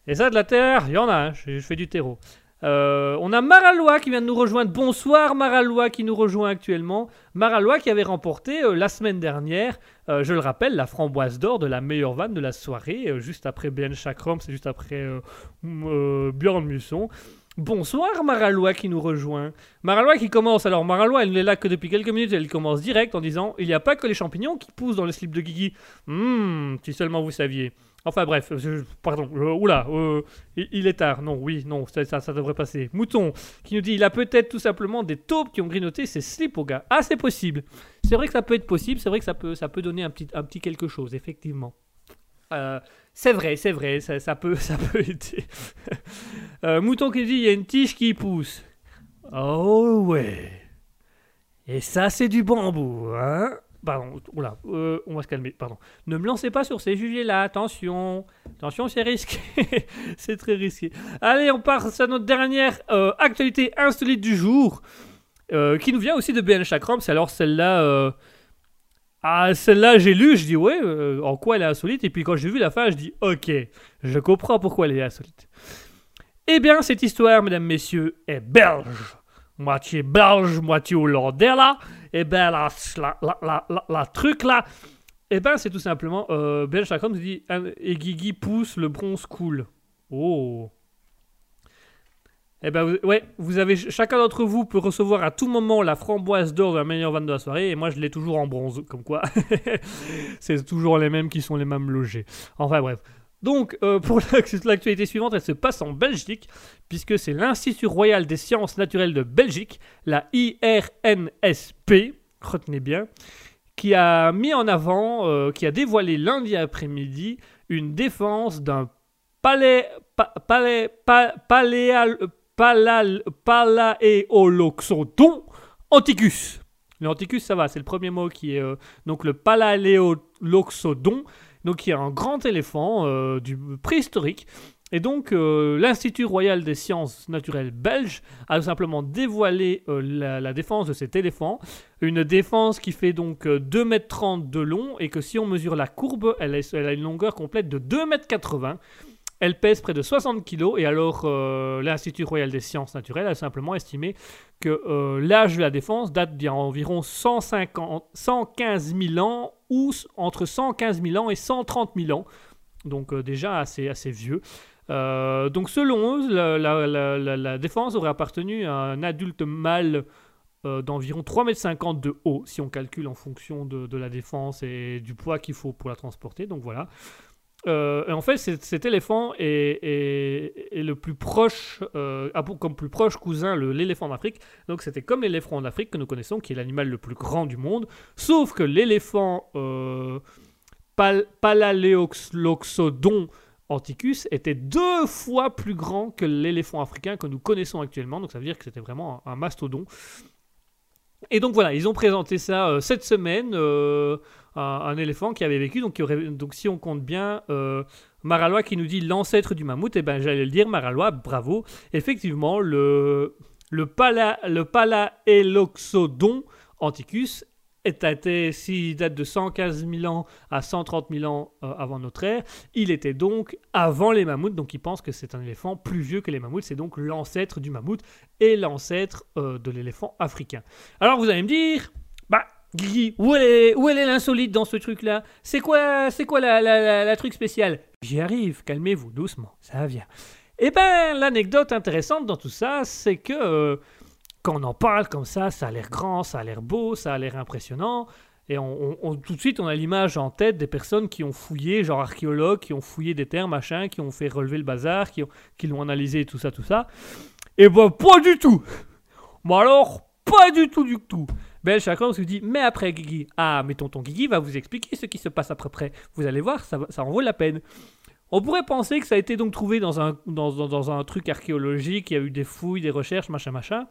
Et ça, de la terre, il y en a. Je, fais du terreau. Euh, on a Maralois qui vient de nous rejoindre. Bonsoir Maralois qui nous rejoint actuellement. Maralois qui avait remporté euh, la semaine dernière, euh, je le rappelle, la framboise d'or de la meilleure vanne de la soirée, juste après Ben Chakram, c'est juste après Björn Musson. Bonsoir Maralois qui nous rejoint. Maralois qui commence, alors Maralois elle n'est là que depuis quelques minutes, elle commence direct en disant Il n'y a pas que les champignons qui poussent dans le slip de Guigui. Hmm, si seulement vous saviez. Enfin bref, pardon, euh, oula, euh, il, il est tard. Non, oui, non, ça, ça, ça devrait passer. Mouton qui nous dit Il a peut-être tout simplement des taupes qui ont grignoté ses slips au gars. Ah, c'est possible. C'est vrai que ça peut être possible, c'est vrai que ça peut, ça peut donner un petit, un petit quelque chose, effectivement. C'est vrai, c'est vrai, ça, peut, ça peut aider. Euh, Mouton qui dit il y a une tige qui pousse. Oh ouais. Et ça c'est du bambou, hein Pardon, oula, euh, on va se calmer, pardon. Ne me lancez pas sur ces sujets-là, attention. Attention, c'est risqué. c'est très risqué. Allez, on passe à notre dernière euh, actualité insolite du jour, qui nous vient aussi de BN Chakram. C'est alors celle-là... ah, celle-là, j'ai lu, je dis ouais, euh, en quoi elle est insolite. Et puis quand j'ai vu la fin, je dis ok, je comprends pourquoi elle est insolite. Eh bien, cette histoire, mesdames, messieurs, est belge. Moitié belge, moitié hollandais, là. Eh bien, la, la, la, la, truc, là, eh ben, c'est tout simplement, euh, Chakram nous dit, ah, et Guigui pousse, le bronze coule. Oh. Eh ben, ouais, vous avez chacun d'entre vous peut recevoir à tout moment la framboise d'or de la meilleure vanne de la soirée, et moi je l'ai toujours en bronze, comme quoi c'est toujours les mêmes qui sont les mêmes logés. Enfin bref. Donc, euh, pour l'ac- l'actualité suivante, elle se passe en Belgique, puisque c'est l'Institut Royal des Sciences Naturelles de Belgique, la IRNSP, retenez bien, qui a mis en avant, euh, qui a dévoilé lundi après-midi une défense d'un palais, pa- palais, pa- paléal- palaéoloxodon anticus. Le ça va, c'est le premier mot qui est euh, donc le palaéoloxodon, donc qui est un grand éléphant euh, du préhistorique. Et donc, euh, l'Institut royal des sciences naturelles belge a tout simplement dévoilé la, défense de cet éléphant. Une défense qui fait donc euh, 2,30 m de long et que si on mesure la courbe, elle, elle a une longueur complète de 2,80 m. Elle pèse près de 60 kg et alors euh, l'Institut royal des sciences naturelles a simplement estimé que euh, l'âge de la défense date d'il y environ 150, 115 000 ans ou entre 115 000 ans et 130 000 ans. Donc euh, déjà assez, vieux. Donc selon eux, la, défense aurait appartenu à un adulte mâle d'environ 3,50 m de haut, si on calcule en fonction de, de la défense et du poids qu'il faut pour la transporter. Donc voilà. Euh, et en fait, cet, éléphant est, le plus proche, euh, a pour- comme plus proche cousin l'éléphant d'Afrique. Donc c'était comme l'éléphant d'Afrique que nous connaissons, qui est l'animal le plus grand du monde. Sauf que l'éléphant euh, pal- anticus était deux fois plus grand que l'éléphant africain que nous connaissons actuellement. Donc ça veut dire que c'était vraiment un, mastodon. Et donc voilà, ils ont présenté ça euh, cette semaine, un, éléphant qui avait vécu, donc, si on compte bien, euh, qui nous dit l'ancêtre du mammouth, et ben j'allais le dire, Maralois, bravo. Effectivement, le, le, pala, le Palaeloxodon anticus s'il date de 115 000 ans à 130 000 ans euh, avant notre ère, il était donc avant les mammouths, donc ils pensent que c'est un éléphant plus vieux que les mammouths, c'est donc l'ancêtre du mammouth et l'ancêtre euh, de l'éléphant africain. Alors vous allez me dire, Guigui, où est, où est l'insolite dans ce truc-là? C'est quoi, c'est quoi la, truc spécial J'y arrive, calmez-vous doucement, ça vient. Eh ben, l'anecdote intéressante dans tout ça, c'est que euh, quand on en parle comme ça, ça a l'air grand, ça a l'air beau, ça a l'air impressionnant. Et tout de suite, on a l'image en tête des personnes qui ont fouillé, genre archéologues, qui ont fouillé des terres, machin, qui ont fait relever le bazar, qui, qui l'ont analysé, tout ça, tout ça. Et ben, pas du tout Bon alors, pas du tout, du tout Ben, chacun se dit, mais après Guigui, ah, mais tonton Guigui va vous expliquer ce qui se passe après près. Vous allez voir, ça, ça en vaut la peine. On pourrait penser que ça a été donc trouvé dans un, dans, dans- un truc archéologique, il y a eu des fouilles, des recherches, machin, machin.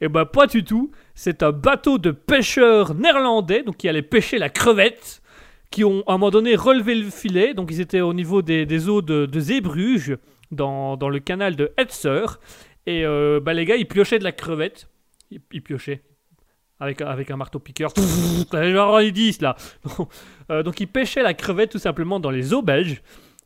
Eh ben, pas du tout. C'est un bateau de pêcheurs néerlandais, donc qui allait pêcher la crevette, qui ont à un moment donné relevé le filet. Donc, ils étaient au niveau des, eaux de, de dans, dans le canal de Hetzer. Et bah, les gars, ils piochaient de la crevette. Ils piochaient. Avec, avec un marteau piqueur. Genre les 10 là. Euh, donc ils pêchaient la crevette tout simplement dans les eaux belges.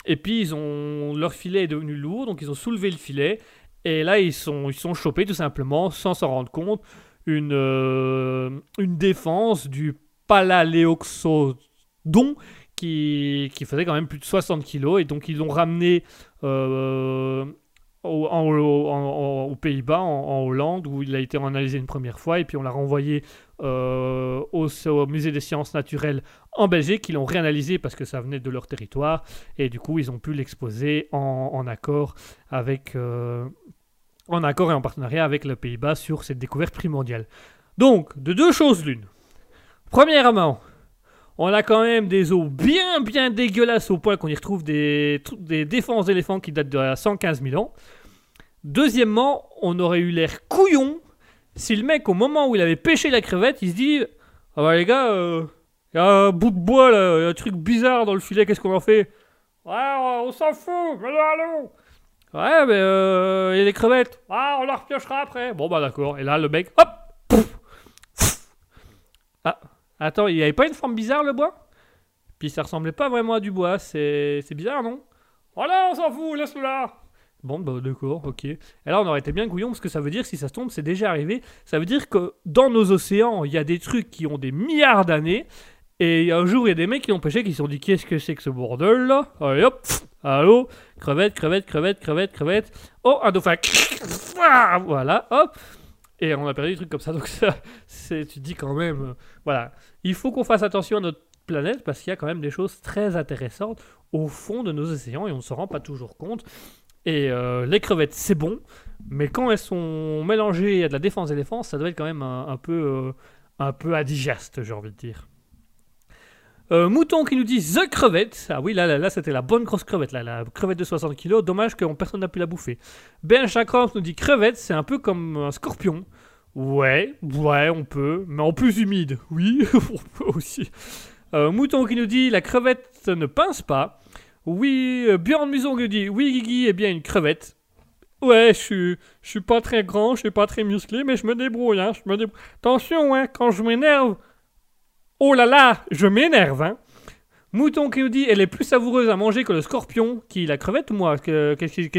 Et puis ils ont leur filet est devenu lourd, donc ils ont soulevé le filet. Et là ils sont ils sont chopés tout simplement sans s'en rendre compte une euh, une défense du Palaléoxodon qui, qui faisait quand même plus de 60 kilos et donc ils l'ont ramené euh, aux Pays-Bas, en, Hollande, où il a été analysé une première fois, et puis on l'a renvoyé euh, au, musée des sciences naturelles en Belgique, ils l'ont réanalysé parce que ça venait de leur territoire, et du coup ils ont pu l'exposer en, en accord avec... euh, en accord et en partenariat avec les Pays-Bas sur cette découverte primordiale. Donc, de deux choses l'une. Premièrement, on a quand même des os bien bien dégueulasses au point qu'on y retrouve des, des défenses d'éléphants qui datent de 115 000 ans. Deuxièmement, on aurait eu l'air couillon si le mec, au moment où il avait pêché la crevette, il se dit Ah bah les gars, il y a un bout de bois là, y a un truc bizarre dans le filet, qu'est-ce qu'on en fait Ouais, on s'en fout, mais allons Ouais, mais euh, il y a des crevettes. Ah, on la repiochera après. Bon bah d'accord. Et là, le mec, hop pouf. Ah, attends, il n'y avait pas une forme bizarre le bois? Puis ça ressemblait pas vraiment à du bois, c'est bizarre, non? Voilà, on s'en fout, laisse-le là Bon, bah d'accord, ok. Et là, on aurait été bien couillon parce que ça veut dire, si ça se tombe, c'est déjà arrivé. Ça veut dire que dans nos océans, il y a des trucs qui ont des milliards d'années Et un jour, il y a des mecs qui l'ont pêché qui se sont dit Qu'est-ce que c'est que ce bordel là? Allez hop, allô, crevette, crevette, crevette, crevette, crevette. Oh, un dauphin. Voilà, hop. Et on a perdu des trucs comme ça. Donc, ça, c'est, tu te dis quand même, euh, voilà, il faut qu'on fasse attention à notre planète parce qu'il y a quand même des choses très intéressantes au fond de nos océans et on ne se rend pas toujours compte. Et euh, les crevettes, c'est bon, mais quand elles sont mélangées à de la défense défense, ça doit être quand même un, un peu, euh, un peu indigeste, j'ai envie de dire. Euh, Mouton qui nous dit The crevette. Ah oui, là, là, là c'était la bonne grosse crevette, la crevette de 60 kg. Dommage que personne n'a pu la bouffer. Ben Chakram nous dit crevette, c'est un peu comme un scorpion. Ouais, ouais, on peut, mais en plus humide. Oui, on peut aussi. Euh, Mouton qui nous dit la crevette ne pince pas. Oui, euh, Björn Muson qui nous dit oui, Guigui est bien une crevette. Ouais, je suis, suis pas très grand, je suis pas très musclé, mais je me débrouille, hein, débrouille. Attention, hein, quand je m'énerve, oh là là, je m'énerve, hein. Mouton qui nous dit elle est plus savoureuse à manger que le scorpion. Qui la crevette ou moi? Que- Qu'est-ce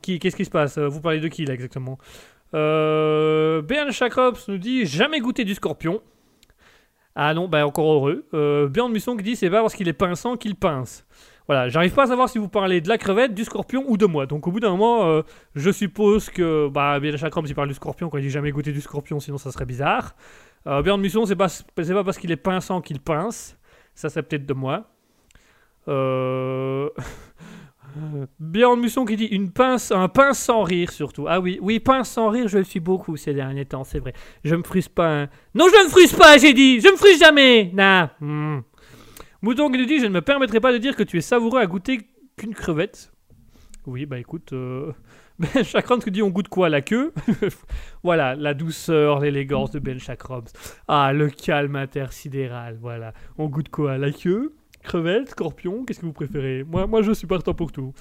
qui, qui, se passe? Vous parlez de qui là exactement? Euh, Bern nous dit jamais goûté du scorpion. Ah non, bah encore heureux. Euh, Musson qui dit c'est pas parce qu'il est pinçant qu'il pince. Voilà, j'arrive pas à savoir si vous parlez de la crevette, du scorpion ou de moi. Donc au bout d'un moment, euh, je suppose que bah Chakrops il parle du scorpion quand il dit jamais goûté du scorpion, sinon ça serait bizarre. Euh, Björn Musson c'est pas pas parce qu'il est pinçant qu'il pince. Ça c'est peut-être de moi. Euh... Björn Musson qui dit une pince, un pince sans rire surtout. Ah oui, oui, pince sans rire, je le suis beaucoup ces derniers temps, c'est vrai. Je me fruse pas. Non, je ne fruse pas, j'ai dit. Je me fruse jamais. Nah. Hmm. Mouton qui nous dit je ne me permettrai pas de dire que tu es savoureux à goûter qu'une crevette. Oui, bah écoute, euh... Ben Chakram qui dit on goûte quoi la queue? Voilà, la douceur, l'élégance de Ben Chakram. Ah, le calme intersidéral, voilà. On goûte quoi? La queue? Crevette, scorpion, qu'est-ce que vous préférez? Moi, moi, je suis partant pour tout.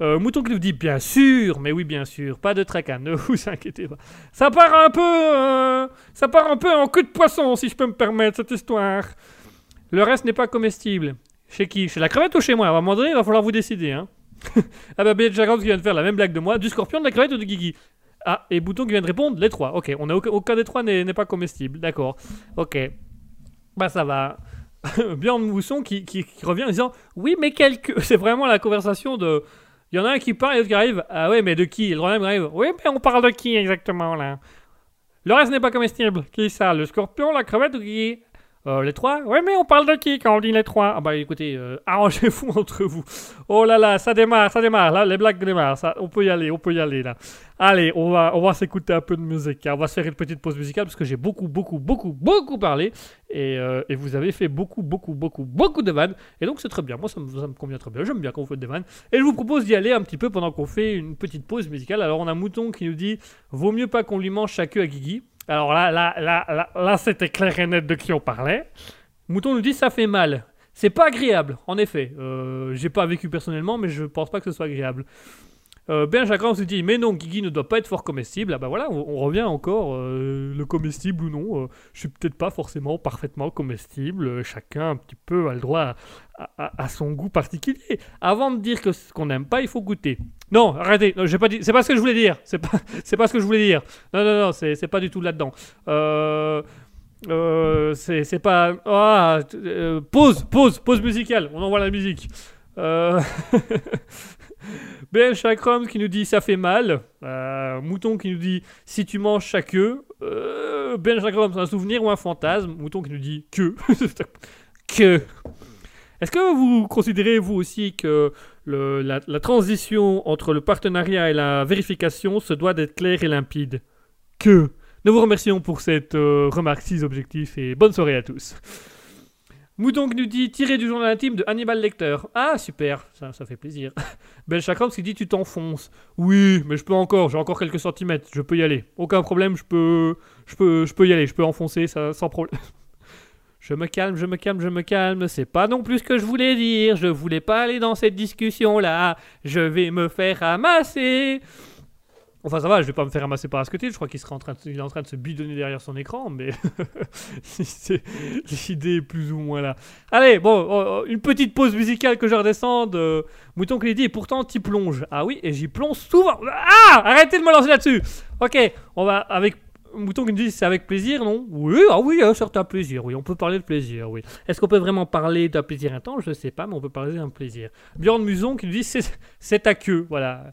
Euh, Mouton qui nous dit bien sûr, mais oui, bien sûr, pas de tracas, ne vous inquiétez pas. Ça part un peu, euh, ça part un peu en queue de poisson, si je peux me permettre cette histoire. Le reste n'est pas comestible. Chez qui? Chez la crevette ou chez moi? À un moment donné, il va falloir vous décider. Hein. ah bah, Jacob qui vient de faire la même blague de moi. Du scorpion, de la crevette ou de Guigui? Ah, et Bouton qui vient de répondre les trois. Ok, on a aucun, des trois n'est pas comestible. D'accord. Ok. Bah ça va. Björn Mousson qui, qui, revient en disant Oui, mais quelques. C'est vraiment la conversation de. Il y en a un qui parle et l'autre qui arrive. Ah ouais, mais de qui? Le troisième arrive. Oui, mais on parle de qui exactement là? Le reste n'est pas comestible. Qui ça? Le scorpion, la crevette ou qui Euh, Les trois Oui, mais on parle de qui quand on dit les trois? Ah bah écoutez, euh, arrangez-vous entre vous. Oh là là, ça démarre, ça démarre. Là, les blagues démarrent. Ça, on peut y aller, on peut y aller là. Allez, on va, on va s'écouter un peu de musique. hein. On va se faire une petite pause musicale parce que j'ai beaucoup, beaucoup, beaucoup, beaucoup parlé. Et, euh, et vous avez fait beaucoup, beaucoup, beaucoup, beaucoup de vannes. Et donc c'est très bien. Moi, ça me, ça me convient très bien. J'aime bien quand vous faites des vannes. Et je vous propose d'y aller un petit peu pendant qu'on fait une petite pause musicale. Alors on a Mouton qui nous dit Vaut mieux pas qu'on lui mange sa queue à Guigui. Alors là, là, là, là, c'était clair et net de qui on parlait. Mouton nous dit Ça fait mal. C'est pas agréable, en effet. Euh, J'ai pas vécu personnellement, mais je pense pas que ce soit agréable. Euh, ben Chagrin se dit mais non Guigui ne doit pas être fort comestible. Ah bah voilà on, revient encore euh, le comestible ou non euh, je suis peut-être pas forcément parfaitement comestible. Euh, chacun un petit peu a le droit à, son goût particulier. Avant de dire que ce qu'on n'aime pas il faut goûter. Non arrêtez. Non, j'ai pas dit c'est pas ce que je voulais dire. C'est pas c'est pas ce que je voulais dire. Non non non c'est pas du tout là dedans euh, euh, c'est pas ah pause pause pause musicale. On envoie la musique. Ben Chakram qui nous dit ça fait mal. Euh, Mouton qui nous dit si tu manges sa queue. Euh, ben Chakram c'est un souvenir ou un fantasme? Mouton qui nous dit que. que. Est-ce que vous considérez vous aussi que la, transition entre le partenariat et la vérification se doit d'être claire et limpide? Que. Nous vous remercions pour cette euh, remarque si objectif et bonne soirée à tous. Mouton nous dit tiré du journal intime de Hannibal Lecter. Ah super, ça, fait plaisir. Ben Chakram qui dit tu t'enfonces. Oui, mais je peux encore, j'ai encore quelques centimètres, je peux y aller. Aucun problème, je peux, je y aller, je peux enfoncer ça sans problème. Je me calme, je me calme, je me calme. C'est pas non plus ce que je voulais dire. Je voulais pas aller dans cette discussion là. Je vais me faire ramasser. Enfin ça va, je vais pas me faire ramasser par Asketil, je crois qu'il en train il est en train de se bidonner derrière son écran, mais l'idée est plus ou moins là. Allez, bon, oh, oh, une petite pause musicale que je redescende. euh, Mouton qui dit, et pourtant t'y plonges. Ah oui, et j'y plonge souvent. Ah Arrêtez de me lancer là-dessus. Ok, on va avec Mouton qui nous dit c'est avec plaisir, non? Oui, ah oui, un certain plaisir, oui, on peut parler de plaisir, oui. Est-ce qu'on peut vraiment parler d'un plaisir intense? Je sais pas, mais on peut parler d'un plaisir. Bjorn Muson qui nous dit c'est à queue, voilà.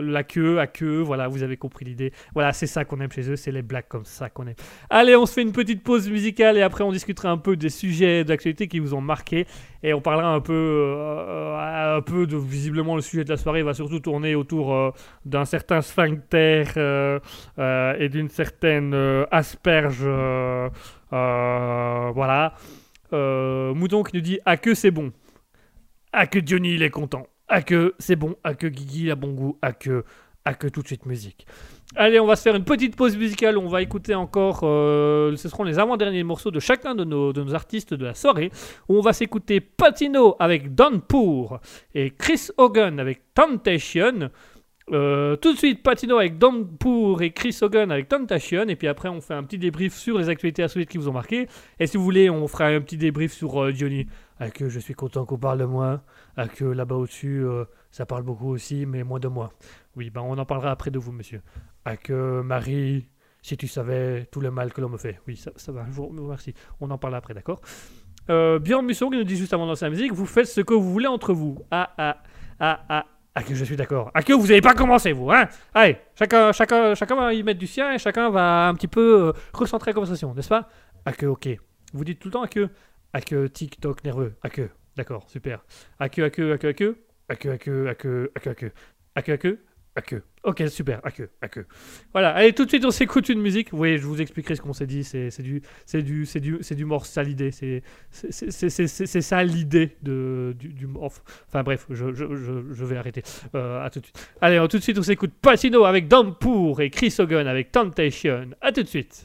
La queue, à queue, voilà, vous avez compris l'idée. Voilà, c'est ça qu'on aime chez eux, c'est les blagues comme ça qu'on aime. Allez, on se fait une petite pause musicale et après on discutera un peu des sujets d'actualité qui vous ont marqué et on parlera un peu, euh, un peu de visiblement le sujet de la soirée va surtout tourner autour euh, d'un certain sphincter euh, et d'une certaine asperge, voilà. Mouton qui nous dit à que c'est bon, à que Johnny il est content, à que c'est bon, à que Guigui a bon goût, à que, à que tout de suite musique. Allez, on va se faire une petite pause musicale. On va écouter encore. euh, ce seront les avant-derniers morceaux de chacun de nos, de nos artistes de la soirée. Où on va s'écouter Patino avec Don Pour et Chris Hogan avec Temptation. Euh, tout de suite, Patino avec Don Pour et Chris Hogan avec Temptation. Et puis après, on fait un petit débrief sur les actualités insolites qui vous ont marqué. Et si vous voulez, on fera un petit débrief sur euh, Johnny. À que je suis content qu'on parle de moi. À que là-bas au-dessus, euh, ça parle beaucoup aussi, mais moins de moi. Oui, ben on en parlera après de vous, monsieur. À que Marie, si tu savais tout le mal que l'on me fait. Oui, ça, va, je vous remercie. On en parle après, d'accord? Euh, Björn Musson qui nous dit juste avant de lancer la musique, vous faites ce que vous voulez entre vous. Ah, ah, ah, ah. Que je suis d'accord. Ah que vous n'avez pas commencé vous, hein? Allez, chacun, chacun, chacun va y mettre du sien et chacun va un petit peu euh, recentrer la conversation, n'est-ce pas? Ah que, ok. Vous dites tout le temps que, à que TikTok nerveux. À que, d'accord, super. À que, à que, à que, à que, à que, à que, à que, à que, à que, à que. Ok, super, à que, à que. Voilà, allez, tout de suite on s'écoute une musique. Oui, je vous expliquerai ce qu'on s'est dit. C'est du, c'est du, c'est du, c'est du morse, ça l'idée. C'est, c'est- ça l'idée de du, du. Enfin bref, je, je, je, vais arrêter. Euh, à tout de suite. Allez, tout de suite on s'écoute Patino avec Dampour et Chris Hogan avec Temptation. À tout de suite.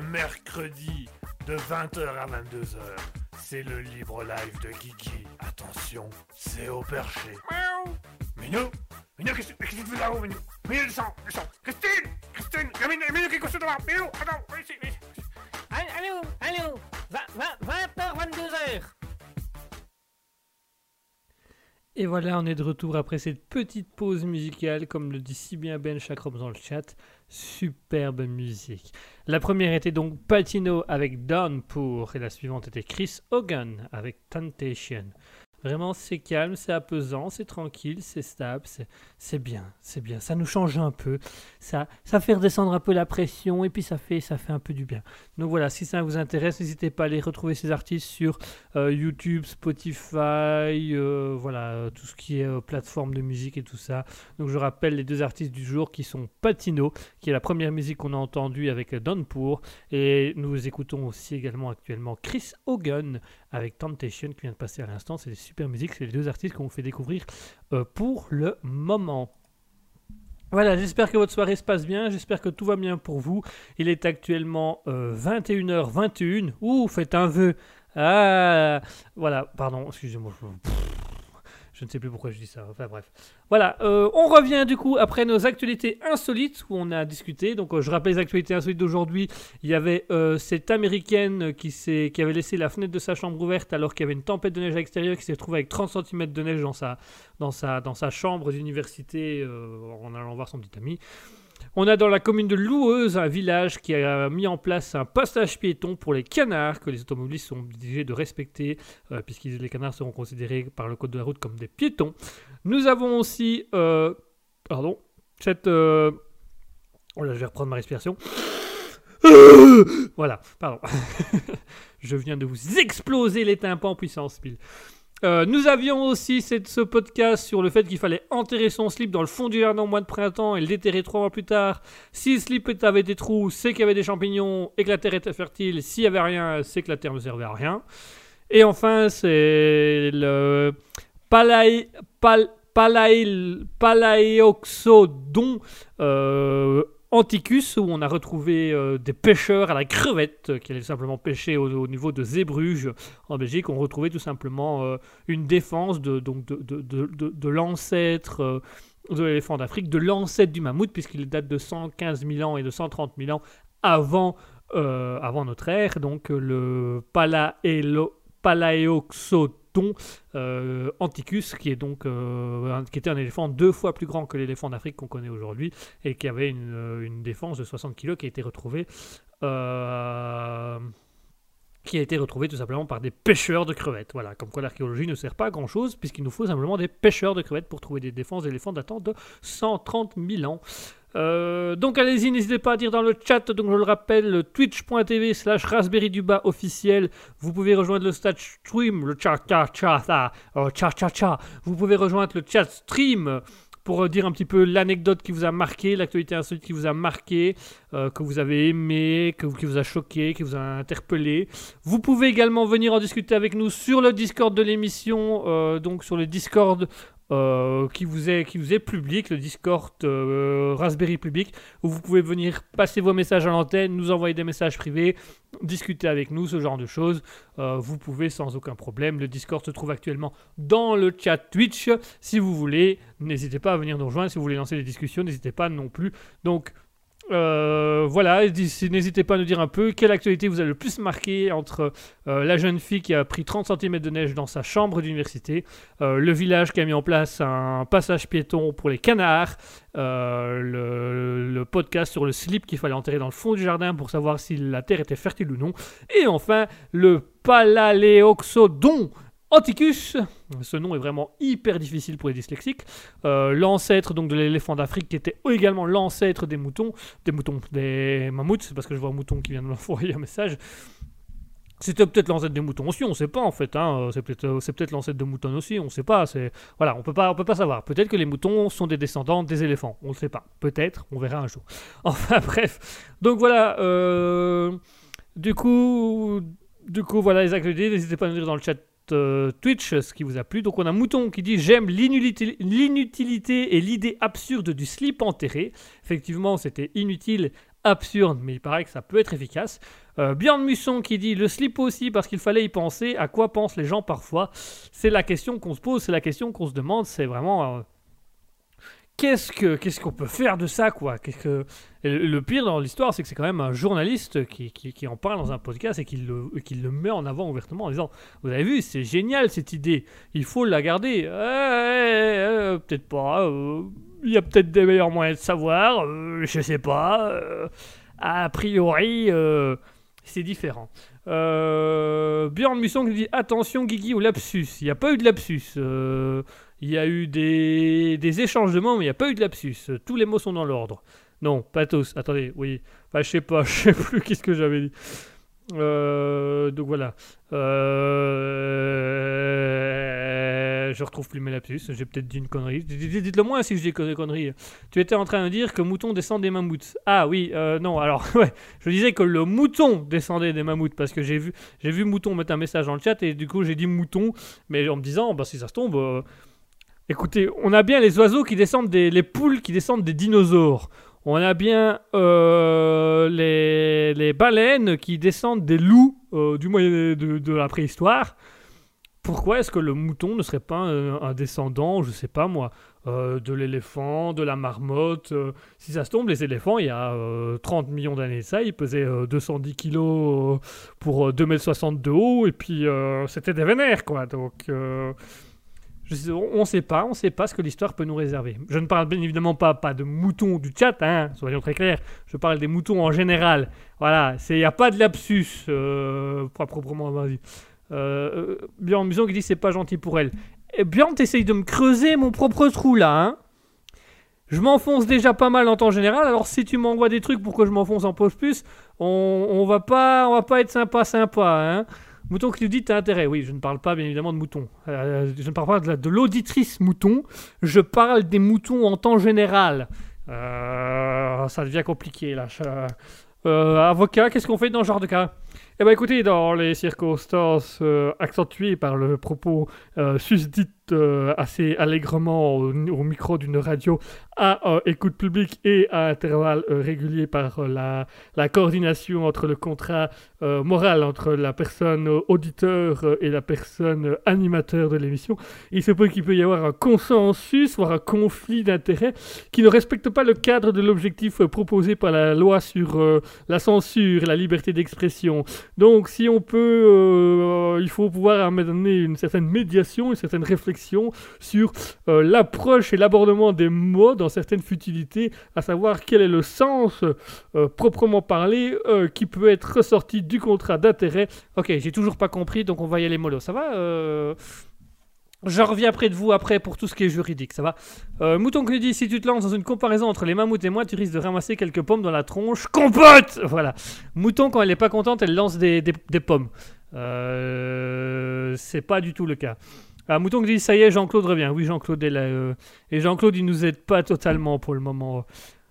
Mercredi de 20h à 22h, c'est le libre live de Kiki. Attention, c'est au perché. Minou Minou, qu'est-ce que qu'est-ce que tu fais là-haut, Minou? Et voilà, on est de retour après cette petite pause musicale, comme le dit si bien Ben Chakrom dans le chat. Superbe musique. La première était donc Patino avec Downpour et la suivante était Chris Hogan avec Temptation. Vraiment, c'est calme, c'est apaisant, c'est tranquille, c'est stable, c'est- bien, c'est bien. Ça nous change un peu, ça, ça fait redescendre un peu la pression et puis ça fait, ça fait un peu du bien. Donc voilà, si ça vous intéresse, n'hésitez pas à aller retrouver ces artistes sur euh, YouTube, Spotify, euh, voilà, euh, tout ce qui est plateforme de musique et tout ça. Donc je rappelle les deux artistes du jour qui sont Patino, qui est la première musique qu'on a entendue avec euh, Downpour, et nous écoutons aussi également actuellement Chris Hogan avec Temptation qui vient de passer à l'instant. C'est des super musiques, c'est les deux artistes qu'on vous fait découvrir euh, pour le moment. Voilà, j'espère que votre soirée se passe bien, j'espère que tout va bien pour vous. Il est actuellement euh, 21h21. Ouh, faites un vœu. Ah, voilà, pardon, excusez-moi. Je... ne sais plus pourquoi je dis ça. Enfin bref. Voilà, euh, on revient du coup après nos actualités insolites où on a discuté. Donc euh, je rappelle les actualités insolites d'aujourd'hui. Il y avait euh, cette américaine qui, qui avait laissé la fenêtre de sa chambre ouverte alors qu'il y avait une tempête de neige à l'extérieur qui s'est retrouvée avec 30 cm de neige dans sa, dans sa, dans sa chambre d'université en allant voir son petit ami. On a dans la commune de Loueuse un village qui a mis en place un passage piéton pour les canards que les automobilistes sont obligés de respecter euh, puisque les canards seront considérés par le code de la route comme des piétons. Nous avons aussi, euh, pardon, cette, euh, oh là, je vais reprendre ma respiration. voilà, pardon. je viens de vous exploser les tympans puissance pile. Euh, nous avions aussi cette- ce podcast sur le fait qu'il fallait enterrer son slip dans le fond du jardin au mois de printemps et le déterrer trois mois plus tard. Si le slip avait des trous, c'est qu'il y avait des champignons et que la terre était fertile. S'il y avait rien, c'est que la terre ne servait à rien. Et enfin, c'est le palai, pal, anticus, où on a retrouvé euh, des pêcheurs à la crevette euh, qui allaient simplement pêcher au, au niveau de Zébruges en Belgique. On retrouvait tout simplement euh, une défense de, de, de, de, de- l'ancêtre de l'éléphant d'Afrique, de l'ancêtre du mammouth, puisqu'il date de 115 000 ans et de 130 000 ans avant, notre ère. Donc le Palaelo- Euh, anticus, euh, qui était un éléphant deux fois plus grand que l'éléphant d'Afrique qu'on connaît aujourd'hui, et qui avait une, euh, défense de 60 kg qui a été retrouvée. qui a été retrouvé tout simplement par des pêcheurs de crevettes. Voilà, comme quoi l'archéologie ne sert pas à grand chose, puisqu'il nous faut simplement des pêcheurs de crevettes pour trouver des défenses d'éléphants datant de 130 000 ans. Euh, donc allez-y, n'hésitez pas à dire dans le chat, donc je le rappelle, twitch.tv slash raspberry du bas officiel. Vous pouvez rejoindre le chat stream, le chat chat chat, chat chat chat. Vous pouvez rejoindre le chat stream pour euh, dire un petit peu l'anecdote qui vous a marqué, l'actualité insolite qui vous a marqué, euh, que vous avez aimé, que, qui vous a choqué, qui vous a interpellé. Vous pouvez également venir en discuter avec nous sur le Discord de l'émission, donc sur le Discord euh, qui, vous est, qui vous est public, le Discord euh, Raspberry public, où vous pouvez venir passer vos messages à l'antenne, nous envoyer des messages privés, discuter avec nous, ce genre de choses. Euh, vous pouvez sans aucun problème. Le Discord se trouve actuellement dans le chat Twitch. Si vous voulez, n'hésitez pas à venir nous rejoindre. Si vous voulez lancer des discussions, n'hésitez pas non plus. Donc, euh, voilà, n'hésitez pas à nous dire un peu quelle actualité vous a le plus marqué entre euh, la jeune fille qui a pris 30 cm de neige dans sa chambre d'université, euh, le village qui a mis en place un passage piéton pour les canards, le, le podcast sur le slip qu'il fallait enterrer dans le fond du jardin pour savoir si la terre était fertile ou non, et enfin le Palaléoxodon Anticus, ce nom est vraiment hyper difficile pour les dyslexiques, euh, l'ancêtre donc de l'éléphant d'Afrique qui était également l'ancêtre des moutons, des moutons, des mammouths, c'est parce que je vois un mouton qui vient de m'envoyer un message. C'était peut-être l'ancêtre des moutons aussi, on sait pas en fait. Hein. C'est peut-être l'ancêtre de moutons aussi, on sait pas. Voilà, on peut pas on peut pas savoir. Peut-être que les moutons sont des descendants des éléphants, on ne sait pas. Peut-être, on verra un jour. Enfin bref. Donc voilà. euh, du coup, du coup voilà les actes N'hésitez pas à nous dire dans le chat euh, Twitch ce qui vous a plu. Donc on a Mouton qui dit j'aime l'inutilité et l'idée absurde du slip enterré. Effectivement, c'était inutile, absurde, mais il paraît que ça peut être efficace. Euh, Björn Musson qui dit le slip aussi parce qu'il fallait y penser. À quoi pensent les gens parfois? C'est la question qu'on se pose, c'est la question qu'on se demande. C'est vraiment euh, qu'est-ce que qu'est-ce qu'on peut faire de ça quoi? Qu'est-ce que le, pire dans l'histoire, c'est que c'est quand même un journaliste qui, qui- en parle dans un podcast et qui le, qui le met en avant ouvertement en disant Vous avez vu, c'est génial cette idée, il faut la garder. Euh, euh, euh, peut-être pas, euh, il y a peut-être des meilleurs moyens de savoir, euh, je sais pas. euh, a priori, c'est différent. Björn Musson qui dit Attention, Guigui, au lapsus. Il n'y a pas eu de lapsus. Euh, il y a eu des, des échanges de mots, mais il n'y a pas eu de lapsus. Tous les mots sont dans l'ordre. Non, pas tous. Attendez, oui. Enfin, je sais pas, je sais plus qu'est-ce que j'avais dit. Euh, donc voilà. Euh, je retrouve plus mes lapsus. J'ai peut-être dit une connerie. Dites-le moi si je dis des conneries. Tu étais en train de dire que mouton descend des mammouths. Ah oui, euh, non. Alors je disais que le mouton descendait des mammouths parce que j'ai vu, j'ai vu mouton mettre un message dans le chat et du coup j'ai dit mouton, mais en me disant, bah si ça se tombe. Euh, Écoutez, on a bien les oiseaux qui descendent des, les poules qui descendent des dinosaures. On a bien euh, les, baleines qui descendent des loups euh, du moyen de, la préhistoire. Pourquoi est-ce que le mouton ne serait pas un, un descendant, je sais pas moi, euh, de l'éléphant, de la marmotte euh, Si ça se tombe, les éléphants, il y a euh, 30 millions d'années ça, ils pesaient euh, 210 kilos euh, pour euh, 2m60 de haut, et puis euh, c'était des vénères, quoi. Donc, euh, on ne sait pas, on sait pas ce que l'histoire peut nous réserver. Je ne parle bien évidemment pas, pas de moutons du chat, hein, soyons très clairs. Je parle des moutons en général. Voilà, il n'y a pas de lapsus, euh, pas proprement dit. Euh, euh, Muson qui dit c'est pas gentil pour elle. Et Björn, t'essayes de me creuser mon propre trou là, hein Je m'enfonce déjà pas mal en temps général, alors si tu m'envoies des trucs pour que je m'enfonce en poche plus, on, on va pas on va pas être sympa sympa, hein Mouton qui nous dit t'as intérêt. Oui, je ne parle pas bien évidemment de moutons. Euh, je ne parle pas de, la- de l'auditrice mouton. Je parle des moutons en temps général. Euh, ça devient compliqué là. Euh, avocat, qu'est-ce qu'on fait dans ce genre de cas? Eh bien écoutez, dans les circonstances euh, accentuées par le propos susdit euh, assez allègrement au, micro d'une radio à euh, écoute publique et à intervalles euh, réguliers par euh, la, la coordination entre le contrat moral entre la personne auditeur et la personne animateur de l'émission, il se peut qu'il peut y avoir un consensus, voire un conflit d'intérêts qui ne respecte pas le cadre de l'objectif proposé par la loi sur la censure et la liberté d'expression. Donc si on peut, il faut pouvoir amener une certaine médiation, une certaine réflexion sur euh, l'approche et l'abordement des mots dans certaines futilités, à savoir quel est le sens euh, proprement parlé euh, qui peut être ressorti du contrat d'intérêt. Ok, j'ai toujours pas compris, donc on va y aller mollo. Ça va Je reviens près de vous après pour tout ce qui est juridique, ça va euh, Mouton que dit si tu te lances dans une comparaison entre les mammouths et moi, tu risques de ramasser quelques pommes dans la tronche. Compote Voilà. Mouton, quand elle est pas contente, elle lance des, pommes. C'est pas du tout le cas. Ah, Mouton qui dit ça y est, Jean-Claude revient. Oui, Jean-Claude est là. euh, et Jean-Claude, il nous aide pas totalement pour le moment.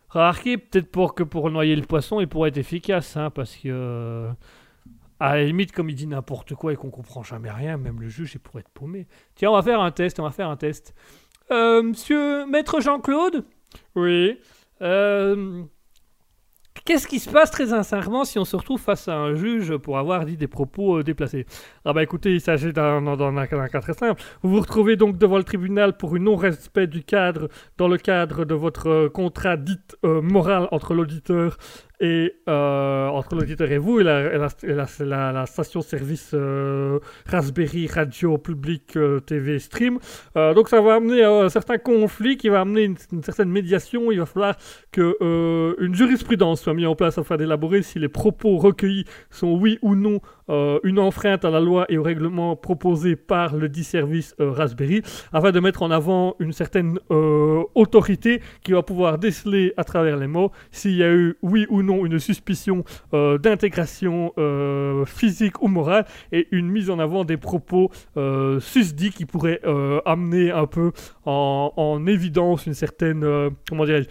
Remarquez, peut-être pour que pour noyer le poisson, il pourrait être efficace, hein, parce que. euh, à la limite, comme il dit n'importe quoi et qu'on comprend jamais rien, même le juge, il pourrait être paumé. Tiens, on va faire un test, on va faire un test. Euh, monsieur Maître Jean-Claude? Oui. Euh, Qu'est-ce qui se passe très sincèrement si on se retrouve face à un juge pour avoir dit des propos euh, déplacés? Ah bah écoutez, il s'agit d'un cas très simple. Vous vous retrouvez donc devant le tribunal pour un non-respect du cadre dans le cadre de votre euh, contrat dit euh, moral entre l'auditeur et euh, entre l'auditeur et vous et la, station-service euh, Raspberry Radio Public euh, TV Stream. Donc ça va amener un certain conflit qui va amener une, certaine médiation. Il va falloir que euh, une jurisprudence soit mise en place afin d'élaborer si les propos recueillis sont oui ou non euh, une enfreinte à la loi et au règlement proposé par le dit service euh, Raspberry, afin de mettre en avant une certaine euh, autorité qui va pouvoir déceler à travers les mots s'il y a eu, oui ou non, une suspicion d'intégration physique ou morale et une mise en avant des propos susdits qui pourraient amener un peu en, en évidence une certaine, comment dirais-je,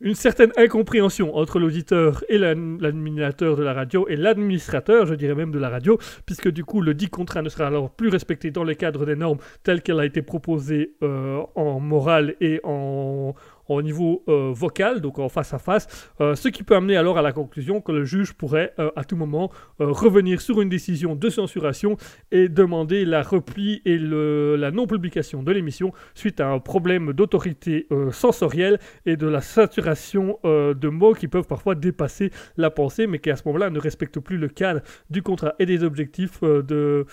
une certaine incompréhension entre l'auditeur et l'administrateur de la radio et l'administrateur, je dirais même de la radio, puisque du coup le dit contrat ne sera alors plus respecté dans le cadre des normes telles qu'elle a été proposée euh, en morale et en, au niveau euh, vocal, donc en face à face, euh, ce qui peut amener alors à la conclusion que le juge pourrait euh, à tout moment revenir sur une décision de censuration et demander la repli et la non-publication de l'émission suite à un problème d'autorité sensorielle et de la saturation de mots qui peuvent parfois dépasser la pensée, mais qui à ce moment-là ne respectent plus le cadre du contrat et des objectifs de,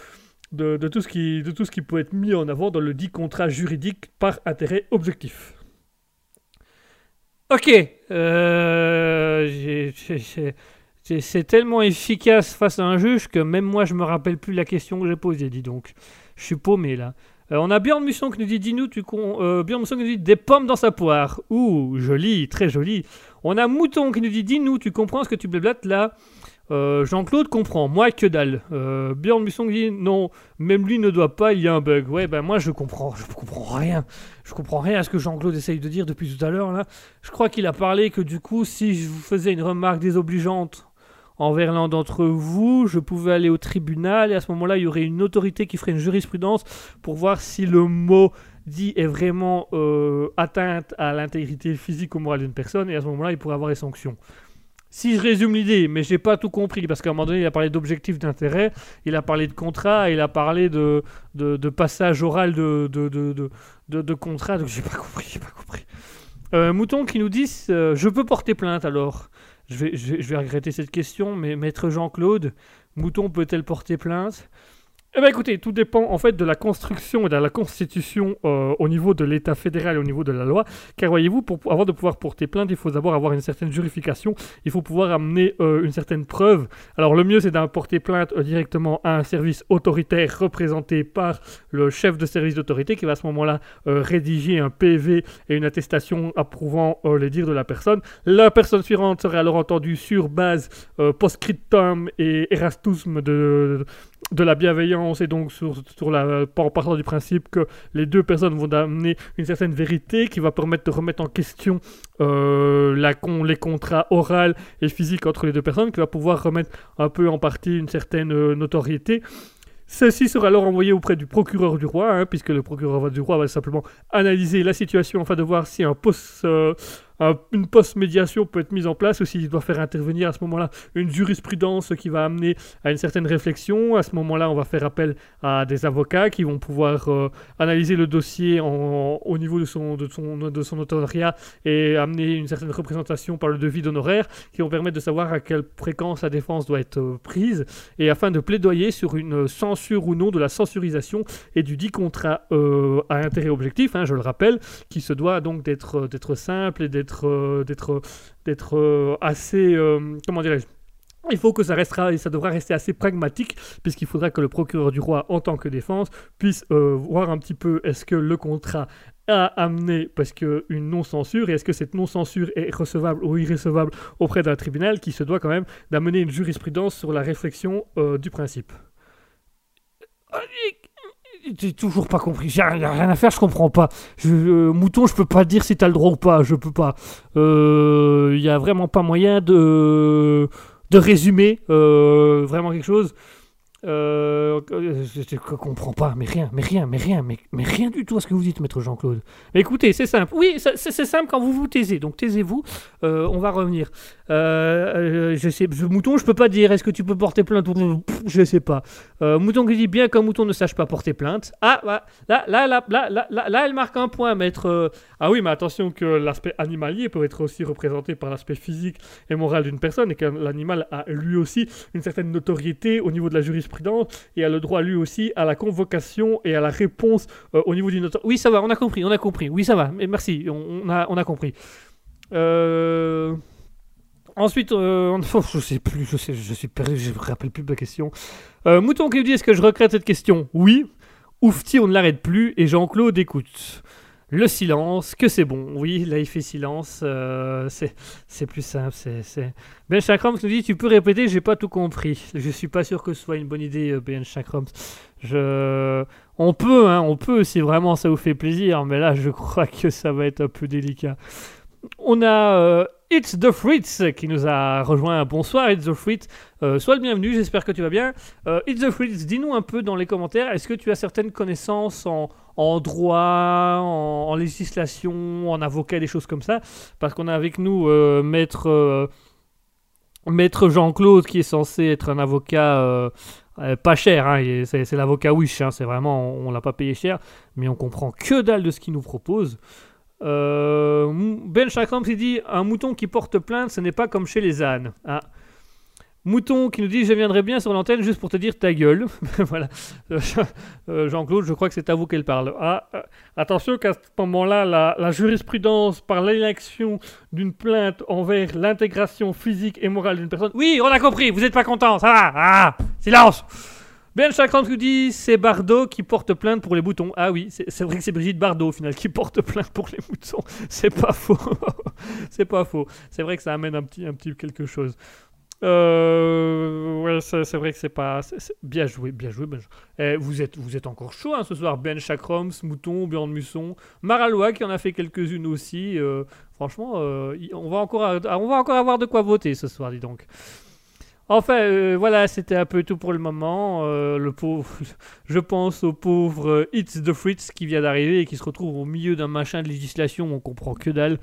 de tout ce qui, de tout ce qui peut être mis en avant dans le dit contrat juridique par intérêt objectif. Ok, euh, c'est tellement efficace face à un juge que même moi je me rappelle plus la question que j'ai posée, dis donc. Je suis paumé là. Euh, on a Björn Musson qui nous dit Dis-nous, tu con. Euh, Björn Musson qui nous dit Des pommes dans sa poire. Ouh, joli, très joli. On a Mouton qui nous dit Dis-nous, tu comprends ce que tu blablates là? Euh, Jean-Claude comprend, moi que dalle. Euh, Björn dit Non, même lui ne doit pas, il y a un bug. Ouais, ben moi je comprends, je comprends rien. Je comprends rien à ce que Jean-Claude essaye de dire depuis tout à l'heure là. Je crois qu'il a parlé que du coup, si je vous faisais une remarque désobligeante envers l'un d'entre vous, je pouvais aller au tribunal et à ce moment-là, il y aurait une autorité qui ferait une jurisprudence pour voir si le mot dit est vraiment euh, atteinte à l'intégrité physique ou morale d'une personne et à ce moment-là, il pourrait avoir des sanctions. Si je résume l'idée, mais j'ai pas tout compris parce qu'à un moment donné, il a parlé d'objectifs d'intérêt, il a parlé de contrat, il a parlé de, de, passage oral de, de, de, de, contrat, donc j'ai pas compris, j'ai pas compris. Euh, Mouton qui nous dit euh, Je peux porter plainte alors? Je je vais regretter cette question, mais maître Jean-Claude, Mouton peut-elle porter plainte? Eh bien écoutez, tout dépend en fait de la construction et de la constitution euh, au niveau de l'État fédéral et au niveau de la loi. Car voyez-vous, pour, avant de pouvoir porter plainte, il faut d'abord avoir une certaine jurification, il faut pouvoir amener euh, une certaine preuve. Alors le mieux c'est d'apporter plainte euh, directement à un service autoritaire représenté par le chef de service d'autorité qui va à ce moment-là rédiger un PV et une attestation approuvant les dires de la personne. La personne suivante serait alors entendue sur base post-scriptum et erastusme de, de la bienveillance et donc sur, la, en partant du principe que les deux personnes vont amener une certaine vérité qui va permettre de remettre en question euh, les contrats oraux et physiques entre les deux personnes, qui va pouvoir remettre un peu en partie une certaine euh, notoriété. Ceci sera alors envoyé auprès du procureur du roi, hein, puisque le procureur du roi va simplement analyser la situation afin de voir si un post, euh, un- une post-médiation peut être mise en place ou s'il doit faire intervenir à ce moment-là une jurisprudence qui va amener à une certaine réflexion. À ce moment-là, on va faire appel à des avocats qui vont pouvoir euh, analyser le dossier au niveau de son, de, son, de son notariat et amener une certaine représentation par le devis d'honoraires qui vont permettre de savoir à quelle fréquence la défense doit être euh, prise et afin de plaidoyer sur une censure ou non de la censurisation et du dit contrat euh, à intérêt objectif, hein, je le rappelle, qui se doit donc d'être simple et d'être euh, d'être d'être euh, assez euh, comment dirais-je? Il faut que ça restera et ça devra rester assez pragmatique puisqu'il faudra que le procureur du roi en tant que défense puisse voir un petit peu est-ce que le contrat a amené parce que une non-censure et est-ce que cette non-censure est recevable ou irrécevable auprès d'un tribunal qui se doit quand même d'amener une jurisprudence sur la réflexion du principe? J'ai toujours pas compris. J'ai rien, à faire, je comprends pas. Euh, mouton, je peux pas dire si t'as le droit ou pas. Je peux pas. Il y a vraiment pas moyen de de résumer euh, vraiment quelque chose. Euh, je, je comprends pas, mais rien, mais rien, mais rien, mais, mais rien du tout à ce que vous dites, maître Jean-Claude. Écoutez, c'est simple. Oui, c'est simple quand vous vous taisez. Donc taisez-vous. Euh, on va revenir. Euh, euh, je sais, mouton, je peux pas dire. Est-ce que tu peux porter plainte Pff, Je sais pas. Mouton qui dit bien qu'un mouton ne sache pas porter plainte. Ah, bah, là, là, là, là, là, là, elle marque un point, maître. Ah oui, mais attention que l'aspect animalier peut être aussi représenté par l'aspect physique et moral d'une personne et que l'animal a lui aussi une certaine notoriété au niveau de la jurisprudence et a le droit lui aussi à la convocation et à la réponse euh, au niveau du notaire. Oui, ça va, on a compris, on a compris. Oui, ça va. Mais merci, on, a, on a compris. Euh, Ensuite, euh, je sais plus, je, sais, je suis perdu, je me rappelle plus de ma question. Euh, Mouton qui nous dit est-ce que je regrette cette question? Oui. Oufti, on ne l'arrête plus et Jean-Claude écoute. Le silence, que c'est bon. Oui, là il fait silence. euh, c'est plus simple. C'est Ben Chakrams nous dit tu peux répéter, j'ai pas tout compris. Je suis pas sûr que ce soit une bonne idée, euh, Ben Chakrams. Je, on peut, hein, on peut si vraiment ça vous fait plaisir, mais là je crois que ça va être un peu délicat. On a euh, It's the Fritz qui nous a rejoint. Bonsoir It's the Fritz. Euh, sois le bienvenu, j'espère que tu vas bien. It's the Fritz, dis-nous un peu dans les commentaires, est-ce que tu as certaines connaissances en, en droit, en, législation, en avocat, des choses comme ça Parce qu'on a avec nous euh, maître, euh, maître Jean-Claude qui est censé être un avocat euh, pas cher, hein, c'est l'avocat Wish, hein, c'est vraiment, on, on l'a pas payé cher, mais on comprend que dalle de ce qu'il nous propose. Ben Chakram s'est dit un mouton qui porte plainte, ce n'est pas comme chez les ânes. Ah. Mouton qui nous dit je viendrai bien sur l'antenne juste pour te dire ta gueule. voilà. Euh, euh, Jean-Claude, je crois que c'est à vous qu'elle parle. Ah, euh, attention qu'à ce moment-là, la, jurisprudence par l'élection d'une plainte envers l'intégration physique et morale d'une personne. Oui, on a compris, vous n'êtes pas content, ça va. Ah, silence. Ben Chakram nous dit c'est Bardot qui porte plainte pour les moutons. Ah oui, c'est c'est vrai que c'est Brigitte Bardot au final qui porte plainte pour les moutons. C'est pas faux. c'est pas faux. C'est vrai que ça amène un petit, un petit quelque chose. Euh, ouais, c'est vrai que c'est pas. Bien joué, bien joué. Eh, vous, êtes, vous êtes encore chaud hein, ce soir. Ben Chakroms, Mouton, Bjorn Musson, Maralois qui en a fait quelques-unes aussi. euh, franchement, euh, on, va encore, on va encore avoir de quoi voter ce soir, dis donc. Enfin, voilà, c'était un peu tout pour le moment. Le pauvre, je pense au pauvre It's the Fritz qui vient d'arriver et qui se retrouve au milieu d'un machin de législation, on comprend que dalle.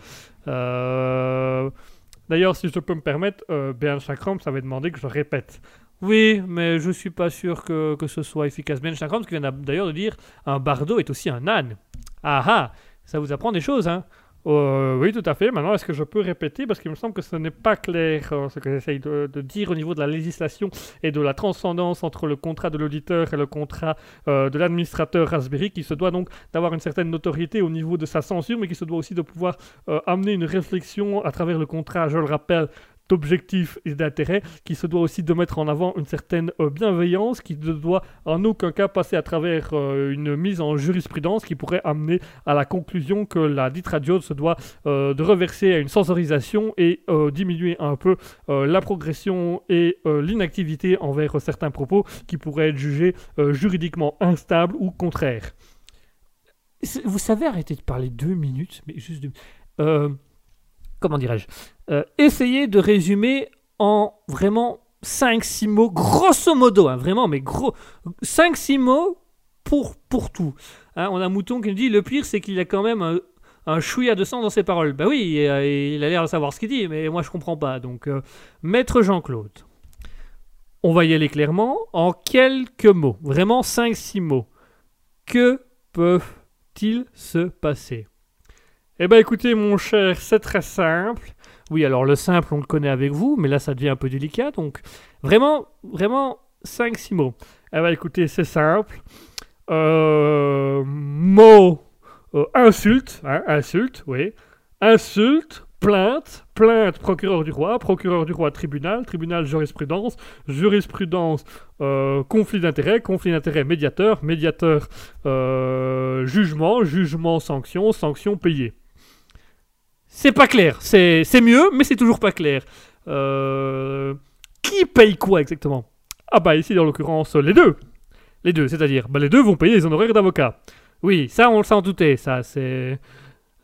D'ailleurs, si je peux me permettre, euh, Béan Chakram, ça avait demandé que je répète. Oui, mais je suis pas sûr que, que ce soit efficace. Ben Chakrams qui vient d'a- d'ailleurs de dire un bardo est aussi un âne. Ah ah, ça vous apprend des choses, hein Euh, oui, tout à fait. Maintenant, est-ce que je peux répéter? Parce qu'il me semble que ce n'est pas clair euh, ce que j'essaye de, de dire au niveau de la législation et de la transcendance entre le contrat de l'auditeur et le contrat euh, de l'administrateur Raspberry, qui se doit donc d'avoir une certaine notoriété au niveau de sa censure, mais qui se doit aussi de pouvoir euh, amener une réflexion à travers le contrat, je le rappelle, d'objectifs et d'intérêts, qui se doit aussi de mettre en avant une certaine euh, bienveillance, qui ne doit en aucun cas passer à travers euh, une mise en jurisprudence qui pourrait amener à la conclusion que la dite radio se doit euh, de reverser à une sensorisation et diminuer un peu la progression et l'inactivité envers certains propos qui pourraient être jugés juridiquement instables ou contraires. Vous savez arrêter de parler deux minutes, mais juste deux. Comment dirais-je Euh, Essayez de résumer en vraiment 5-6 mots, grosso modo, hein, vraiment, mais gros. 5-6 mots pour, pour tout. Hein, on a Mouton qui nous dit le pire, c'est qu'il a quand même un, chouïa de sang dans ses paroles. Bah oui, euh, il a l'air de savoir ce qu'il dit, mais moi je comprends pas. Donc, euh, Maître Jean-Claude, on va y aller clairement en quelques mots, vraiment 5-6 mots. Que peuvent-ils se passer? Eh ben écoutez mon cher, c'est très simple. Oui, alors le simple, on le connaît avec vous, mais là ça devient un peu délicat, donc vraiment, vraiment 5-6 mots. Eh ben écoutez, c'est simple. Euh, mot, euh, insulte, hein, insulte, oui. Insulte, plainte, plainte, procureur du roi, procureur du roi, tribunal, tribunal, jurisprudence, jurisprudence, euh, conflit d'intérêt, conflit d'intérêt, médiateur, médiateur, euh, jugement, jugement, sanction, sanction payée. C'est pas clair, c'est mieux, mais c'est toujours pas clair. Euh, Qui paye quoi exactement? Ah bah ici, en l'occurrence, les deux. Les deux, c'est-à-dire Bah les deux vont payer les honoraires d'avocat. Oui, ça on s'en doutait, ça c'est...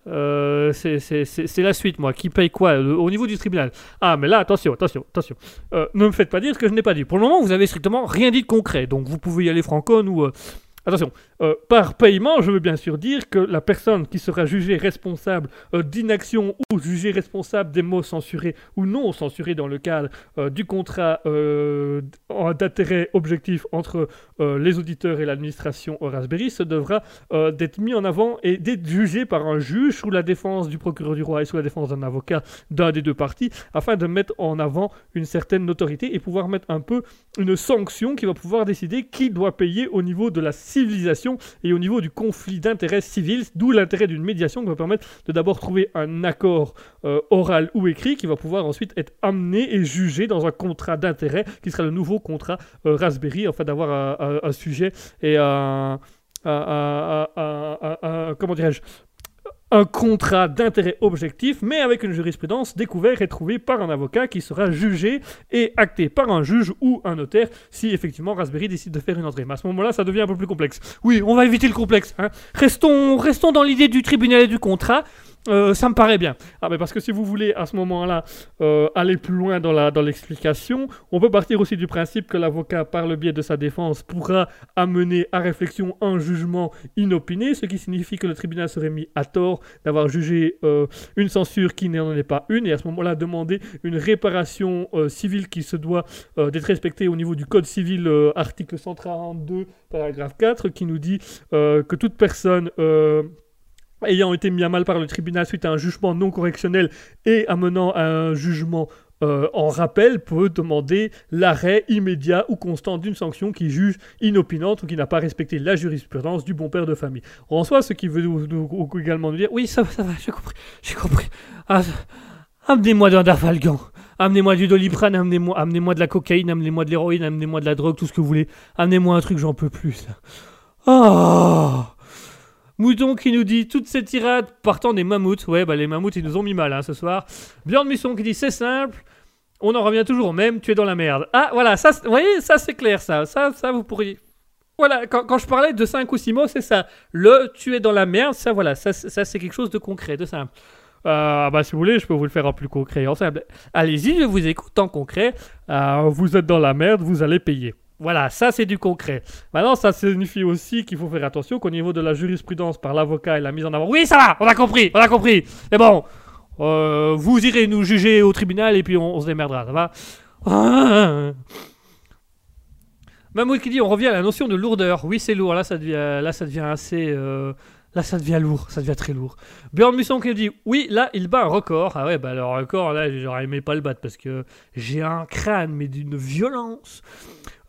Euh, c'est- la suite, moi. Qui paye quoi au niveau du tribunal? Ah, mais là, attention, attention, attention. Euh, ne me faites pas dire ce que je n'ai pas dit. Pour le moment, vous avez strictement rien dit de concret, donc vous pouvez y aller franconne ou... euh, Attention, euh, par paiement, je veux bien sûr dire que la personne qui sera jugée responsable euh, d'inaction ou jugée responsable des mots censurés ou non censurés dans le cadre euh, du contrat d'intérêt objectif entre les auditeurs et l'administration au Raspberry se devra d'être mis en avant et d'être jugé par un juge sous la défense du procureur du roi et sous la défense d'un avocat d'un des deux parties afin de mettre en avant une certaine notoriété et pouvoir mettre un peu une sanction qui va pouvoir décider qui doit payer au niveau de la civilisation et au niveau du conflit d'intérêts civils, d'où l'intérêt d'une médiation qui va permettre de d'abord trouver un accord euh, oral ou écrit qui va pouvoir ensuite être amené et jugé dans un contrat d'intérêt qui sera le nouveau contrat euh, Raspberry, afin d'avoir un, sujet et un- comment dirais-je un contrat d'intérêt objectif, mais avec une jurisprudence découverte et trouvée par un avocat qui sera jugé et acté par un juge ou un notaire si effectivement Raspberry décide de faire une entrée. Mais à ce moment-là, ça devient un peu plus complexe. Oui, on va éviter le complexe. hein. Restons, restons dans l'idée du tribunal et du contrat. Euh, ça me paraît bien. Ah, mais parce que si vous voulez à ce moment-là euh, aller plus loin dans la dans l'explication, on peut partir aussi du principe que l'avocat, par le biais de sa défense, pourra amener à réflexion un jugement inopiné, ce qui signifie que le tribunal serait mis à tort d'avoir jugé euh, une censure qui n'en est pas une, et à ce moment-là demander une réparation civile qui se doit d'être respectée au niveau du Code civil, article 132, paragraphe 4, qui nous dit que toute personne ayant été mis à mal par le tribunal suite à un jugement non correctionnel et amenant à un jugement euh, en rappel peut demander l'arrêt immédiat ou constant d'une sanction qui juge inopinante ou qui n'a pas respecté la jurisprudence du bon père de famille. En soi, ce qui veut également nous dire oui, ça, va, ça va, j'ai compris, j'ai compris. Ah, amenez-moi d'un Dafalgan. Amenez-moi du doliprane, amenez-moi amenez de la cocaïne, amenez-moi de l'héroïne, amenez-moi de la drogue, tout ce que vous voulez. Amenez-moi un truc, j'en peux plus. Oh Mouton qui nous dit toutes ces tirades partant des mammouths. Ouais, bah les mammouths ils nous ont mis mal hein, ce soir. Björn Musson qui dit c'est simple. On en revient toujours même, tu es dans la merde. Ah voilà, ça, vous voyez, ça c'est clair ça. Ça, ça vous pourriez. Voilà, quand, quand je parlais de 5 ou 6 mots, c'est ça. Le tu es dans la merde, ça voilà, ça, ça c'est quelque chose de concret, de simple. Euh, bah si vous voulez, je peux vous le faire en plus concret, en simple. Allez-y, je vous écoute en concret. Euh, vous êtes dans la merde, vous allez payer. Voilà, ça c'est du concret. Maintenant, ça signifie aussi qu'il faut faire attention qu'au niveau de la jurisprudence par l'avocat et la mise en avant. Oui, ça va, on a compris, on a compris. Mais bon, euh, vous irez nous juger au tribunal et puis on, se démerdera, ça va Ah. Mamoud qui dit on revient à la notion de lourdeur. Oui, c'est lourd. Là, ça devient, là, ça devient assez. euh, Là, ça devient lourd, ça devient très lourd. Björn Musson qui dit oui, là, il bat un record. Ah ouais, bah le record, là, j'aurais aimé pas le battre parce que j'ai un crâne, mais d'une violence.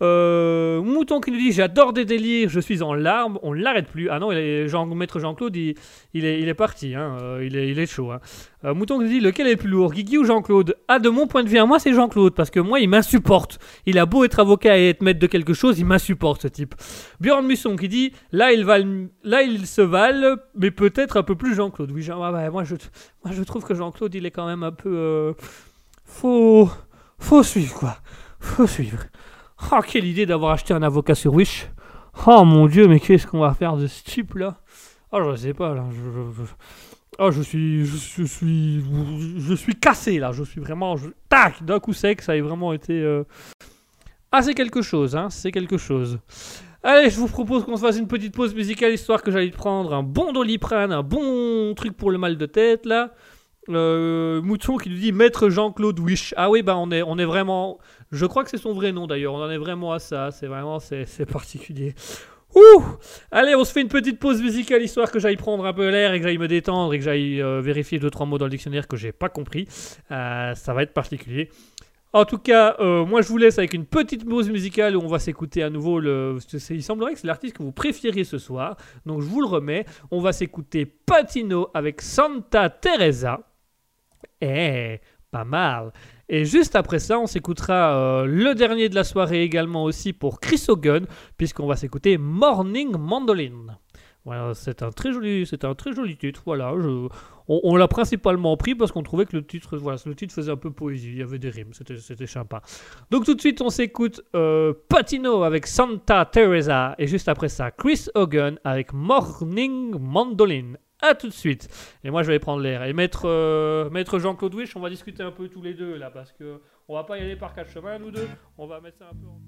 Euh, Mouton qui nous dit j'adore des délires, je suis en larmes, on ne l'arrête plus. Ah non, il est, Jean, maître Jean-Claude, il, il est, il est parti, hein, euh, il, est, chaud. hein. Euh, Mouton qui nous dit lequel est le plus lourd, Guigui ou Jean-Claude? Ah, de mon point de vue, moi, c'est Jean-Claude, parce que moi, il m'insupporte. Il a beau être avocat et être maître de quelque chose, il m'insupporte, ce type. Björn Musson qui dit là, il, valent- là, se valent, mais peut-être un peu plus Jean-Claude. Oui, ah moi, je, moi, je trouve que Jean-Claude, il est quand même un peu. faut. Faut suivre, quoi. Faut suivre. Oh, quelle idée d'avoir acheté un avocat sur Wish. Oh mon dieu, mais qu'est-ce qu'on va faire de ce type-là? Oh, je sais pas, là. Je, je- Oh, je suis, je, suis, je suis cassé là. Je suis vraiment, tac, d'un coup sec, ça a vraiment été. euh, Ah, c'est quelque chose, hein. C'est quelque chose. Allez, je vous propose qu'on se fasse une petite pause musicale histoire que j'aille prendre un bon doliprane, un bon truc pour le mal de tête là. Euh, Mouton qui nous dit Maître Jean-Claude Wish. Ah oui, bah on est, on est vraiment. Je crois que c'est son vrai nom d'ailleurs. On en est vraiment à ça. C'est vraiment, c'est, particulier. Ouh Allez, on se fait une petite pause musicale histoire que j'aille prendre un peu l'air et que j'aille me détendre et que j'aille euh, vérifier deux trois mots dans le dictionnaire que j'ai pas compris. Euh, ça va être particulier. En tout cas, euh, moi je vous laisse avec une petite pause musicale où on va s'écouter à nouveau le. Il semblerait que c'est l'artiste que vous préfériez ce soir, donc je vous le remets. On va s'écouter Patino avec Santa Teresa. Eh, pas mal. Et juste après ça, on s'écoutera euh, le dernier de la soirée également aussi pour Chris Hogan, puisqu'on va s'écouter Morning Mandolin. Voilà, c'est un très joli, c'est un très joli titre. Voilà, on, l'a principalement pris parce qu'on trouvait que le titre, voilà, le titre faisait un peu poésie, il y avait des rimes, c'était, sympa. Donc tout de suite, on s'écoute euh, Patino avec Santa Teresa et juste après ça, Chris Hogan avec Morning Mandolin. À tout de suite. Et moi, je vais prendre l'air. Et maître, euh, maître Jean-Claude Wish, on va discuter un peu tous les deux là, parce que on va pas y aller par quatre chemins, nous deux. On va mettre ça un peu. En...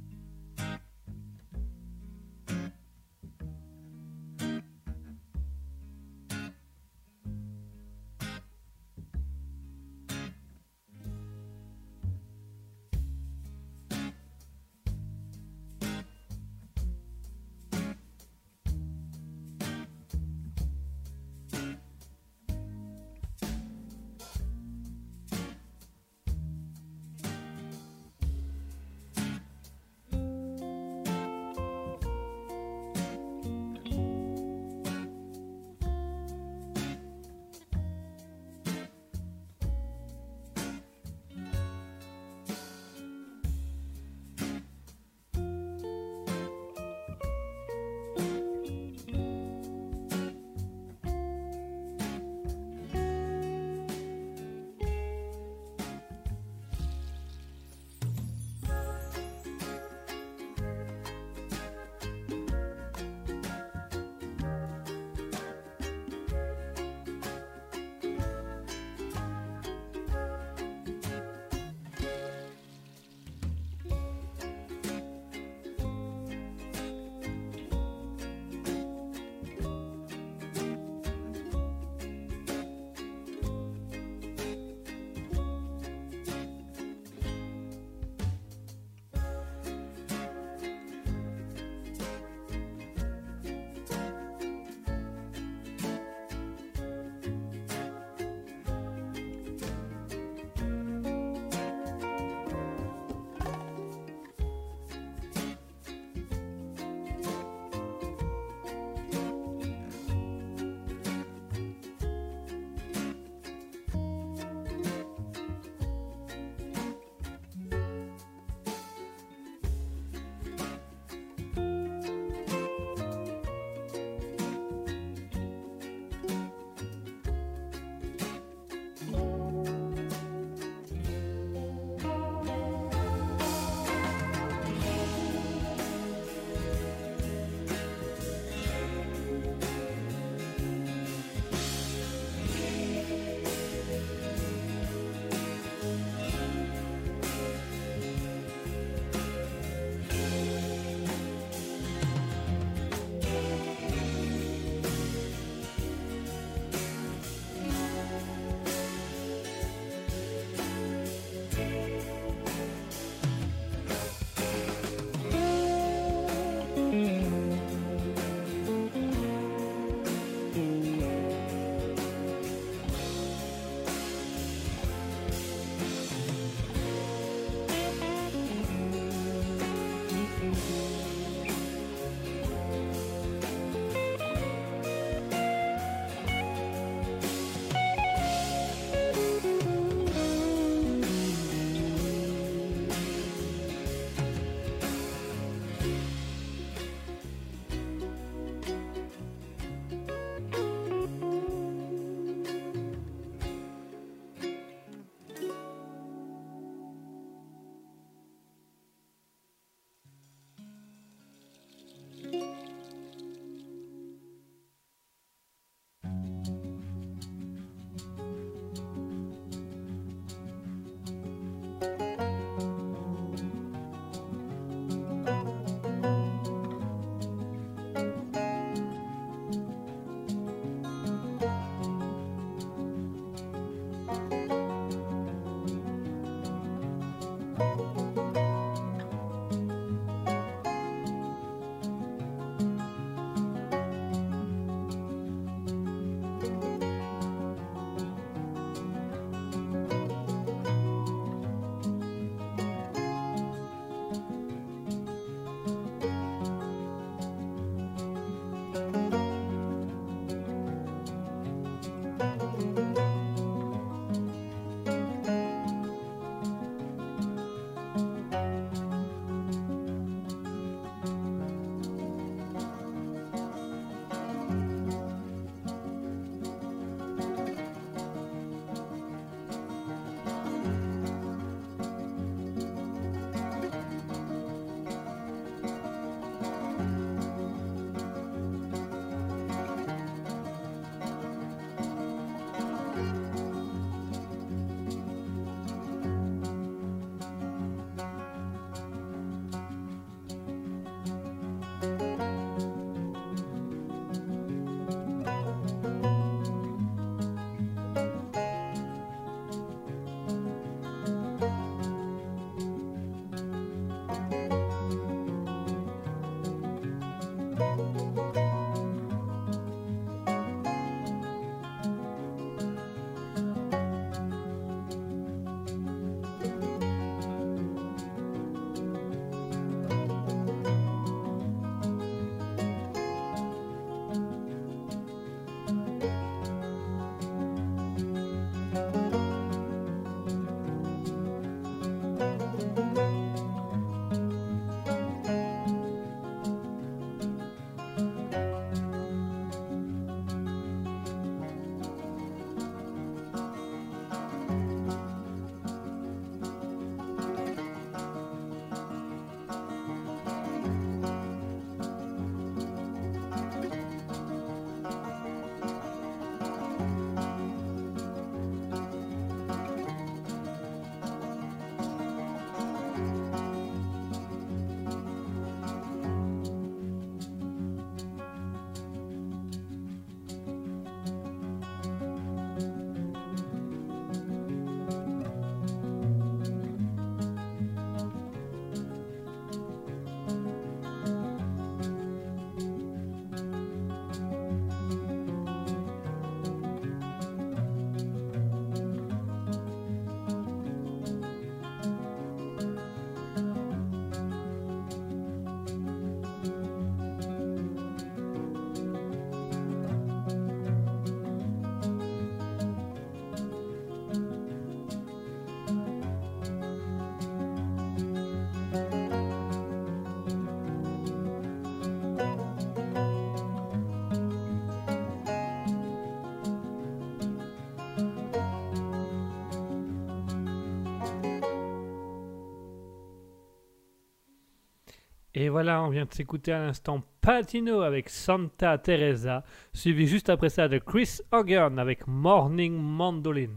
Et voilà, on vient de s'écouter à l'instant Patino avec Santa Teresa, suivi juste après ça de Chris Hogan avec Morning Mandolin.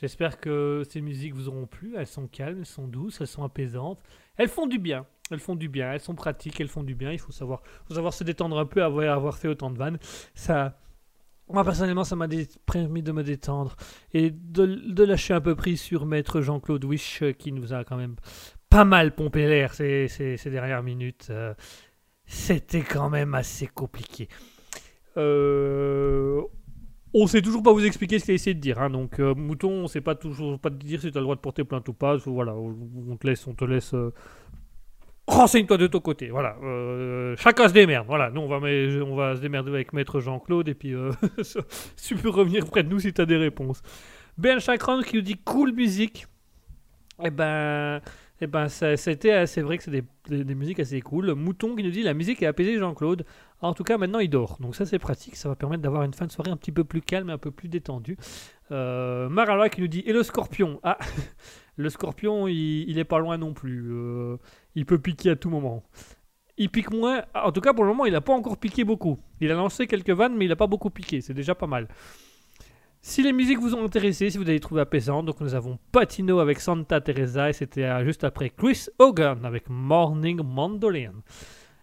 J'espère que ces musiques vous auront plu. Elles sont calmes, elles sont douces, elles sont apaisantes. Elles font du bien. Elles font du bien. Elles sont pratiques, elles font du bien. Il faut savoir, se détendre un peu après avoir fait autant de vannes. Ça, moi personnellement, ça m'a permis de me détendre et de, de lâcher un peu prise sur Maître Jean-Claude Wish euh, qui nous a quand même pas mal pompé l'air ces, dernières minutes. Euh, C'était quand même assez compliqué. Euh, on sait toujours pas vous expliquer ce qu'il a essayé de dire. hein, donc, euh, Mouton, on sait pas toujours pas te dire si tu as le droit de porter plainte ou pas. Voilà, on te laisse, on te laisse. euh, Renseigne-toi de ton côté, voilà. Chacun se démerde, voilà. Nous, on va, on va se démerder avec Maître Jean-Claude et puis tu peux revenir près de nous si tu as des réponses. Ben Chakran qui nous dit cool musique. Eh ben, eh ben c'était assez vrai que c'est des, des- musiques assez cool. Mouton qui nous dit la musique est apaisée Jean-Claude. En tout cas, maintenant il dort. Donc ça c'est pratique, ça va permettre d'avoir une fin de soirée un petit peu plus calme, un peu plus détendue. Euh, qui nous dit et le scorpion? Ah, le scorpion il, il est pas loin non plus. Euh, il peut piquer à tout moment. Il pique moins. En tout cas, pour le moment, il n'a pas encore piqué beaucoup. Il a lancé quelques vannes, mais il n'a pas beaucoup piqué. C'est déjà pas mal. Si les musiques vous ont intéressé, si vous avez trouvé apaisant, donc nous avons Patino avec Santa Teresa et c'était euh, juste après Chris Hogan avec Morning Mandolin.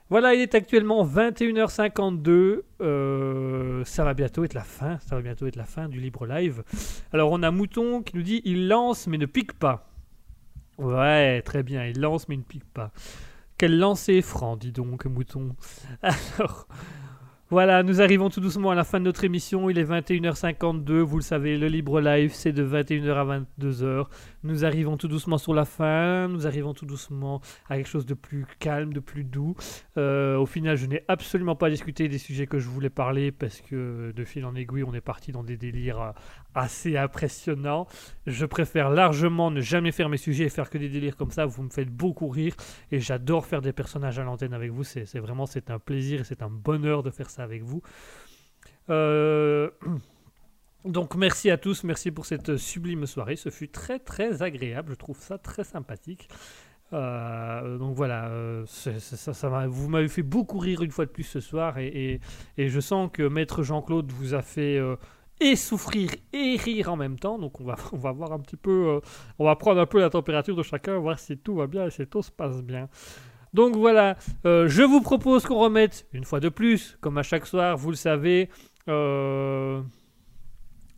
Voilà, il est actuellement 21h52. Euh, ça va bientôt être la fin. Ça va bientôt être la fin du libre live. Alors on a Mouton qui nous dit il lance mais ne pique pas. Ouais, très bien. Il lance mais ne pique pas. Quel lancer franc, dis donc, Mouton. Alors, voilà, nous arrivons tout doucement à la fin de notre émission. Il est 21h52. Vous le savez, le libre live, c'est de 21h à 22h. Nous arrivons tout doucement sur la fin. Nous arrivons tout doucement à quelque chose de plus calme, de plus doux. Euh, au final, je n'ai absolument pas discuté des sujets que je voulais parler parce que de fil en aiguille, on est parti dans des délires euh, assez impressionnants. Je préfère largement ne jamais faire mes sujets et faire que des délires comme ça. Vous me faites beaucoup rire et j'adore faire des personnages à l'antenne avec vous. C'est vraiment c'est un plaisir et c'est un bonheur de faire ça avec vous. Euh, Donc merci à tous, merci pour cette sublime soirée. Ce fut très très agréable, je trouve ça très sympathique. Euh, donc voilà, euh, ça, ça m'a- vous m'avez fait beaucoup rire une fois de plus ce soir et, et- je sens que Maître Jean-Claude vous a fait euh, et souffrir et rire en même temps. Donc on va, on va voir un petit peu, euh, on va prendre un peu la température de chacun, voir si tout va bien et si tout se passe bien. Donc voilà, euh, je vous propose qu'on remette une fois de plus, comme à chaque soir, vous le savez. Euh,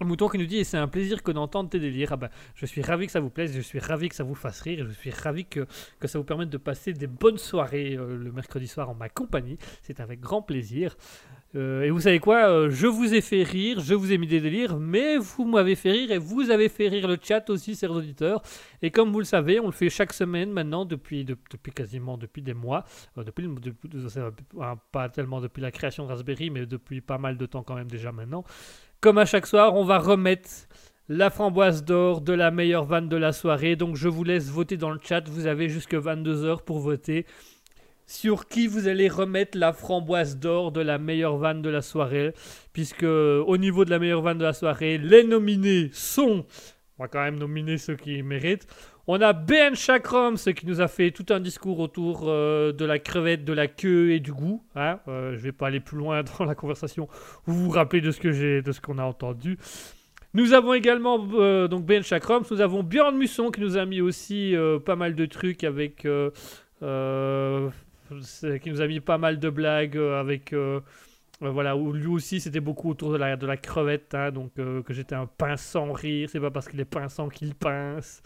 Mouton qui nous dit et c'est un plaisir que d'entendre tes délires. Ah bah, je suis ravi que ça vous plaise, je suis ravi que ça vous fasse rire, je suis ravi que, que ça vous permette de passer des bonnes soirées euh, le mercredi soir en ma compagnie. C'est avec grand plaisir. Euh, et vous savez quoi euh, Je vous ai fait rire, je vous ai mis des délires, mais vous m'avez fait rire et vous avez fait rire le chat aussi, chers auditeurs. Et comme vous le savez, on le fait chaque semaine maintenant depuis, de- depuis quasiment depuis des mois. Euh, depuis, depuis- pas tellement depuis la création de Raspberry, mais depuis pas mal de temps quand même déjà maintenant. Comme à chaque soir, on va remettre la framboise d'or de la meilleure vanne de la soirée. Donc je vous laisse voter dans le chat. Vous avez jusque 22h pour voter sur qui vous allez remettre la framboise d'or de la meilleure vanne de la soirée? Puisque au niveau de la meilleure vanne de la soirée, les nominés sont... On va quand même nominer ceux qui méritent. On a Ben Chakram, ce qui nous a fait tout un discours autour euh, de la crevette, de la queue et du goût. Hein. Euh, je vais pas aller plus loin dans la conversation. Vous vous rappelez de ce que j'ai, de ce qu'on a entendu. Nous avons également euh, donc Ben Chakram. Nous avons Björn Musson qui nous a mis aussi euh, pas mal de trucs avec, qui nous a mis pas mal de blagues avec. voilà, où lui aussi c'était beaucoup autour de la, de la crevette, hein, donc que j'étais un pince sans rire, c'est pas parce qu'il est pinçant qu'il pince.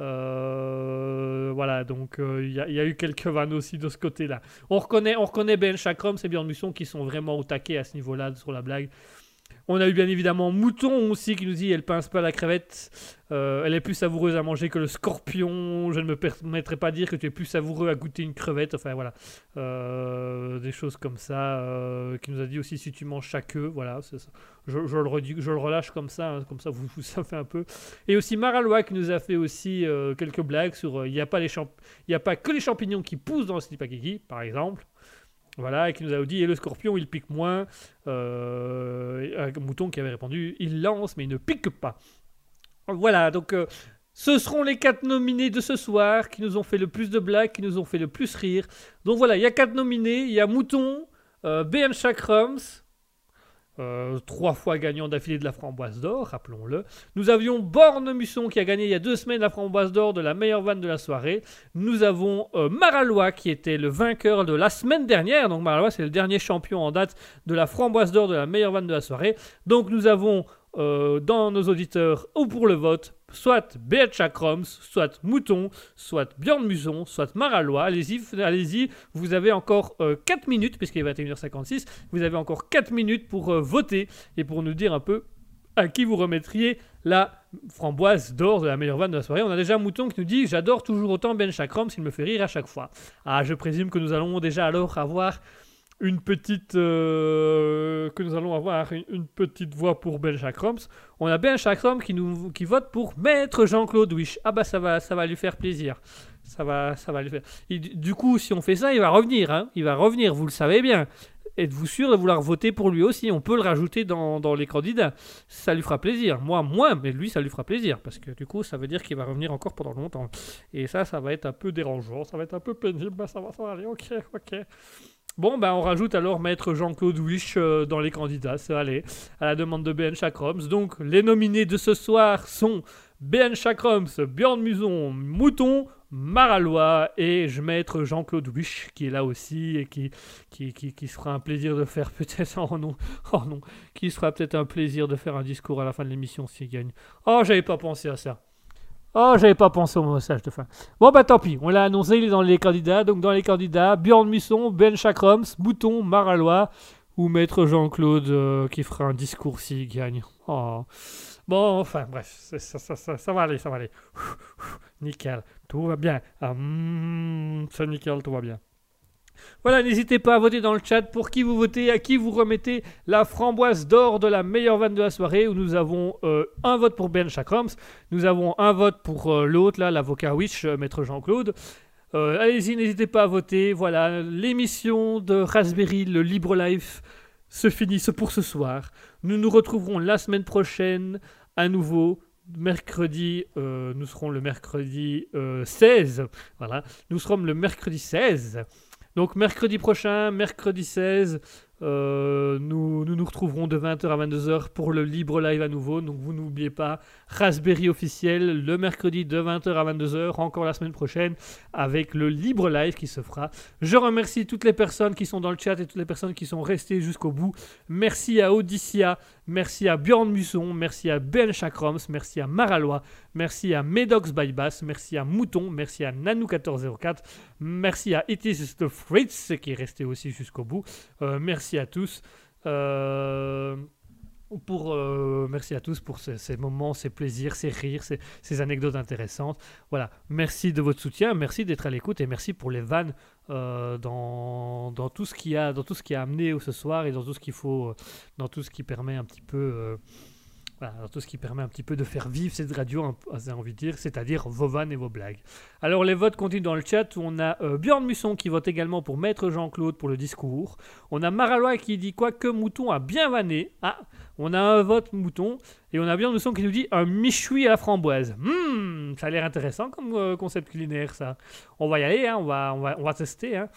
Euh, voilà, donc euh, il y, a- eu quelques vannes aussi de ce côté-là. On reconnaît, on reconnaît Ben Chakram, c'est Björn Musson qui sont vraiment au taquet à ce niveau-là sur la blague. On a eu bien évidemment Mouton aussi qui nous dit elle pince pas la crevette, Euh, elle est plus savoureuse à manger que le scorpion. Je ne me permettrai pas de dire que tu es plus savoureux à goûter une crevette. Enfin voilà, Euh, des choses comme ça. euh, qui nous a dit aussi si tu manges chaque œuf, voilà. ça. Je, le relâche comme ça, hein, comme ça vous, vous savez un peu. Et aussi Maralois qui nous a fait aussi quelques blagues sur il n'y a pas les il a pas que les champignons qui poussent dans le slip à kiki, par exemple. Voilà, et qui nous a dit, et le scorpion, il pique moins. Euh, un mouton qui avait répondu, il lance, mais il ne pique pas. Voilà, donc euh, Ce seront les quatre nominés de ce soir qui nous ont fait le plus de blagues, qui nous ont fait le plus rire. Donc voilà, il y a quatre nominés. Il y a Mouton, euh, BN Chakrams, euh, trois fois gagnant d'affilée de la framboise d'or, rappelons-le. Nous avions Borne Musson qui a gagné il y a deux semaines la framboise d'or de la meilleure vanne de la soirée. Nous avons euh, Maralois qui était le vainqueur de la semaine dernière. Donc Maralois c'est le dernier champion en date de la framboise d'or de la meilleure vanne de la soirée. Donc nous avons euh, dans nos auditeurs ou pour le vote soit Beat Kroms, soit Mouton, soit Björn Muson, soit Maralois. Allez-y, allez-y, vous avez encore 4 minutes, puisqu'il est 21h56, vous avez encore 4 minutes pour euh, voter et pour nous dire un peu à qui vous remettriez la framboise d'or de la meilleure vanne de la soirée. On a déjà Mouton qui nous dit J'adore toujours autant Ben Chakroms, il me fait rire à chaque fois. Ah, je présume que nous allons déjà alors avoir une petite euh, que nous allons avoir une, petite voix pour Ben Chakroms. On a Ben qui nous qui vote pour Maître Jean-Claude Wish. Ah bah ça va ça va lui faire plaisir. Ça va ça va lui faire. Du coup, si on fait ça, il va revenir hein. Il va revenir, vous le savez bien. Êtes-vous sûr de vouloir voter pour lui aussi? On peut le rajouter dans, dans les candidats. Ça lui fera plaisir. Moi, moins, mais lui, ça lui fera plaisir. Parce que du coup, ça veut dire qu'il va revenir encore pendant longtemps. Et ça, ça va être un peu dérangeant. Ça va être un peu pénible. Bah, ça va, ça va aller. Ok, ok. Bon, ben on rajoute alors Maître Jean-Claude Wish euh, dans les candidats, ça allez, à la demande de BN Chakroms. Donc, les nominés de ce soir sont BN Chakroms, Björn Muson, Mouton, Maralois et je Maître Jean-Claude Wish qui est là aussi et qui, qui, qui, qui se un plaisir de faire peut-être, oh non, oh non, qui se fera peut-être un plaisir de faire un discours à la fin de l'émission s'il gagne. Oh, j'avais pas pensé à ça. Oh, j'avais pas pensé au message de fin. Bon, bah tant pis, on l'a annoncé, il est dans les candidats. Donc, dans les candidats, Bjorn Musson, Ben Chakroms, Bouton, Maralois ou Maître Jean-Claude euh, qui fera un discours s'il gagne. Oh. Bon, enfin, bref, ça, va aller, ça va aller. Nickel, tout va bien. Mm, c'est nickel, tout va bien. Voilà, n'hésitez pas à voter dans le chat pour qui vous votez, à qui vous remettez la framboise d'or de la meilleure vanne de la soirée, où nous avons euh, un vote pour Ben Chakroms, nous avons un vote pour euh, l'autre, là, l'avocat Wish, euh, maître Jean-Claude. Allez-y, n'hésitez pas à voter. Voilà, l'émission de Raspberry, le Libre Life, se finit pour ce soir. Nous nous retrouverons la semaine prochaine, à nouveau. Mercredi, nous serons le mercredi euh, 16. Voilà, nous serons le mercredi 16. Donc mercredi prochain, mercredi 16, euh, nous, nous retrouverons de 20h à 22h pour le libre live à nouveau. Donc vous n'oubliez pas, Raspberry officiel, le mercredi de 20h à 22h, encore la semaine prochaine, avec le libre live qui se fera. Je remercie toutes les personnes qui sont dans le chat et toutes les personnes qui sont restées jusqu'au bout. Merci à Odyssia, merci à Bjorn Musson, merci à Ben Chakroms, merci à Maralois, merci à Medox Bybass, merci à Mouton, merci à Nanou1404, merci à It is the Fritz qui est resté aussi jusqu'au bout. Euh, merci à tous. Euh, pour, euh, merci à tous pour ces, moments, ces plaisirs, ces rires, ces, anecdotes intéressantes. Voilà, merci de votre soutien, merci d'être à l'écoute et merci pour les vannes euh, dans, tout ce qui a, dans tout ce qui a amené ce soir et dans tout ce qu'il faut, euh, dans tout ce qui permet un petit peu, dans tout ce qui permet un petit peu de faire vivre cette radio, envie de dire, c'est-à-dire vos vannes et vos blagues. Alors les votes continuent dans le chat on a euh, Björn Musson qui vote également pour Maître Jean-Claude pour le discours. On a Maralois qui dit quoi que Mouton a bien vanné. Ah, on a un vote Mouton. Et on a Björn Musson qui nous dit un michoui à la framboise. Hmm, ça a l'air intéressant comme euh, concept culinaire ça. On va y aller, hein, on, va, on, va, on va tester. hein.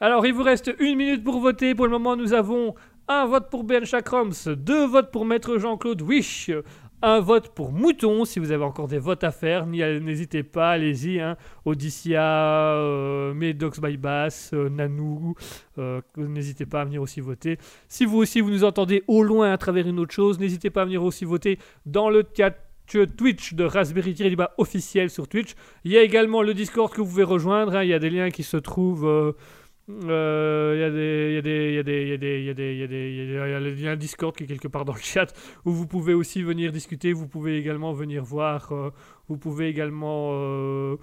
Alors il vous reste une minute pour voter. Pour le moment nous avons un vote pour Ben Chakroms, deux votes pour Maître Jean-Claude Wish, un vote pour Mouton. Si vous avez encore des votes à faire, n'hésitez pas, allez-y. Hein. Odyssia, euh, Medox by Bass, euh, Nanou, euh, n'hésitez pas à venir aussi voter. Si vous aussi vous nous entendez au loin à travers une autre chose, n'hésitez pas à venir aussi voter dans le chat Twitch de Raspberry bas officiel sur Twitch. Il y a également le Discord que vous pouvez rejoindre. hein. Il y a des liens qui se trouvent. Euh, Il y a des, y a des, y a des, y a des, y a des, y a des, y a- lien Discord qui est quelque part dans le chat où vous pouvez aussi venir discuter. Vous pouvez également venir voir. euh, vous pouvez également, euh,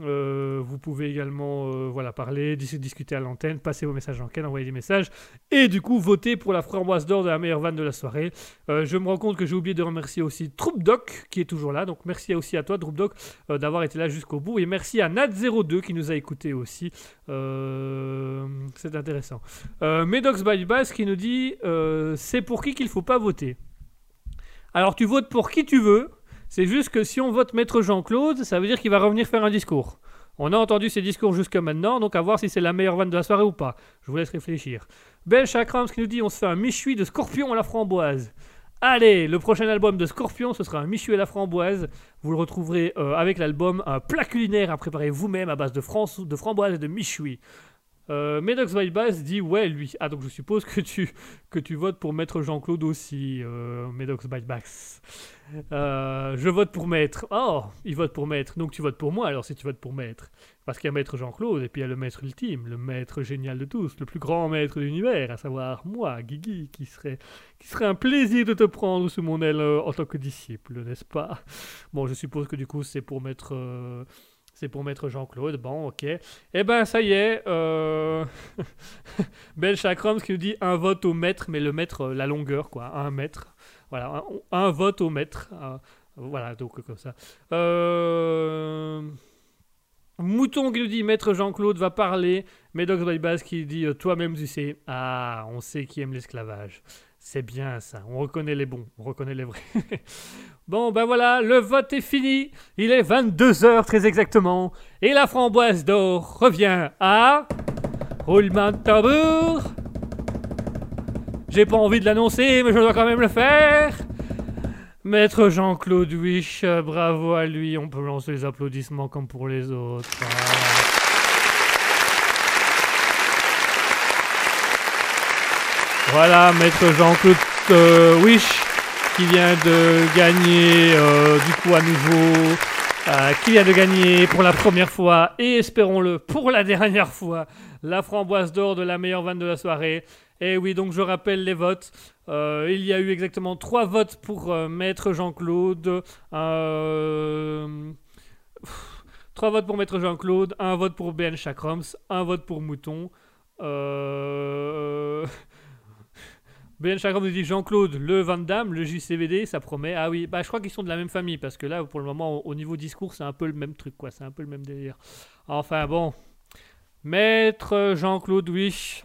euh, vous pouvez également, euh, voilà, parler, dis- discuter à l'antenne, passer vos messages en quête, envoyer des messages et du coup voter pour la framboise d'or de la meilleure vanne de la soirée. Euh, je me rends compte que j'ai oublié de remercier aussi Troupe Doc qui est toujours là. Donc merci aussi à toi, Troupe Doc, euh, d'avoir été là jusqu'au bout. Et merci à Nat02 qui nous a écouté aussi. C'est intéressant. Medox qui nous dit c'est pour qui qu'il faut pas voter. Alors tu votes pour qui tu veux. C'est juste que si on vote Maître Jean-Claude, ça veut dire qu'il va revenir faire un discours. On a entendu ses discours jusque maintenant, donc à voir si c'est la meilleure vanne de la soirée ou pas. Je vous laisse réfléchir. Ben Chakrams qui nous dit on se fait un Michui de Scorpion à la framboise. Allez, le prochain album de Scorpion, ce sera un Michu à la framboise. Vous le retrouverez euh, avec l'album un plat culinaire à préparer vous-même à base de framboise et de Michui. Euh, Medox dit ouais lui. Ah donc je suppose que tu, que tu votes pour Maître Jean-Claude aussi, euh, Medox. Euh, je vote pour Maître. Oh, il vote pour Maître. Donc tu votes pour moi alors si tu votes pour Maître. Parce qu'il y a Maître Jean-Claude et puis il y a le Maître ultime, le Maître génial de tous, le plus grand Maître de l'univers, à savoir moi, Guigui, qui serait, qui serait un plaisir de te prendre sous mon aile euh, en tant que disciple, n'est-ce pas? Bon, je suppose que du coup c'est pour Maître... c'est pour mettre Jean-Claude, bon, ok. Eh ben, ça y est, euh... Belle qui nous dit un vote au mètre, mais le mètre, euh, la longueur, quoi, un mètre. Voilà, un, vote au mètre. euh, voilà, donc comme ça. Euh... Mouton qui nous dit Maître Jean-Claude va parler. By Bass qui dit Toi-même, tu sais. Ah, on sait qui aime l'esclavage. C'est bien ça. On reconnaît les bons, on reconnaît les vrais. bon, ben voilà, le vote est fini. Il est 22h très exactement. Et la framboise d'or revient à. Roulement de. J'ai pas envie de l'annoncer, mais je dois quand même le faire. Maître Jean-Claude Wish, bravo à lui. On peut lancer les applaudissements comme pour les autres. Voilà, Maître Jean-Claude euh, Wish qui vient de gagner euh, du coup à nouveau, euh, qui vient de gagner pour la première fois et espérons-le pour la dernière fois la framboise d'or de la meilleure vanne de la soirée. Et oui, donc je rappelle les votes. Il y a eu exactement trois votes pour Maître Jean-Claude. Trois votes pour Maître Jean-Claude, un vote pour BN Chakrams, un vote pour Mouton. BN Chakrams nous dit Jean-Claude, le Van Damme, le JCVD, ça promet. Ah oui, bah je crois qu'ils sont de la même famille parce que là, pour le moment, au, au niveau discours, c'est un peu le même truc, quoi. C'est un peu le même délire. Enfin bon. Maître Jean-Claude Wish.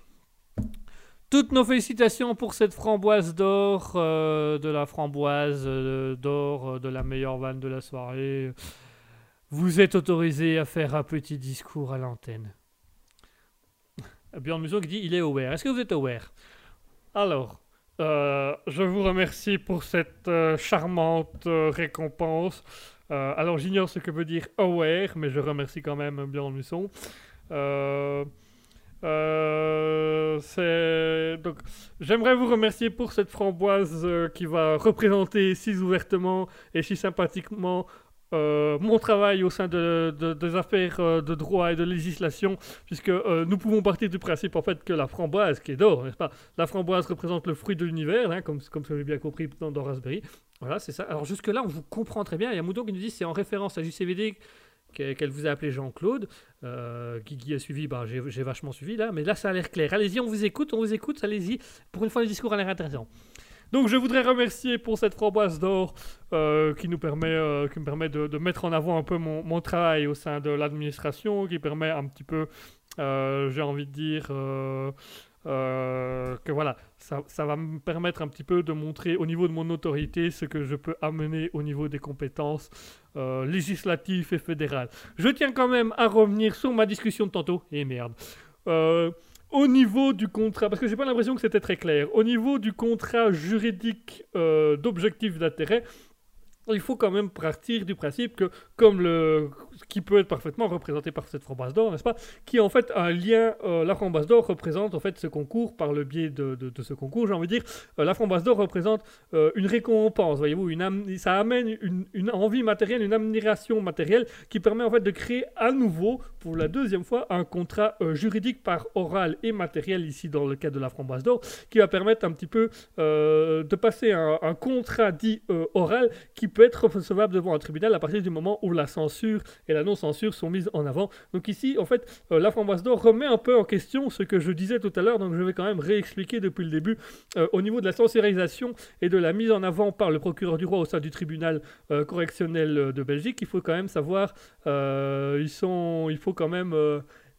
Toutes nos félicitations pour cette framboise d'or, euh, de la framboise euh, d'or euh, de la meilleure vanne de la soirée. Vous êtes autorisé à faire un petit discours à l'antenne. Björn Musso qui dit il est aware. Est-ce que vous êtes aware Alors, euh, je vous remercie pour cette euh, charmante euh, récompense. Alors, j'ignore ce que veut dire aware, mais je remercie quand même Björn Musson. Donc, j'aimerais vous remercier pour cette framboise qui va représenter si ouvertement et si sympathiquement euh, mon travail au sein de, de- des affaires euh, de droit et de législation, puisque euh, nous pouvons partir du principe en fait que la framboise, qui est d'or, La framboise représente le fruit de l'univers, hein, comme, comme vous l'avez bien compris dans, dans Raspberry. Voilà, c'est ça. Alors jusque-là, on vous comprend très bien. Il y a Mouton qui nous dit c'est en référence à JCVD qu'elle vous a appelé Jean-Claude. Guigui a suivi, bah, j'ai vachement suivi là, mais là ça a l'air clair. Allez-y, on vous écoute, on vous écoute, allez-y. Pour une fois, le discours a l'air intéressant. Donc je voudrais remercier pour cette framboise d'or euh, qui nous permet, euh, qui me permet de, mettre en avant un peu mon, travail au sein de l'administration, qui permet un petit peu, euh, j'ai envie de dire, que voilà, ça, ça va me permettre un petit peu de montrer au niveau de mon autorité ce que je peux amener au niveau des compétences législatives et fédérales. Je tiens quand même à revenir sur ma discussion de tantôt. Et merde. Au niveau du contrat, parce que j'ai pas l'impression que c'était très clair, au niveau du contrat juridique euh, d'objectif d'intérêt, il faut quand même partir du principe que, comme le, qui peut être parfaitement représenté par cette framboise d'or, n'est-ce pas, qui en fait un lien, euh, la framboise d'or représente en fait ce concours par le biais de, ce concours, j'ai envie de dire, euh, la framboise d'or représente euh, une récompense, voyez-vous, une am- ça amène une, envie matérielle, une admiration matérielle qui permet en fait de créer à nouveau, pour la deuxième fois, un contrat juridique par oral et matériel, ici dans le cas de la framboise d'or, qui va permettre un petit peu de passer un, un contrat dit oral qui peut être recevable devant un tribunal à partir du moment où la censure et la non-censure sont mises en avant. Donc ici, en fait, euh, la framboise d'or remet un peu en question ce que je disais tout à l'heure, donc je vais quand même réexpliquer depuis le début euh, au niveau de la censurisation et de la mise en avant par le procureur du roi au sein du tribunal euh, correctionnel de Belgique. Il faut quand même savoir, ils sont, il faut quand même,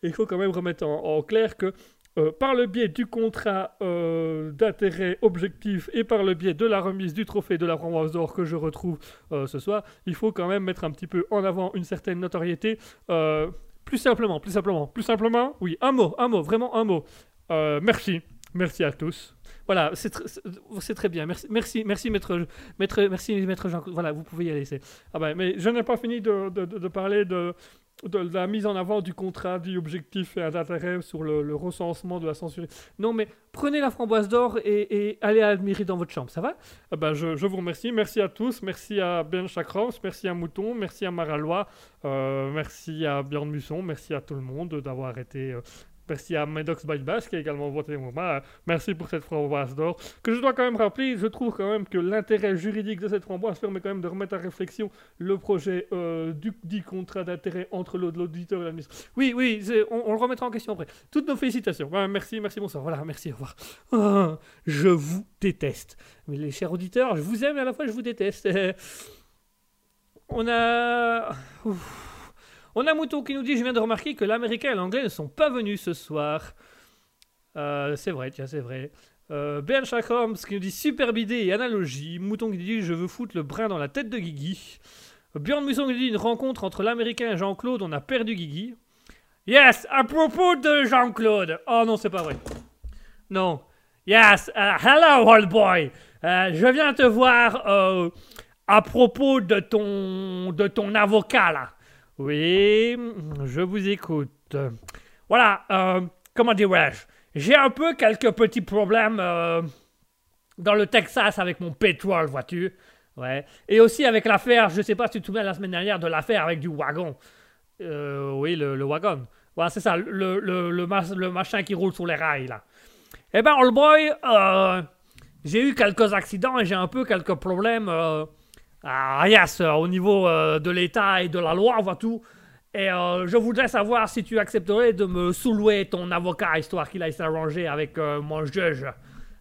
il faut quand même remettre en clair que euh, par le biais du contrat euh, d'intérêt objectif et par le biais de la remise du trophée de la framboise d'or que je retrouve euh, ce soir, il faut quand même mettre un petit peu en avant une certaine notoriété. Euh, plus simplement, plus simplement, plus simplement, oui, un mot, un mot, vraiment un mot. Euh, merci, merci à tous. Voilà, c'est tr- très bien. Merci, merci, merci maître, maître, merci maître Jean. Voilà, vous pouvez y aller. Ah ben, mais je n'ai pas fini de, de- de- de parler de, de la mise en avant du contrat, du objectif et d'intérêt sur le, recensement de la censure. Non, mais prenez la framboise d'or et, allez admirer dans votre chambre, ça va? Ah ben, je, je vous remercie. Merci à tous. Merci à Ben Chakroms, merci à Mouton, merci à Maralois, euh, merci à Bjorn Musson, merci à tout le monde d'avoir été. euh, Merci à Medox by Bass qui a également voté moi. Euh, Merci pour cette framboise d'or. Que je dois quand même rappeler, je trouve quand même que l'intérêt juridique de cette framboise permet quand même de remettre à réflexion le projet euh, du dit contrat d'intérêt entre l'aud- l'auditeur et l'administration. Oui, oui, on, le remettra en question après. Toutes nos félicitations. Merci, merci, bonsoir. Voilà, merci, au revoir. Ah, je vous déteste. Mais les chers auditeurs, je vous aime et à la fois je vous déteste. On a. Ouf. On a Mouton qui nous dit Je viens de remarquer que l'américain et l'anglais ne sont pas venus ce soir. Euh, c'est vrai, tiens, c'est vrai. Euh, Ben Chakrams qui nous dit Superbe idée et analogie. Mouton qui dit Je veux foutre le brin dans la tête de Guigui. Björn Musson qui dit Une rencontre entre l'américain et Jean-Claude, on a perdu Guigui. Yes, à propos de Jean-Claude. Oh non, c'est pas vrai. Non. Yes, uh, hello, old boy. Euh, je viens te voir à propos de ton avocat, là. Oui, je vous écoute. Voilà, euh, comment dirais-je? J'ai un peu quelques petits problèmes euh, dans le Texas avec mon pétrole, vois-tu? Ouais. Et aussi avec l'affaire, je sais pas si tu te souviens la semaine dernière de l'affaire avec du wagon. Euh, oui, le, wagon. Voilà, c'est ça, le, le, le, le machin qui roule sur les rails, là. Eh ben, old boy, j'ai eu quelques accidents et j'ai un peu quelques problèmes. Ah, yes, euh, au niveau euh, de l'État et de la loi, vois-tu. Et euh, je voudrais savoir si tu accepterais de me sous-louer ton avocat, histoire qu'il aille s'arranger avec mon juge.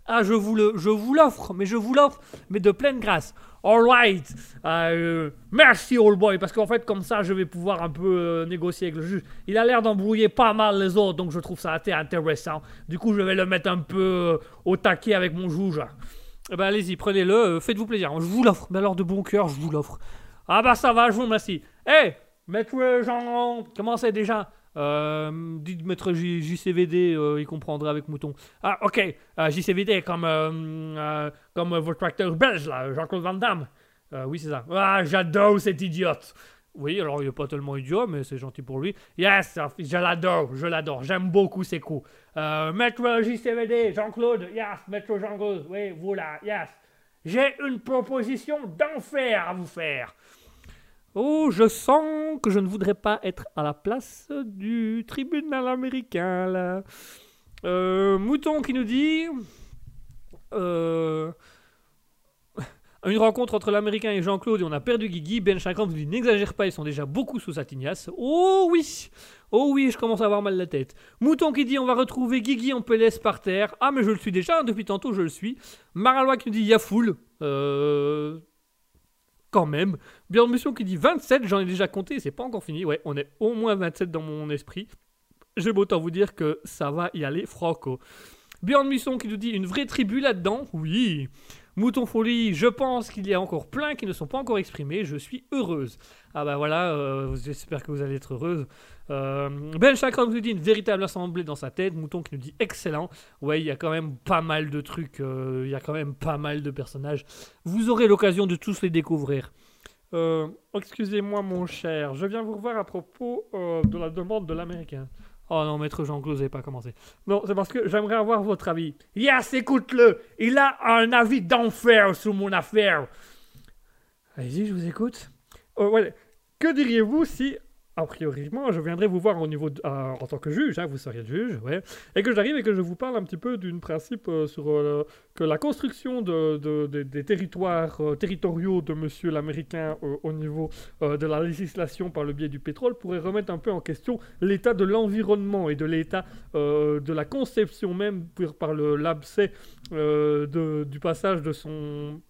Ah, je vous le, je vous l'offre, mais je vous l'offre, mais de pleine grâce. All right. Euh, merci, old boy, parce qu'en fait, comme ça, je vais pouvoir un peu négocier avec le juge. Il a l'air d'embrouiller pas mal les autres, donc je trouve ça assez intéressant. Du coup, je vais le mettre un peu au taquet avec mon juge. Eh ben, allez-y, prenez-le, euh, faites-vous plaisir. Je vous l'offre, mais alors de bon cœur, je vous l'offre. Ah bah ça va, je vous remercie. Hé, maître Jean, comment c'est déjà? Euh, Dites maître J- JCVD, euh, il comprendra avec Mouton. Ah ok, euh, JCVD comme, comme votre acteur belge là, Jean-Claude Van Damme. Oui c'est ça. Ah j'adore cet idiote. Oui, alors il est pas tellement idiot, mais c'est gentil pour lui. Yes, je l'adore, je l'adore, j'aime beaucoup ses coups. Euh, maître JCVD, Jean-Claude, yes, maître Jean-Claude, oui, vous là, yes. J'ai une proposition d'enfer à vous faire. Oh, je sens que je ne voudrais pas être à la place du tribunal américain. Euh, Mouton qui nous dit... Euh, une rencontre entre l'américain et Jean-Claude et on a perdu Guigui. Ben Chakram nous dit n'exagère pas, ils sont déjà beaucoup sous sa tignasse. Oh oui Oh oui, je commence à avoir mal la tête. Mouton qui dit on va retrouver Guigui en PLS par terre. Ah, mais je le suis déjà, hein, depuis tantôt je le suis. Maralois qui nous dit Yafoul. Euh. Quand même. Björn Mission qui dit 27, j'en ai déjà compté, c'est pas encore fini. Ouais, on est au moins 27 dans mon esprit. J'ai beau autant vous dire que ça va y aller franco. Björn Musson qui nous dit une vraie tribu là-dedans. Oui. Mouton Folie, je pense qu'il y a encore plein qui ne sont pas encore exprimés. Je suis heureuse. Ah bah voilà, euh, j'espère que vous allez être heureuse. Euh, ben Chakram nous dit une véritable assemblée dans sa tête. Mouton qui nous dit excellent. Ouais, il y a quand même pas mal de trucs. euh, Il y a quand même pas mal de personnages. Vous aurez l'occasion de tous les découvrir. Excusez-moi mon cher, je viens vous revoir à propos de la demande de l'américain. Oh non, maître Jean-Claude, n'avez pas commencé. Non, c'est parce que j'aimerais avoir votre avis. Yes, écoute-le. Il a un avis d'enfer sur mon affaire. Allez-y, je vous écoute. Euh. Que diriez-vous si, a priori, je viendrais vous voir au niveau de- euh, en tant que juge, hein, vous seriez le juge, et que j'arrive et que je vous parle un petit peu d'un principe euh, sur euh, que la construction de, de- de- des territoires territoriaux de monsieur l'Américain au niveau de la législation par le biais du pétrole pourrait remettre un peu en question l'état de l'environnement et de l'état de la conception même par l'abcès du passage de son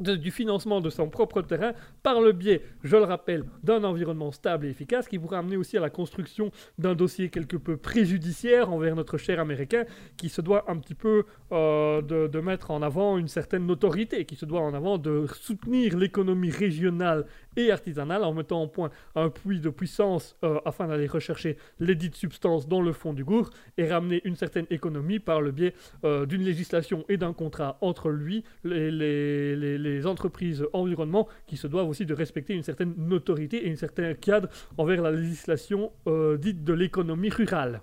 du financement de son propre terrain par le biais, je le rappelle, d'un environnement stable et efficace qui pourrait amener aussi à la construction d'un dossier quelque peu préjudiciaire envers notre cher américain qui se doit un petit peu euh, de, de mettre en avant une certaine notoriété, qui se doit en avant de soutenir l'économie régionale et artisanale en mettant en point un puits de puissance euh, afin d'aller rechercher les dites substances dans le fond du gouffre et ramener une certaine économie par le biais euh, d'une législation et d'un contrat entre lui, les, les- les- entreprises environnement qui se doivent aussi de respecter une certaine notoriété et un certain cadre envers la législation euh, dite de l'économie rurale.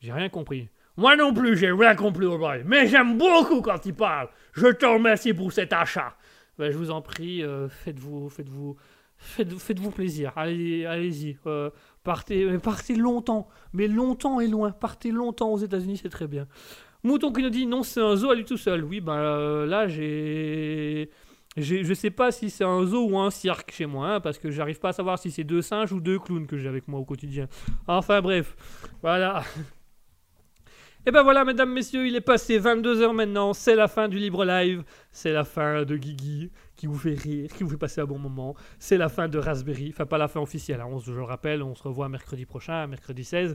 J'ai rien compris. Moi non plus, j'ai rien compris. Mais j'aime beaucoup quand il parle. Je te remercie pour cet achat. Ben, je vous en prie, euh, faites-vous, faites-vous, faites, faites-vous plaisir. Allez, allez-y. euh, partez, partez longtemps, mais longtemps et loin. Partez longtemps aux États-Unis, c'est très bien. Mouton qui nous dit non, c'est un zoo à lui tout seul. Oui, ben euh, là j'ai, je sais pas si c'est un zoo ou un cirque chez moi, hein, parce que j'arrive pas à savoir si c'est deux singes ou deux clowns que j'ai avec moi au quotidien. Enfin bref, voilà. Et ben voilà, mesdames, messieurs, il est passé 22h maintenant, c'est la fin du libre live, c'est la fin de Guigui, qui vous fait rire, qui vous fait passer un bon moment, c'est la fin de Raspberry, enfin pas la fin officielle, hein, on je le rappelle, on se revoit mercredi prochain, mercredi 16,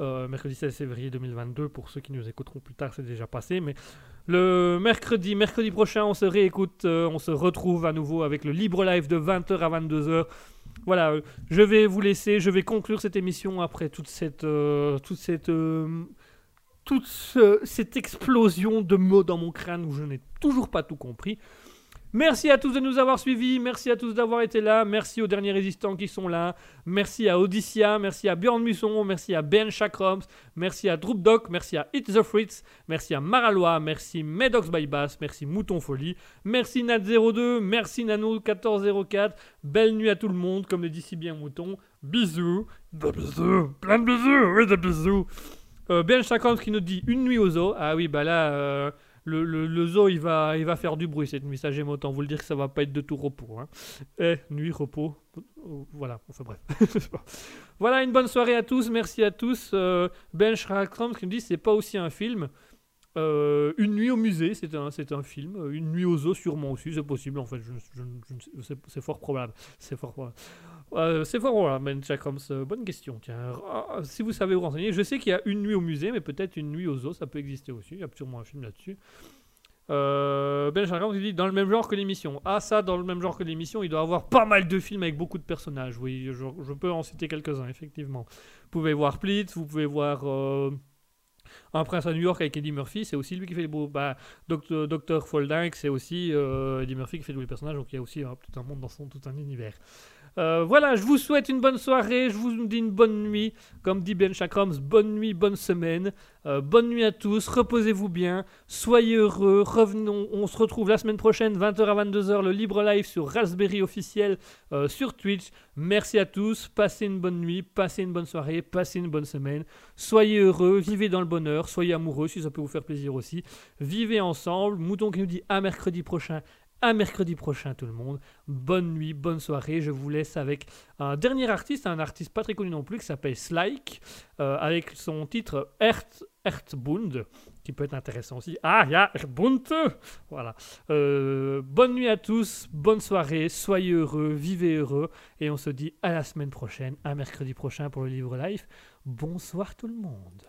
euh, mercredi 16 février 2022, pour ceux qui nous écouteront plus tard, c'est déjà passé, mais le mercredi, mercredi prochain, on se réécoute, euh, on se retrouve à nouveau avec le libre live de 20h à 22h. Voilà, euh, je vais vous laisser, je vais conclure cette émission après toute cette, toute cette, toute ce- cette explosion de mots dans mon crâne où je n'ai toujours pas tout compris. Merci à tous de nous avoir suivis, merci à tous d'avoir été là, merci aux derniers résistants qui sont là, merci à Odyssia, merci à Bjorn Musson, merci à Ben Chakroms, merci à Droopdoc, merci à Hit the Fritz, merci à Maralois, merci Medox by Bass, merci Mouton Folie, merci Nat02, merci Nano1404, belle nuit à tout le monde, comme le dit si bien Mouton, bisous, bisous, plein de bisous, oui des bisous. Euh, ben Chakroms qui nous dit une nuit au zoo, ah oui bah là... euh, le, le, zoo, il va, il va faire du bruit cette nuit, ça j'aime autant vous le dire que ça va pas être de tout repos. Hein. Eh, nuit, repos, euh, voilà, enfin bref. voilà, une bonne soirée à tous, merci à tous. Euh, ben Schrakram qui me dit c'est pas aussi un film. Euh, une nuit au musée, c'est un, un film. Une nuit au zoo, sûrement aussi, c'est possible en fait, c'est, fort probable. C'est fort probable. Euh, c'est fort probable, Ben Chakrams. Euh, bonne question, tiens. Ah, si vous savez vous renseigner, je sais qu'il y a une nuit au musée, mais peut-être une nuit au zoo, ça peut exister aussi. Il y a sûrement un film là-dessus. Euh, ben il dit dans le même genre que l'émission. Ah, ça, dans le même genre que l'émission, il doit avoir pas mal de films avec beaucoup de personnages. Oui, je, je peux en citer quelques-uns, effectivement. Vous pouvez voir Plitz, vous pouvez voir. euh, un prince à New York avec Eddie Murphy, c'est aussi lui qui fait les beaux. Bah, Docteur, Docteur Folding, c'est aussi euh, Eddie Murphy qui fait tous les personnages, donc il y a aussi hein, tout un monde dans son tout un univers. Euh, voilà, je vous souhaite une bonne soirée, je vous dis une bonne nuit. Comme dit Ben Chakrams, bonne nuit, bonne semaine. Euh, bonne nuit à tous, reposez-vous bien, soyez heureux. Revenons, on se retrouve la semaine prochaine, 20h à 22h, le libre live sur Raspberry officiel euh, sur Twitch. Merci à tous, passez une bonne nuit, passez une bonne soirée, passez une bonne semaine. Soyez heureux, vivez dans le bonheur, soyez amoureux si ça peut vous faire plaisir aussi. Vivez ensemble. Mouton qui nous dit à mercredi prochain. À mercredi prochain tout le monde. Bonne nuit, bonne soirée. Je vous laisse avec un dernier artiste, un artiste pas très connu non plus, qui s'appelle Slyke, euh, avec son titre Earthbund, qui peut être intéressant aussi. Ah, il y a Earthbund Voilà. Euh, bonne nuit à tous, bonne soirée, soyez heureux, vivez heureux, et on se dit à la semaine prochaine, à mercredi prochain pour le livre live. Bonsoir tout le monde.